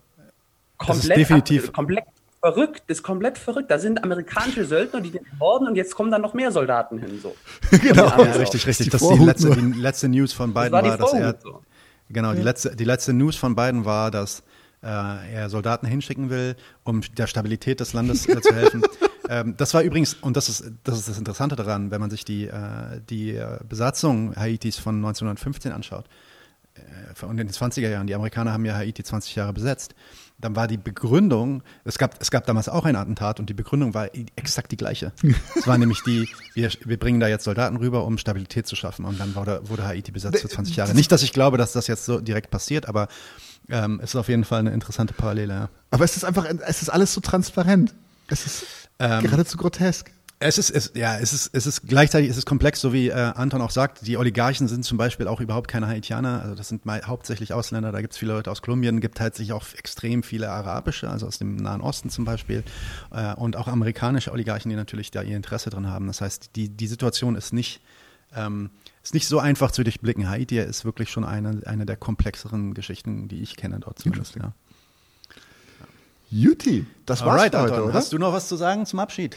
komplett, definitiv ab, komplett verrückt, das ist komplett verrückt. Da sind amerikanische Söldner, die den morden und jetzt kommen da noch mehr Soldaten hin. So. genau, ja, richtig, richtig. Die das ist die letzte, die letzte News von Biden das war, war dass er. So. Genau, die letzte, die letzte News von Biden war, dass äh, er Soldaten hinschicken will, um der Stabilität des Landes äh, zu helfen. ähm, das war übrigens, und das ist, das ist das Interessante daran, wenn man sich die, äh, die äh, Besatzung Haitis von 1915 anschaut äh, und in den 20er Jahren, die Amerikaner haben ja Haiti 20 Jahre besetzt dann war die Begründung, es gab, es gab damals auch ein Attentat und die Begründung war exakt die gleiche. es war nämlich die, wir, wir bringen da jetzt Soldaten rüber, um Stabilität zu schaffen und dann wurde, wurde Haiti besetzt für 20 Jahre. Nicht, dass ich glaube, dass das jetzt so direkt passiert, aber ähm, es ist auf jeden Fall eine interessante Parallele. Ja. Aber es ist einfach, es ist alles so transparent. Es ist ähm, geradezu grotesk. Es ist, es, ja, es ist, es ist gleichzeitig ist es komplex, so wie äh, Anton auch sagt. Die Oligarchen sind zum Beispiel auch überhaupt keine Haitianer. Also das sind mal, hauptsächlich Ausländer. Da gibt es viele Leute aus Kolumbien, gibt halt sich auch extrem viele arabische, also aus dem Nahen Osten zum Beispiel, äh, und auch amerikanische Oligarchen, die natürlich da ihr Interesse drin haben. Das heißt, die die Situation ist nicht ähm, ist nicht so einfach zu durchblicken. Haiti ist wirklich schon eine, eine der komplexeren Geschichten, die ich kenne dort zumindest. Ja. Juti, das war's Alright, heute, Anton, oder? hast du noch was zu sagen zum Abschied?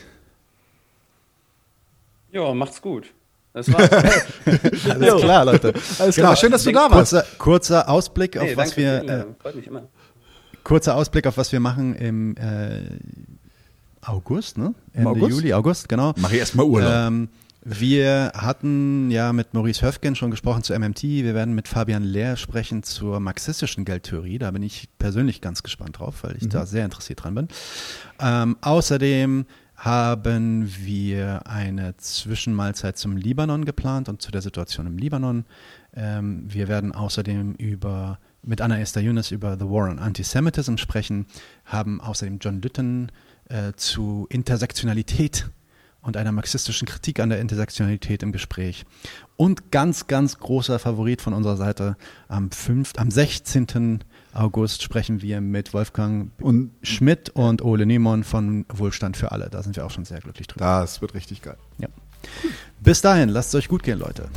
Ja, macht's gut. Das war's. Alles klar, Leute. Alles klar, schön, dass du da warst. Kurzer, kurzer Ausblick auf nee, was wir äh. Freut mich immer. kurzer Ausblick auf was wir machen im äh, August, ne? Ende August? Juli, August, genau. Mach ich erstmal Urlaub. Ähm, wir hatten ja mit Maurice Höfgen schon gesprochen zu MMT. Wir werden mit Fabian Lehr sprechen zur marxistischen Geldtheorie. Da bin ich persönlich ganz gespannt drauf, weil ich da sehr interessiert dran bin. Ähm, außerdem haben wir eine Zwischenmahlzeit zum Libanon geplant und zu der Situation im Libanon. Ähm, wir werden außerdem über mit Anna Esther Yunus über The War on Antisemitism sprechen, haben außerdem John Lytton äh, zu Intersektionalität und einer marxistischen Kritik an der Intersektionalität im Gespräch. Und ganz, ganz großer Favorit von unserer Seite, am, 5., am 16. August sprechen wir mit Wolfgang Und Schmidt und Ole Niemann von Wohlstand für alle. Da sind wir auch schon sehr glücklich drüber. das wird richtig geil. Ja. Bis dahin, lasst es euch gut gehen, Leute.